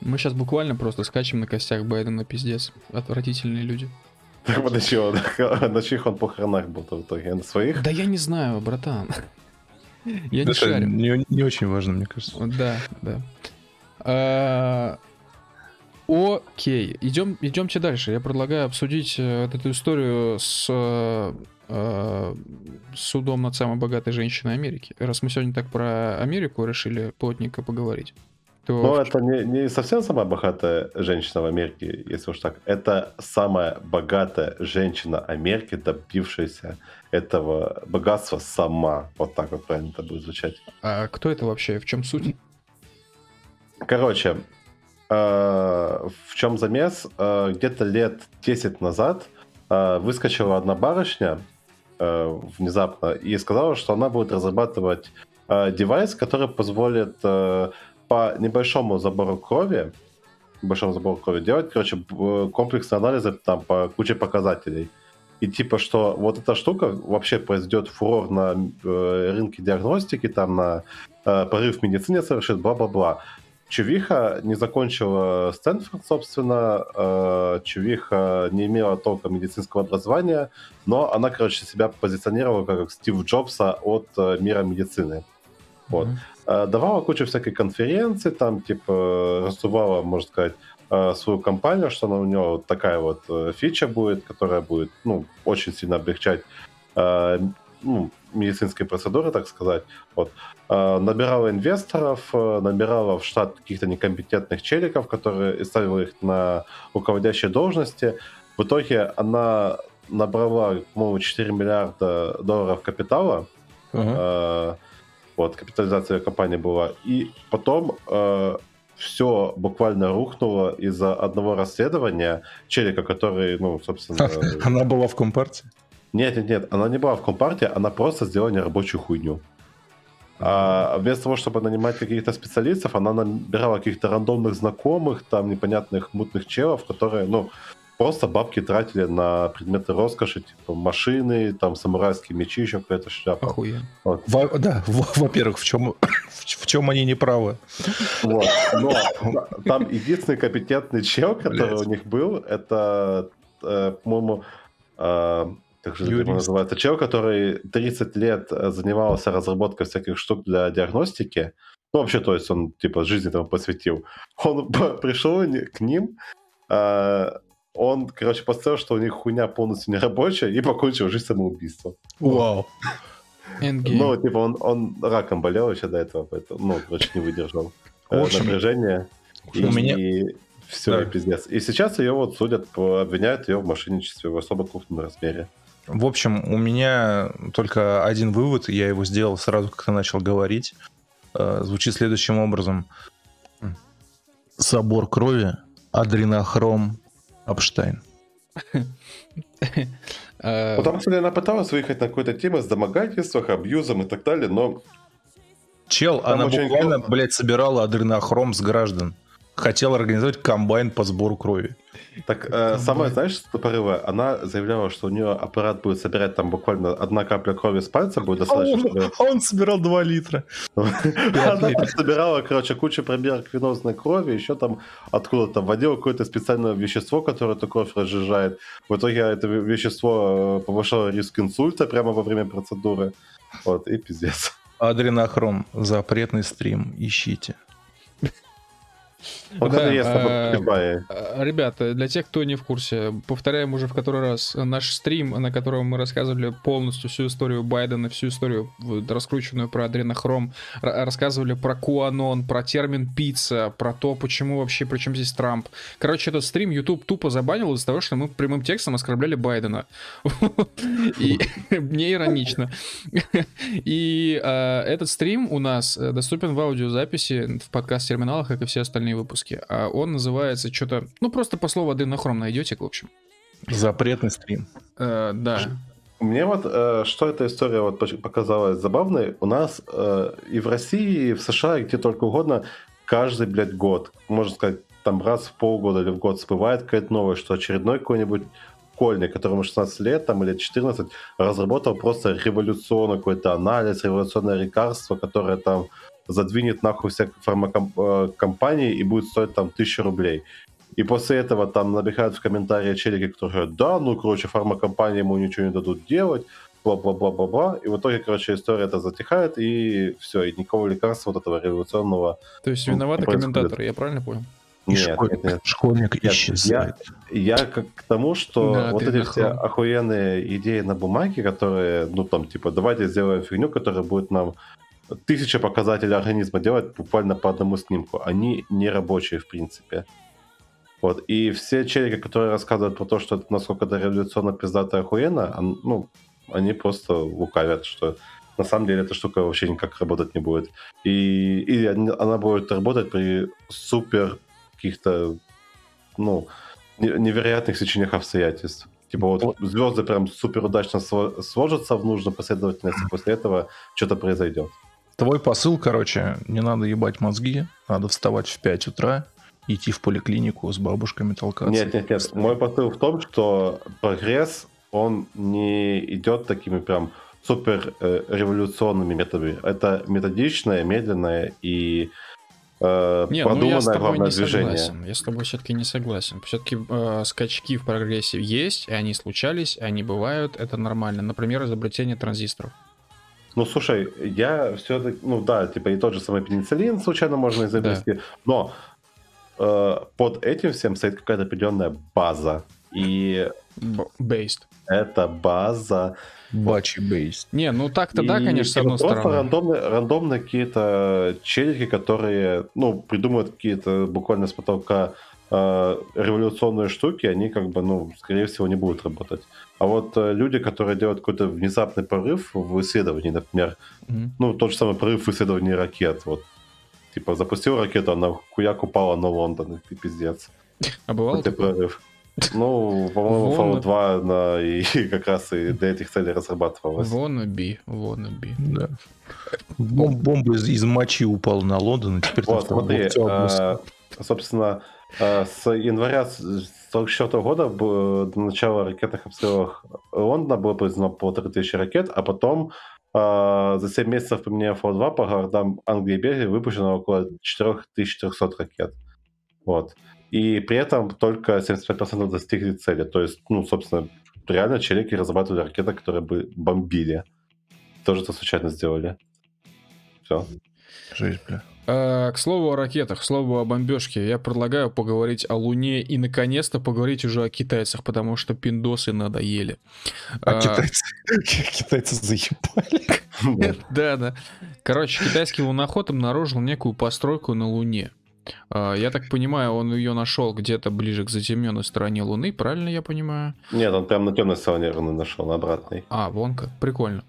Мы сейчас буквально просто скачем на костях Байдена, пиздец. Отвратительные люди. Так подожди, на чьих он похоронах был в итоге? На своих? Да я не знаю, братан. Я не шарю. Не, не очень важно, мне кажется. Да, да. А, окей, идем, идемте дальше. Я предлагаю обсудить э, эту историю с э, судом над самой богатой женщиной Америки. Раз мы сегодня так про Америку решили плотненько поговорить. То... Но это не, не совсем самая богатая женщина в Америке, если уж так. Это самая богатая женщина Америки, добившаяся этого богатства сама. Вот так вот правильно это будет звучать. А кто это вообще? В чем суть? Короче, э, в чем замес? Э, где-то лет 10 назад э, выскочила одна барышня э, внезапно и сказала, что она будет разрабатывать э, девайс, который позволит э, по небольшому забору крови, большому забору крови делать, короче, комплексные анализы там по куче показателей. И типа, что вот эта штука вообще произойдет фурор на э, рынке диагностики, там на э, порыв в медицине совершит, бла-бла-бла. Чувиха не закончила Стэнфорд, собственно. Э, Чувиха не имела толком медицинского образования, но она, короче, себя позиционировала как Стив Джобса от э, мира медицины. Вот. Mm-hmm. Э, давала кучу всякой конференций, там, типа, раздувала, можно сказать, э, свою компанию, что она у нее вот такая вот э, фича будет, которая будет, ну, очень сильно облегчать ну, медицинские процедуры, так сказать. Вот. Набирала инвесторов, набирала в штат каких-то некомпетентных челиков, которые и ставила их на руководящие должности. В итоге она набрала, по-моему, 4 миллиарда долларов капитала. Uh-huh. Вот, капитализация компании была. И потом э, все буквально рухнуло из-за одного расследования челика, который, ну, собственно... Она была в Компартии? Нет, нет, нет, она не была в Компартии, она просто сделала нерабочую хуйню. А вместо того, чтобы нанимать каких-то специалистов, она набирала каких-то рандомных знакомых, там непонятных мутных челов, которые, ну, просто бабки тратили на предметы роскоши, типа машины, там самурайские мечи, еще какая-то шляпа. Охуенно. Вот. Во, да, во-первых, в чем, в чем они не правы. Вот. Но там единственный компетентный чел, который Блять. у них был, это, э, по-моему, э, как же его называется, чел, который 30 лет занимался разработкой всяких штук для диагностики. Ну, вообще, то есть он, типа, жизнь этому посвятил. Он пришел к ним, э, он, короче, поставил, что у них хуйня полностью нерабочая, и покончил жизнь самоубийством. Вау. Ну, типа, он, он раком болел еще до этого, поэтому, ну, короче, не выдержал в общем, напряжение. У и, меня... и все, да. и пиздец. И сейчас ее вот судят, обвиняют ее в мошенничестве в особо крупном размере. В общем, у меня только один вывод, я его сделал сразу, как ты начал говорить. Э, звучит следующим образом. Собор крови, адренохром, Апштайн. Потому что она пыталась выехать на какую-то тему с домогательством, абьюзом и так далее, но... Чел, она буквально, блядь, собирала адренохром с граждан хотела организовать комбайн по сбору крови. Так, э, самое, знаешь, что порыва? Она заявляла, что у нее аппарат будет собирать там буквально одна капля крови с пальца будет достаточно. А он, чтобы... а он собирал 2 литра. Она собирала, короче, кучу пробирок венозной крови, еще там откуда-то вводила какое-то специальное вещество, которое эту кровь разжижает. В итоге это вещество э, повышало риск инсульта прямо во время процедуры. Вот, и пиздец. Адренохром. Запретный стрим. Ищите. Вот да, это а, Ребята, для тех, кто не в курсе, повторяем уже в который раз наш стрим, на котором мы рассказывали полностью всю историю Байдена, всю историю раскрученную про адренохром, рассказывали про QAnon, про термин пицца, про то, почему вообще, при чем здесь Трамп. Короче, этот стрим YouTube тупо забанил из-за того, что мы прямым текстом оскорбляли Байдена. И не иронично. И а, этот стрим у нас э, доступен в аудиозаписи в подкаст-терминалах, как и все остальные выпуски. А он называется что-то... Ну, просто по слову аденохром найдете, в общем. Запретный стрим. Э, да. Мне вот э, что эта история вот показалась забавной. У нас э, и в России, и в США, и где только угодно, каждый, блядь, год, можно сказать, там раз в полгода или в год всплывает какая-то новость, что очередной какой-нибудь школьник, которому 16 лет там, или 14, разработал просто революционный какой-то анализ, революционное лекарство, которое там задвинет нахуй всех фармакомпаний и будет стоить там тысячу рублей. И после этого там набегают в комментарии челики, которые говорят, да, ну, короче, фармакомпании ему ничего не дадут делать, бла-бла-бла-бла-бла. И в итоге, короче, история это затихает, и все, и никакого лекарства вот этого революционного... То есть виноваты комментаторы, я правильно понял? И нет, школьник, нет, нет. школьник нет, исчезает. Я, я как к тому, что да, вот эти все охуенные идеи на бумаге, которые, ну там, типа, давайте сделаем фигню, которая будет нам тысяча показателей организма делать буквально по одному снимку, они не рабочие в принципе. Вот. И все челики, которые рассказывают про то, что это, насколько это революционно пиздато охуенно, ну, они просто лукавят, что на самом деле эта штука вообще никак работать не будет. И, и она будет работать при супер каких-то, ну, невероятных сечениях обстоятельств. Типа вот звезды прям супер удачно сложатся в нужной последовательности, после этого что-то произойдет. Твой посыл, короче, не надо ебать мозги, надо вставать в 5 утра, идти в поликлинику с бабушками толкаться. Нет, нет, нет. Мой посыл в том, что прогресс, он не идет такими прям супер э, революционными методами. Это методичное, медленное и э, Нет, продуманное ну я с тобой главное не движение. Согласен. Я с тобой все-таки не согласен. Все-таки э, скачки в прогрессе есть, и они случались, и они бывают, это нормально. Например, изобретение транзисторов. Ну, слушай, я все-таки, ну да, типа и тот же самый пенициллин случайно можно изобрести, да. но э, под этим всем стоит какая-то определенная база. И... Based. Это база Бачи бейс. Не, ну так-то да, конечно, с одной просто стороны. Рандомные, рандомные какие-то челики, которые, ну, придумывают какие-то буквально с потолка э, революционные штуки, они как бы, ну, скорее всего, не будут работать. А вот э, люди, которые делают какой-то внезапный прорыв в исследовании, например, mm-hmm. ну, тот же самый прорыв в исследовании ракет, вот, типа, запустил ракету, она хуяк упала на Лондон, и пиздец. А бывал вот такой? прорыв. Ну, по-моему, Fallout 2 на, и как раз и для этих целей разрабатывалась. Wannabe, wannabe. Да. Бом- бомба из, из мочи упала на Лондон, и теперь вот, смотри, а, собственно, а, с января 1944 года до начала ракетных обстрелов Лондона было произведено полторы тысячи ракет, а потом а, за 7 месяцев применения Fallout 2 по городам Англии и Бельгии выпущено около 4300 ракет. Вот и при этом только 75% достигли цели. То есть, ну, собственно, реально челики разрабатывали ракеты, которые бы бомбили. Тоже это случайно сделали. Все. Жизнь, бля. А, к слову о ракетах, к слову о бомбежке, я предлагаю поговорить о Луне и наконец-то поговорить уже о китайцах, потому что пиндосы надоели. А, а китайцы, китайцы заебали. Да, да. Короче, китайский луноход обнаружил некую постройку на Луне. А, я так понимаю, он ее нашел где-то ближе к затемненной стороне Луны, правильно я понимаю? Нет, он прям на темной стороне Луны нашел, на обратной. А, вон как, прикольно.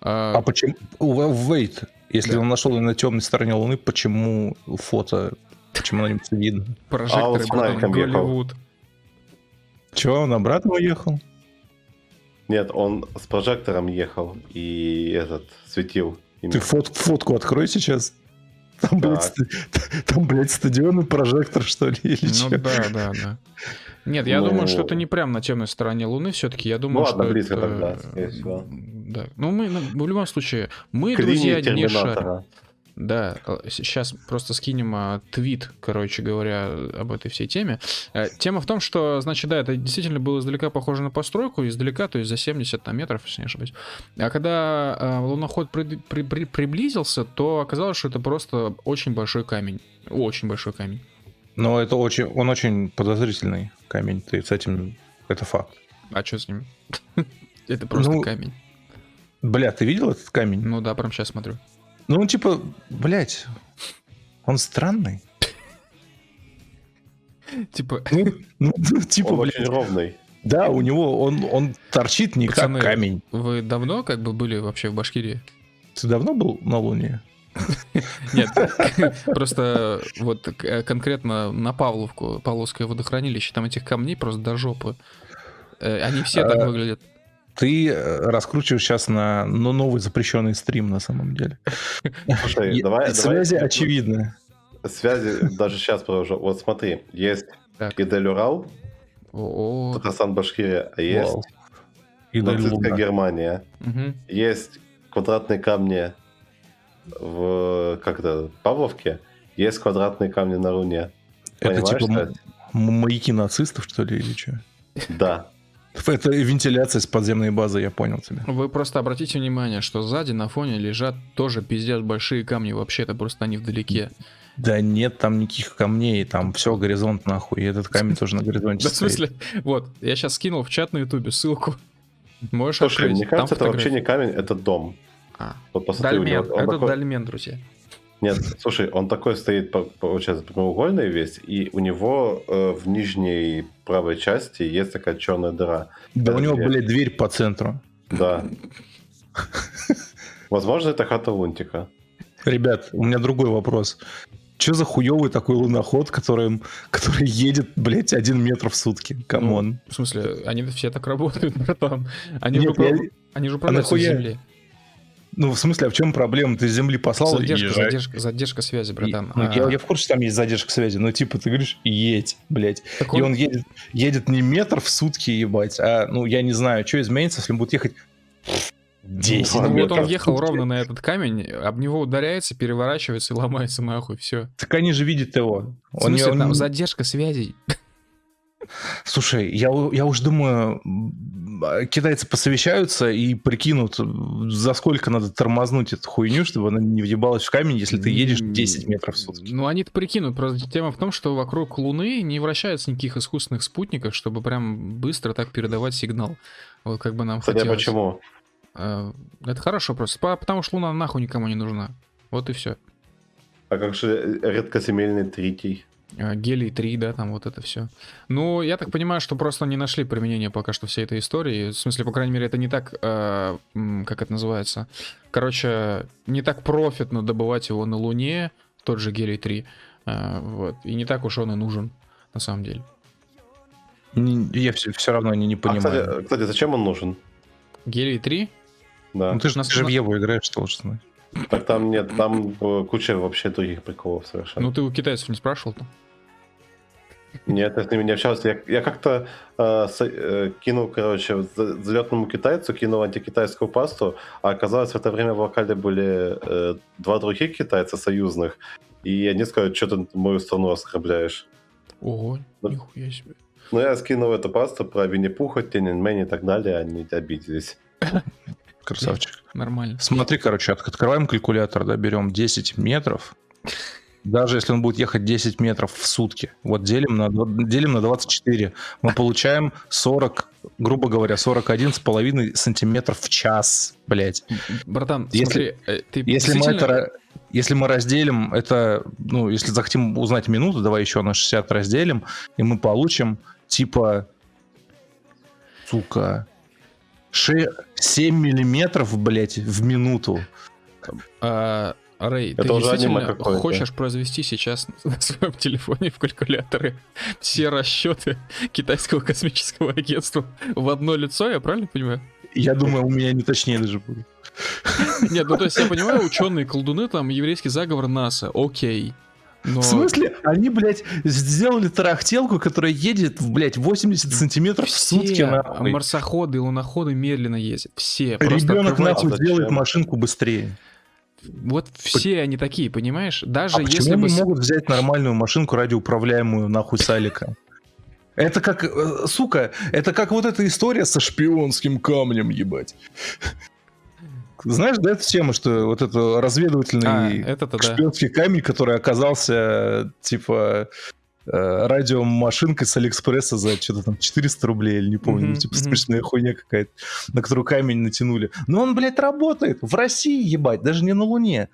А, а почему? Wait, если да. он нашел ее на темной стороне Луны, почему фото, почему на нем все видно? Прожекторы, а он Голливуд. Чего, он обратно уехал? Нет, он с прожектором ехал и этот светил. Ты фот, фотку открой сейчас. Там, блядь, там, блядь, стадион и прожектор, что ли, или Ну что? да, да, да. Нет, я ну... думаю, что это не прям на темной стороне Луны все-таки. Я думаю, ну, ладно, что близко это... тогда, скорее всего. Да. Ну, мы, ну, в любом случае, мы, К друзья, не шарим. Да, сейчас просто скинем а, твит, короче говоря, об этой всей теме. А, тема в том, что, значит, да, это действительно было издалека похоже на постройку, издалека, то есть за 70 там, метров, если не ошибаюсь. А когда а, луноход при, при, при, приблизился, то оказалось, что это просто очень большой камень. Очень большой камень. Но это очень, он очень подозрительный камень, ты с этим, это факт. А что с ним? Это просто ну, камень. Бля, ты видел этот камень? Ну да, прям сейчас смотрю. Ну, типа, блядь, он странный. Типа... Ну, ну, типа, он очень ровный. Да, у него он, он торчит не Пацаны, как камень. Вы давно как бы были вообще в Башкирии? Ты давно был на Луне? Нет, просто вот конкретно на Павловку, Павловское водохранилище, там этих камней просто до жопы. Э, они все так а, выглядят. Ты э, раскручиваешь сейчас на ну, новый запрещенный стрим на самом деле. Слушай, давай... Связи давай, очевидны. Связи даже сейчас продолжу. Вот смотри, есть Идель Урал, Татарстан Башкирия, а есть нацистская Германия, есть квадратные камни в как это Павловке, есть квадратные камни на Руне. Это типа маяки нацистов, что ли, или что? Да. Это вентиляция с подземной базы, я понял тебя. Вы просто обратите внимание, что сзади на фоне лежат тоже пиздец большие камни. Вообще, это просто они вдалеке. Да нет там никаких камней, там все горизонт нахуй, и этот камень тоже на горизонте В смысле, вот, я сейчас скинул в чат на ютубе ссылку. Можешь Слушай, мне кажется, это вообще не камень, это дом. А, дольмен, это дольмен, друзья. Нет, слушай, он такой стоит, получается, прямоугольный весь, и у него э, в нижней правой части есть такая черная дыра. Да, у него, блядь, дверь по центру. Да. Возможно, это хата Лунтика. Ребят, у меня другой вопрос. Че за хуёвый такой луноход, который, который едет, блядь, один метр в сутки? Come on. Ну, в смысле, они все так работают, братан. Они, Нет, же, я... они же а нахуя... земли. Ну, в смысле, а в чем проблема? Ты с земли послал задержка, и задержка, задержка связи, братан. ну, а... я, я в курсе, что там есть задержка связи, но типа ты говоришь, едь, блядь. Так он... И он едет, едет не метр в сутки, ебать, а, ну, я не знаю, что изменится, если он будет ехать 10 ну, вот он ехал ровно на этот камень, об него ударяется, переворачивается и ломается нахуй, все. Так они же видят его. В смысле, он, там задержка связей. Слушай, я, я уж думаю, китайцы посовещаются и прикинут, за сколько надо тормознуть эту хуйню, чтобы она не въебалась в камень, если ты едешь 10 метров в сутки. Ну, они-то прикинут. Просто тема в том, что вокруг Луны не вращается никаких искусственных спутников, чтобы прям быстро так передавать сигнал. Вот как бы нам Хотя хотелось. почему? А, это хорошо просто. Потому что Луна нахуй никому не нужна. Вот и все. А как же редкоземельный третий? А, гелий 3, да, там вот это все. Ну, я так понимаю, что просто не нашли применения пока что всей этой истории. В смысле, по крайней мере, это не так, э, как это называется. Короче, не так профитно добывать его на Луне, тот же гелий 3. Э, вот. И не так уж он и нужен, на самом деле. Я все, все равно не, не понимаю. А, кстати, кстати, зачем он нужен? Гелий 3? Да. Ну ты же, ты же в Еву играешь, ты лучше знаешь. Так там нет, там э, куча вообще других приколов совершенно. Ну ты у китайцев не спрашивал-то? Нет, я с ними не общался. Я, я как-то э, с, э, кинул, короче, залетному китайцу, кинул антикитайскую пасту, а оказалось, в это время в локале были э, два других китайца союзных, и они сказали, что ты мою страну оскорбляешь. Ого, ну, нихуя себе. Ну, я скинул эту пасту про Винни-Пуха, Теннинмэнь и так далее, они обиделись. Красавчик. Нормально. Смотри, короче, открываем калькулятор, да, берем 10 метров. Даже если он будет ехать 10 метров в сутки, вот делим на, делим на 24, мы получаем 40, грубо говоря, 41 с половиной сантиметров в час, блять. Братан, если, смотри, э, ты если действительно... мы это если мы разделим это, ну, если захотим узнать минуту, давай еще на 60 разделим, и мы получим типа, сука, 7 миллиметров, блядь, в минуту. А, Рэй, Это ты уже действительно хочешь произвести сейчас на своем телефоне в калькуляторе все расчеты китайского космического агентства в одно лицо, я правильно понимаю? Я думаю, у меня не точнее даже будет. Нет, ну то есть я понимаю, ученые колдуны, там, еврейский заговор НАСА, окей. Но... В смысле? Они, блядь, сделали тарахтелку, которая едет, блядь, 80 сантиметров Все в сутки. Нахуй. марсоходы и луноходы медленно ездят. Все. Ребенок нахуй сделает машинку быстрее. Вот все они такие, понимаешь? Даже а если почему бы... не могут взять нормальную машинку радиоуправляемую нахуй Салика? Это как, э, сука, это как вот эта история со шпионским камнем, ебать. Знаешь, да, эта тема, что вот это разведывательный а, это шпионский да. камень, который оказался, типа, э, радиомашинкой с Алиэкспресса за что-то там 400 рублей, или не помню, mm-hmm, типа mm-hmm. смешная хуйня какая-то, на которую камень натянули. Но он, блядь, работает в России, ебать, даже не на Луне.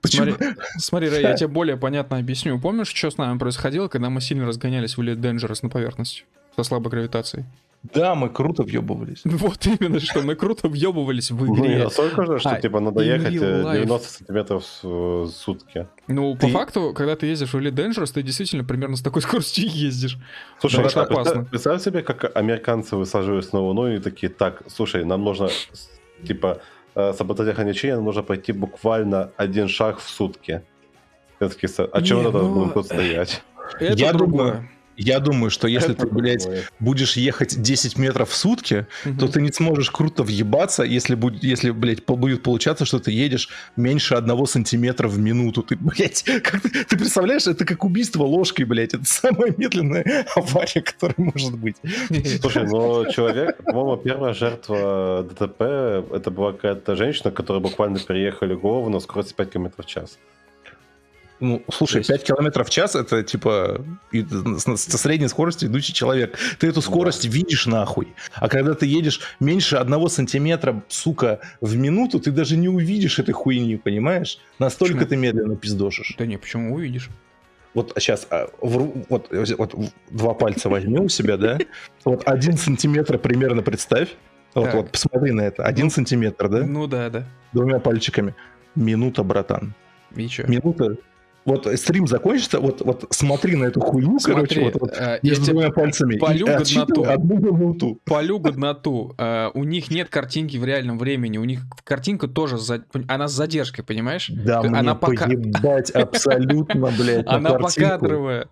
Почему? Смотри, смотри Рэй, я тебе более понятно объясню. Помнишь, что с нами происходило, когда мы сильно разгонялись в Elite Dangerous на поверхности со слабой гравитацией? Да, мы круто въебывались. Вот именно, что мы круто въебывались в игре. Ну, настолько же, что, а, типа, надо ехать 90 э, сантиметров в сутки. Ну, ты... по факту, когда ты ездишь в Elite Dangerous, ты действительно примерно с такой скоростью ездишь. Слушай, это опасно. Представь себе, как американцы высаживаются на Луну и такие, так, слушай, нам нужно, типа, э, саботаж ограничения, нам нужно пройти буквально один шаг в сутки. Я такие, а чего надо ну... будем тут стоять? Это Я другое. Думаю, я думаю, что если ты, блядь, будешь ехать 10 метров в сутки, угу. то ты не сможешь круто въебаться, если, будет, если, блядь, будет получаться, что ты едешь меньше одного сантиметра в минуту. Ты, блядь, как, ты представляешь, это как убийство ложкой, блядь. Это самая медленная авария, которая может быть. Слушай, ну человек, по-моему, первая жертва ДТП, это была какая-то женщина, которая буквально переехали голову на скорости 5 км в час. Ну, слушай, есть... 5 километров в час это типа со средней скоростью идущий человек. Ты эту скорость да. видишь нахуй. А когда ты едешь меньше одного сантиметра, сука, в минуту, ты даже не увидишь этой хуйни, понимаешь? Настолько почему? ты медленно пиздошишь. Да не, почему увидишь? Вот сейчас, а, вот, вот, вот два пальца возьми у себя, да? Вот один сантиметр примерно представь. Вот, вот, посмотри на это. Один ну, сантиметр, да? Ну да, да. Двумя пальчиками. Минута, братан. И что? Минута вот стрим закончится, вот, вот смотри на эту хуйню, Смотри, короче, вот, вот э, между двумя пальцами. Полю и годноту. Одну минуту. Полю годноту. Э, у них нет картинки в реальном времени, у них картинка тоже, за, она с задержкой, понимаешь? Да, она мне пока... поебать абсолютно, блядь, Она покадровая.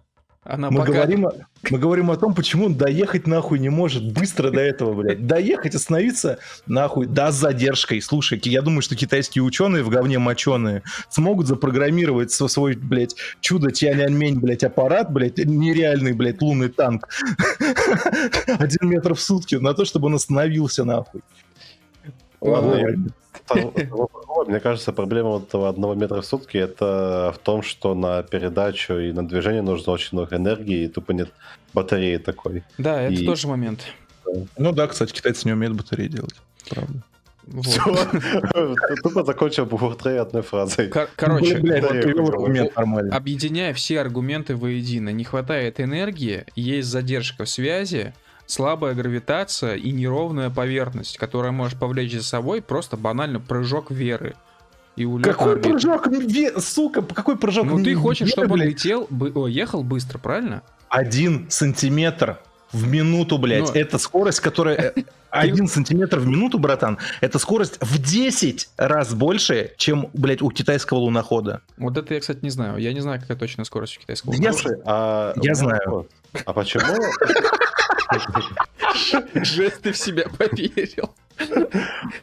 Она мы, пока... говорим, мы говорим о том, почему он доехать нахуй не может быстро до этого, блядь. Доехать, остановиться нахуй, да, с задержкой. Слушай, я думаю, что китайские ученые в говне моченые смогут запрограммировать свой, блядь, чудо Тяньаньмень, блядь, аппарат, блядь, нереальный, блядь, лунный танк. Один метр в сутки на то, чтобы он остановился нахуй. Ладно, мне кажется, проблема вот этого одного метра в сутки это в том, что на передачу и на движение нужно очень много энергии, и тупо нет батареи такой. Да, это и... тоже момент. Ну да, кстати, китайцы не умеют батареи делать, правда. Вот. Тупо закончил буфортрей одной фразой. Короче, объединяя все аргументы воедино, не хватает энергии, есть задержка в связи, слабая гравитация и неровная поверхность, которая может повлечь за собой просто банально прыжок веры. И какой прыжок? Сука, какой прыжок? Ну ты хочешь, чтобы он летел, бы... О, ехал быстро, правильно? Один сантиметр в минуту, блядь. Но... Это скорость, которая... Э, один сантиметр в минуту, братан, это скорость в 10 раз больше, чем, блядь, у китайского лунохода. Вот это я, кстати, не знаю. Я не знаю, какая точная скорость у китайского лунохода. Я, а... я знаю. А почему? Жест ты в себя поверил.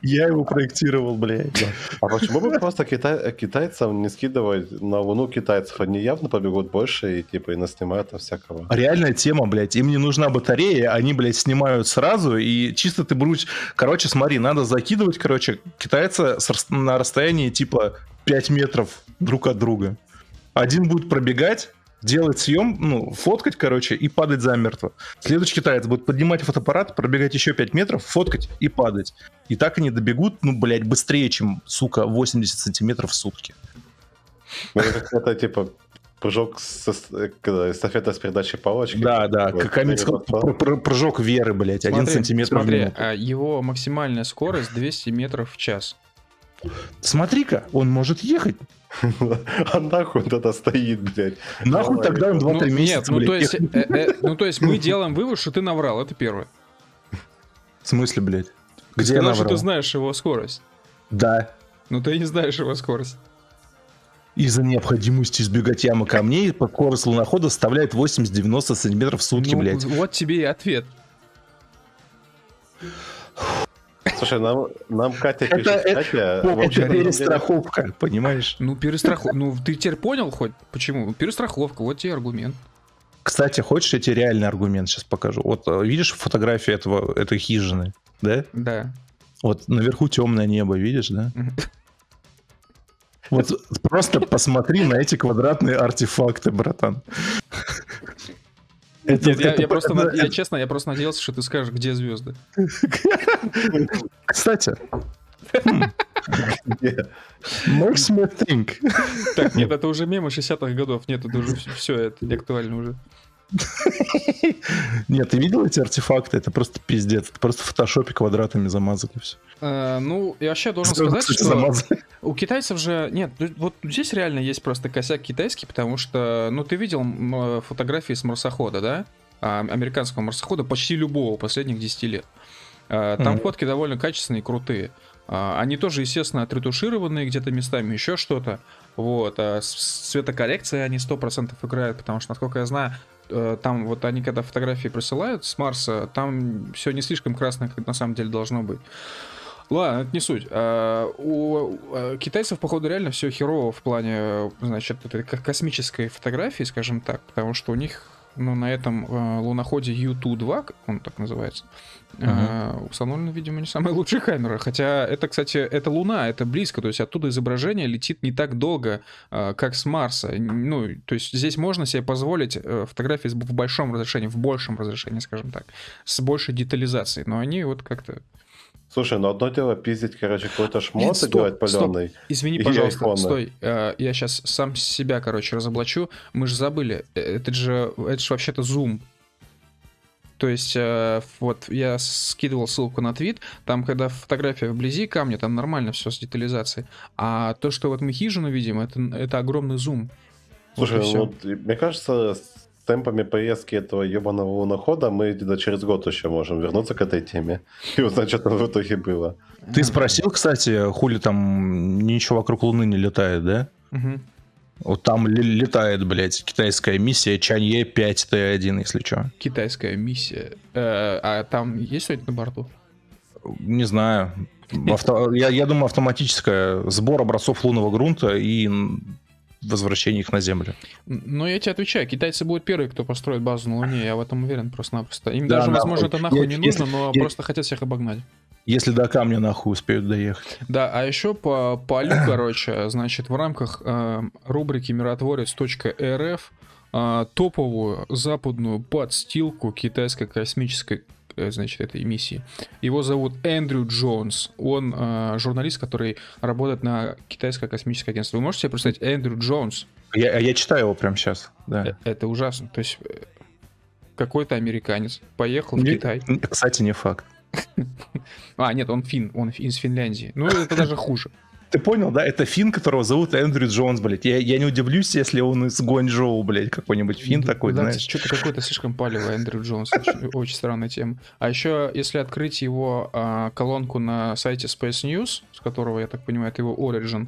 Я его проектировал, блядь. А почему бы просто китай, китайцам не скидывать на Луну китайцев? Они явно побегут больше и типа и наснимают там всякого. Реальная тема, блядь. Им не нужна батарея, они, блядь, снимают сразу и чисто ты бруть... Короче, смотри, надо закидывать, короче, китайца на расстоянии типа 5 метров друг от друга. Один будет пробегать, делать съем, ну, фоткать, короче, и падать замертво. Следующий китаец будет поднимать фотоаппарат, пробегать еще 5 метров, фоткать и падать. И так они добегут, ну, блядь, быстрее, чем, сука, 80 сантиметров в сутки. Ну, это типа прыжок с, когда, эстафета с передачей палочки. Да, да, как прыжок веры, блядь, один сантиметр смотри, в минуту. А его максимальная скорость 200 метров в час. Смотри-ка, он может ехать. А нахуй он тогда стоит, блядь? Нахуй тогда он 2-3 ну, месяца, нет, ну, то есть, э, э, ну, то есть мы делаем вывод, что ты наврал, это первое. В смысле, блядь? Где ты сказал, я наврал? что ты знаешь его скорость. Да. Ну ты не знаешь его скорость. Из-за необходимости избегать ямы камней скорость лунохода составляет 80-90 сантиметров в сутки, ну, блядь. Вот тебе и ответ. Слушай, нам, нам Катя пишет, это, Катя... Это, это перестраховка, деле... понимаешь? Ну, перестраховка. Ну, ты теперь понял хоть, почему? Перестраховка, вот тебе аргумент. Кстати, хочешь, я тебе реальный аргумент сейчас покажу? Вот э, видишь фотографию этого, этой хижины, да? Да. Вот наверху темное небо, видишь, да? Вот просто посмотри на эти квадратные артефакты, братан. Это, Нет, я, это, я просто, это, я честно, я просто надеялся, что ты скажешь, где звезды. Кстати. Makes me think. Так, нет, это уже мимо 60-х годов. Нет, это уже все, это не актуально уже. Нет, ты видел эти артефакты? Это просто пиздец. Это просто в фотошопе квадратами замазали все. Э, ну, я вообще должен сказать, что у китайцев же... Нет, вот здесь реально есть просто косяк китайский, потому что, ну, ты видел фотографии с марсохода, да? А, американского марсохода, почти любого последних 10 лет. Э, там фотки довольно качественные и крутые. А, они тоже, естественно, отретушированные где-то местами, еще что-то. Вот. А с цветокоррекцией они 100% играют, потому что, насколько я знаю, э, там вот они когда фотографии присылают с Марса, там все не слишком красное, как на самом деле должно быть. Ладно, это не суть. А, у а, китайцев, походу, реально все херово в плане, значит, этой космической фотографии, скажем так, потому что у них ну, на этом э, луноходе U2-2, он так называется, Uh-huh. Установлена, видимо, не самая лучшая камера. Хотя это, кстати, это Луна, это близко. То есть оттуда изображение летит не так долго, а, как с Марса. Ну, то есть здесь можно себе позволить э, фотографии в большом разрешении, в большем разрешении, скажем так, с большей детализацией. Но они вот как-то Слушай, ну одно дело пиздить, короче, какой-то шмот и делать паленый. Извини, пожалуйста, айфона. стой. Э, я сейчас сам себя, короче, разоблачу. Мы же забыли. Это же, это же вообще-то зум. То есть, э, вот я скидывал ссылку на твит, там, когда фотография вблизи камня, там нормально все с детализацией. А то, что вот мы хижину видим, это, это огромный зум. Слушай, вот, ну, мне кажется, темпами поездки этого ебаного лунохода мы где-то через год еще можем вернуться к этой теме и узнать, что там в итоге было. Ты спросил, кстати, хули там ничего вокруг Луны не летает, да? Угу. Вот там летает, блядь, китайская миссия Чанье 5Т1, если что. Китайская миссия. Э, а там есть что-нибудь на борту? Не знаю. Авто... Я, я думаю, автоматическая сбор образцов лунного грунта и возвращение их на Землю. Ну, я тебе отвечаю, китайцы будут первые, кто построит базу на Луне, я в этом уверен просто-напросто. Им да, даже, да, возможно, это нахуй не нужно, но просто хотят всех обогнать. Если до камня нахуй успеют доехать. Да, а еще по полю, короче, значит, в рамках э, рубрики миротворец.рф э, топовую западную подстилку китайской космической значит, этой миссии. Его зовут Эндрю Джонс. Он э, журналист, который работает на китайское космическое агентство. Вы можете себе представить Эндрю Джонс? Я, я читаю его прямо сейчас. Да. Это, это ужасно. То есть э, какой-то американец поехал в не, Китай. Кстати, не факт. А, нет, он фин, он из Финляндии. Ну, это даже хуже. Ты понял, да? Это фин, которого зовут Эндрю Джонс, блядь. Я, я не удивлюсь, если он из Гуанчжоу, блядь, какой-нибудь фин да, такой, да, знаешь. Что-то какой-то слишком палевый Эндрю Джонс. Очень, очень странная тема. А еще, если открыть его а, колонку на сайте Space News, с которого, я так понимаю, это его Origin,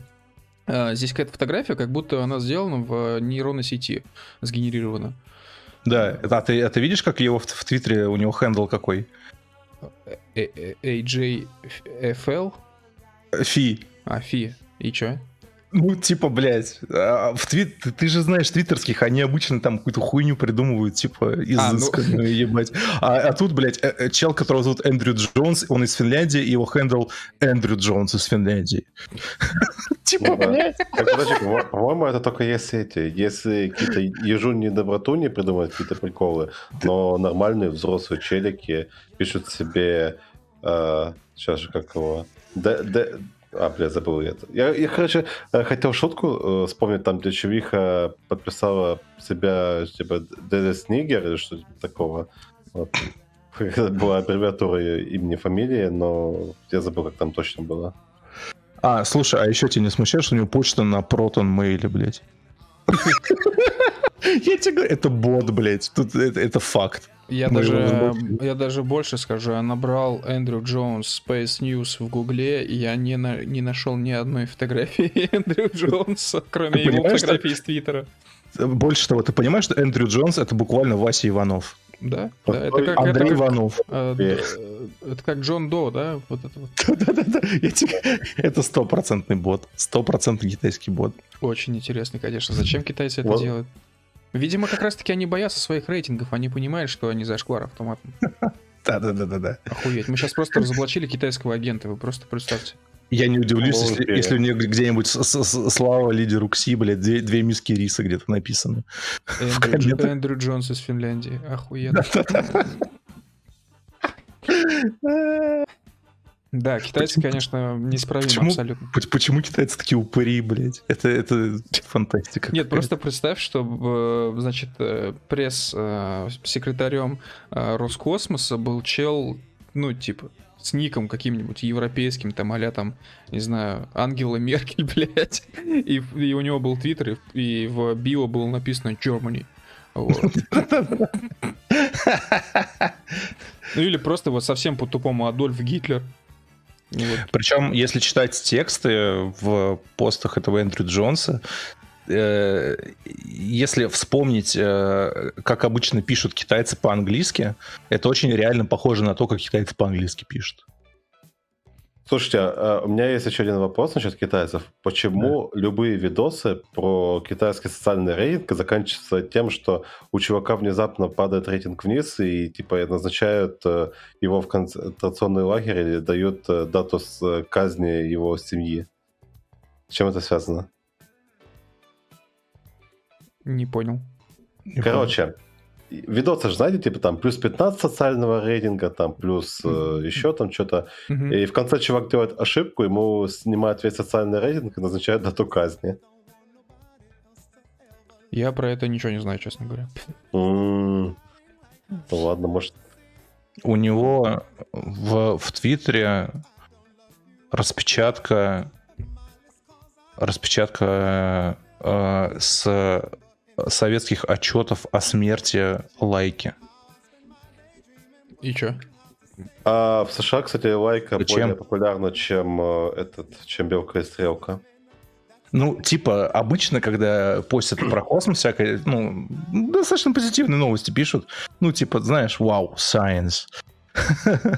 а, здесь какая-то фотография, как будто она сделана в нейронной сети, сгенерирована. Да, а ты, а ты видишь, как его в, в Твиттере, у него handle какой? AJFL? Фи. А, Фи. И чё? Ну, типа, блядь, а, в твит... ты же знаешь твиттерских, они обычно там какую-то хуйню придумывают, типа, изысканную, а, ну... ебать. А, а тут, блядь, э, э, чел, которого зовут Эндрю Джонс, он из Финляндии, и его handle Эндрю Джонс из Финляндии. Типа, блядь. По-моему, это только если эти, если какие-то ежу не доброту не придумают, какие-то приколы, но нормальные взрослые челики пишут себе, сейчас же как его, а, бля, забыл это. Я, я, короче, э, хотел шутку э, вспомнить, там, где Чувиха подписала себя, типа, Дедес Нигер или что-то такого. Вот. Это была аббревиатура имени, фамилии, но я забыл, как там точно было. А, слушай, а еще тебя не смущает, что у него почта на Proton Mail, блядь? Я тебе говорю, это бот, блядь. Тут это, это факт. Я даже, я даже больше скажу, я набрал Эндрю Джонс Space News в Гугле, и я не, на, не нашел ни одной фотографии Эндрю Джонса, кроме его фотографии из Твиттера. Больше того, ты понимаешь, что Эндрю Джонс это буквально Вася Иванов? Да, да, это как Андрей это Иванов. Как, э, это как Джон До, да? Вот это вот. Да-да-да, это стопроцентный бот, стопроцентный китайский бот. Очень интересный, конечно. Зачем китайцы это делают? Видимо, как раз-таки они боятся своих рейтингов, они понимают, что они зашквар автоматом. Да-да-да-да. Охуеть, мы сейчас просто разоблачили китайского агента, вы просто представьте. Я не удивлюсь, если, если у нее где-нибудь слава лидеру КСИ, блядь, две, две миски риса где-то написано. Эндрю, Эндрю Джонс из Финляндии. Охуенно. Да, китайцы, почему, конечно, неисправимы почему, абсолютно. Почему китайцы такие упыри, блядь? Это, это фантастика. Нет, просто представь, что, э, значит, э, пресс-секретарем э, Роскосмоса был чел, ну, типа, с ником каким-нибудь европейским, там, а там, не знаю, Ангела Меркель, блядь. И, и у него был твиттер, и, и в био было написано Germany. Вот. Ну или просто вот совсем по-тупому Адольф Гитлер. Вот. Причем, если читать тексты в постах этого Эндрю Джонса, э, если вспомнить, э, как обычно пишут китайцы по-английски, это очень реально похоже на то, как китайцы по-английски пишут. Слушайте, а, у меня есть еще один вопрос насчет китайцев. Почему да. любые видосы про китайский социальный рейтинг заканчиваются тем, что у чувака внезапно падает рейтинг вниз и типа назначают э, его в концентрационный лагерь или дают э, дату с э, казни его семьи? С чем это связано? Не понял. Короче, понял видосы же, знаете, типа там плюс 15 социального рейтинга, там плюс э, еще там что-то. Mm-hmm. И в конце чувак делает ошибку, ему снимают весь социальный рейтинг и назначают дату казни. Я про это ничего не знаю, честно говоря. Ну ладно, может. У него в, в Твиттере распечатка распечатка э, с советских отчетов о смерти лайки. И чё? А в США, кстати, лайка Зачем? более популярна, чем э, этот, чем белка и стрелка. Ну, типа, обычно, когда постят про космос всякое, ну, достаточно позитивные новости пишут. Ну, типа, знаешь, вау, science.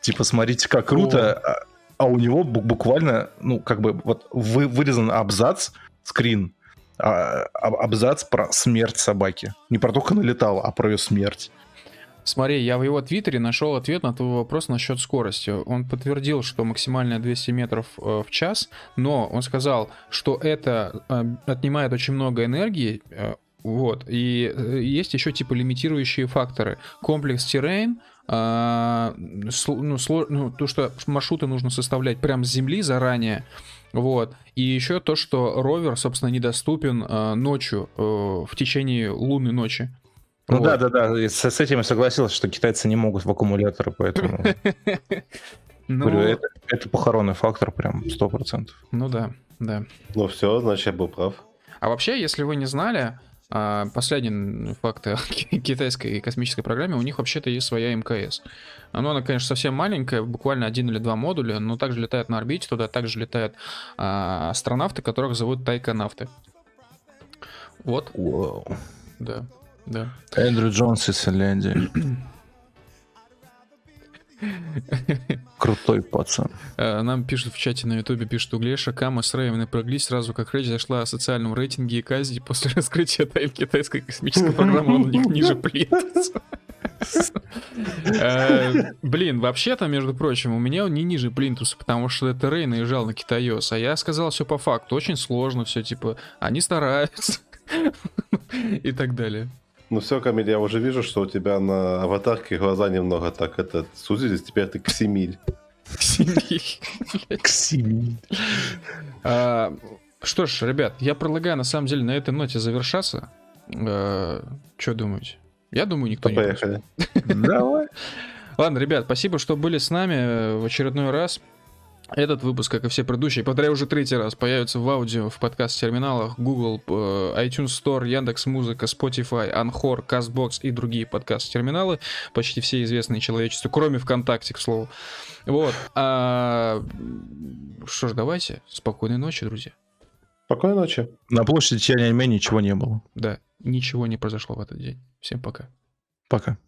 Типа, смотрите, как круто. А, а у него буквально, ну, как бы, вот вырезан абзац, скрин, а, абзац про смерть собаки. Не про то, как она летала, а про ее смерть. Смотри, я в его твиттере нашел ответ на твой вопрос насчет скорости. Он подтвердил, что максимальная 200 метров э, в час, но он сказал, что это э, отнимает очень много энергии, э, вот, и есть еще типа лимитирующие факторы. Комплекс террейн, ну, ну, то, что маршруты нужно составлять прямо с земли заранее, вот. И еще то, что ровер, собственно, недоступен э, ночью, э, в течение лунной ночи. Ну вот. да, да, да. С, с этим я согласился, что китайцы не могут в аккумуляторы, поэтому. Ну, это, это похоронный фактор, прям сто процентов. Ну да, да. Ну все, значит, я был прав. А вообще, если вы не знали, последний факт о китайской космической программе, у них вообще-то есть своя МКС. Оно, она, конечно, совсем маленькая, буквально один или два модуля, но также летает на орбите, туда также летают а, астронавты, которых зовут тайконавты. Вот. Вау. Да, да. Эндрю Джонс из Финляндии. Крутой пацан. Э, нам пишут в чате на ютубе, пишут Углеша, Кама с Рейвен напряглись сразу, как речь зашла о социальном рейтинге и казни после раскрытия тайн китайской космической программы, он у них ниже плинтуса. Э, блин, вообще-то, между прочим, у меня он не ниже плинтуса, потому что это Рей наезжал на Китайос, а я сказал все по факту, очень сложно все, типа, они стараются и так далее. Ну все, Камиль, я уже вижу, что у тебя на аватарке глаза немного так это сузились, теперь ты Ксимиль. Ксимиль. Ксимиль. А, что ж, ребят, я предлагаю на самом деле на этой ноте завершаться. А, что думаете? Я думаю, никто не Поехали. Давай. Ладно, ребят, спасибо, что были с нами в очередной раз. Этот выпуск, как и все предыдущие, повторяю уже третий раз, появится в аудио в подкаст-терминалах Google, э, iTunes Store, Яндекс Музыка, Spotify, Anchor, CastBox и другие подкаст-терминалы, почти все известные человечеству, кроме ВКонтакте, к слову. Вот. А... Что ж, давайте. Спокойной ночи, друзья. Спокойной ночи. На площади Тяньаньмэнь ничего не было. Да, ничего не произошло в этот день. Всем пока. Пока.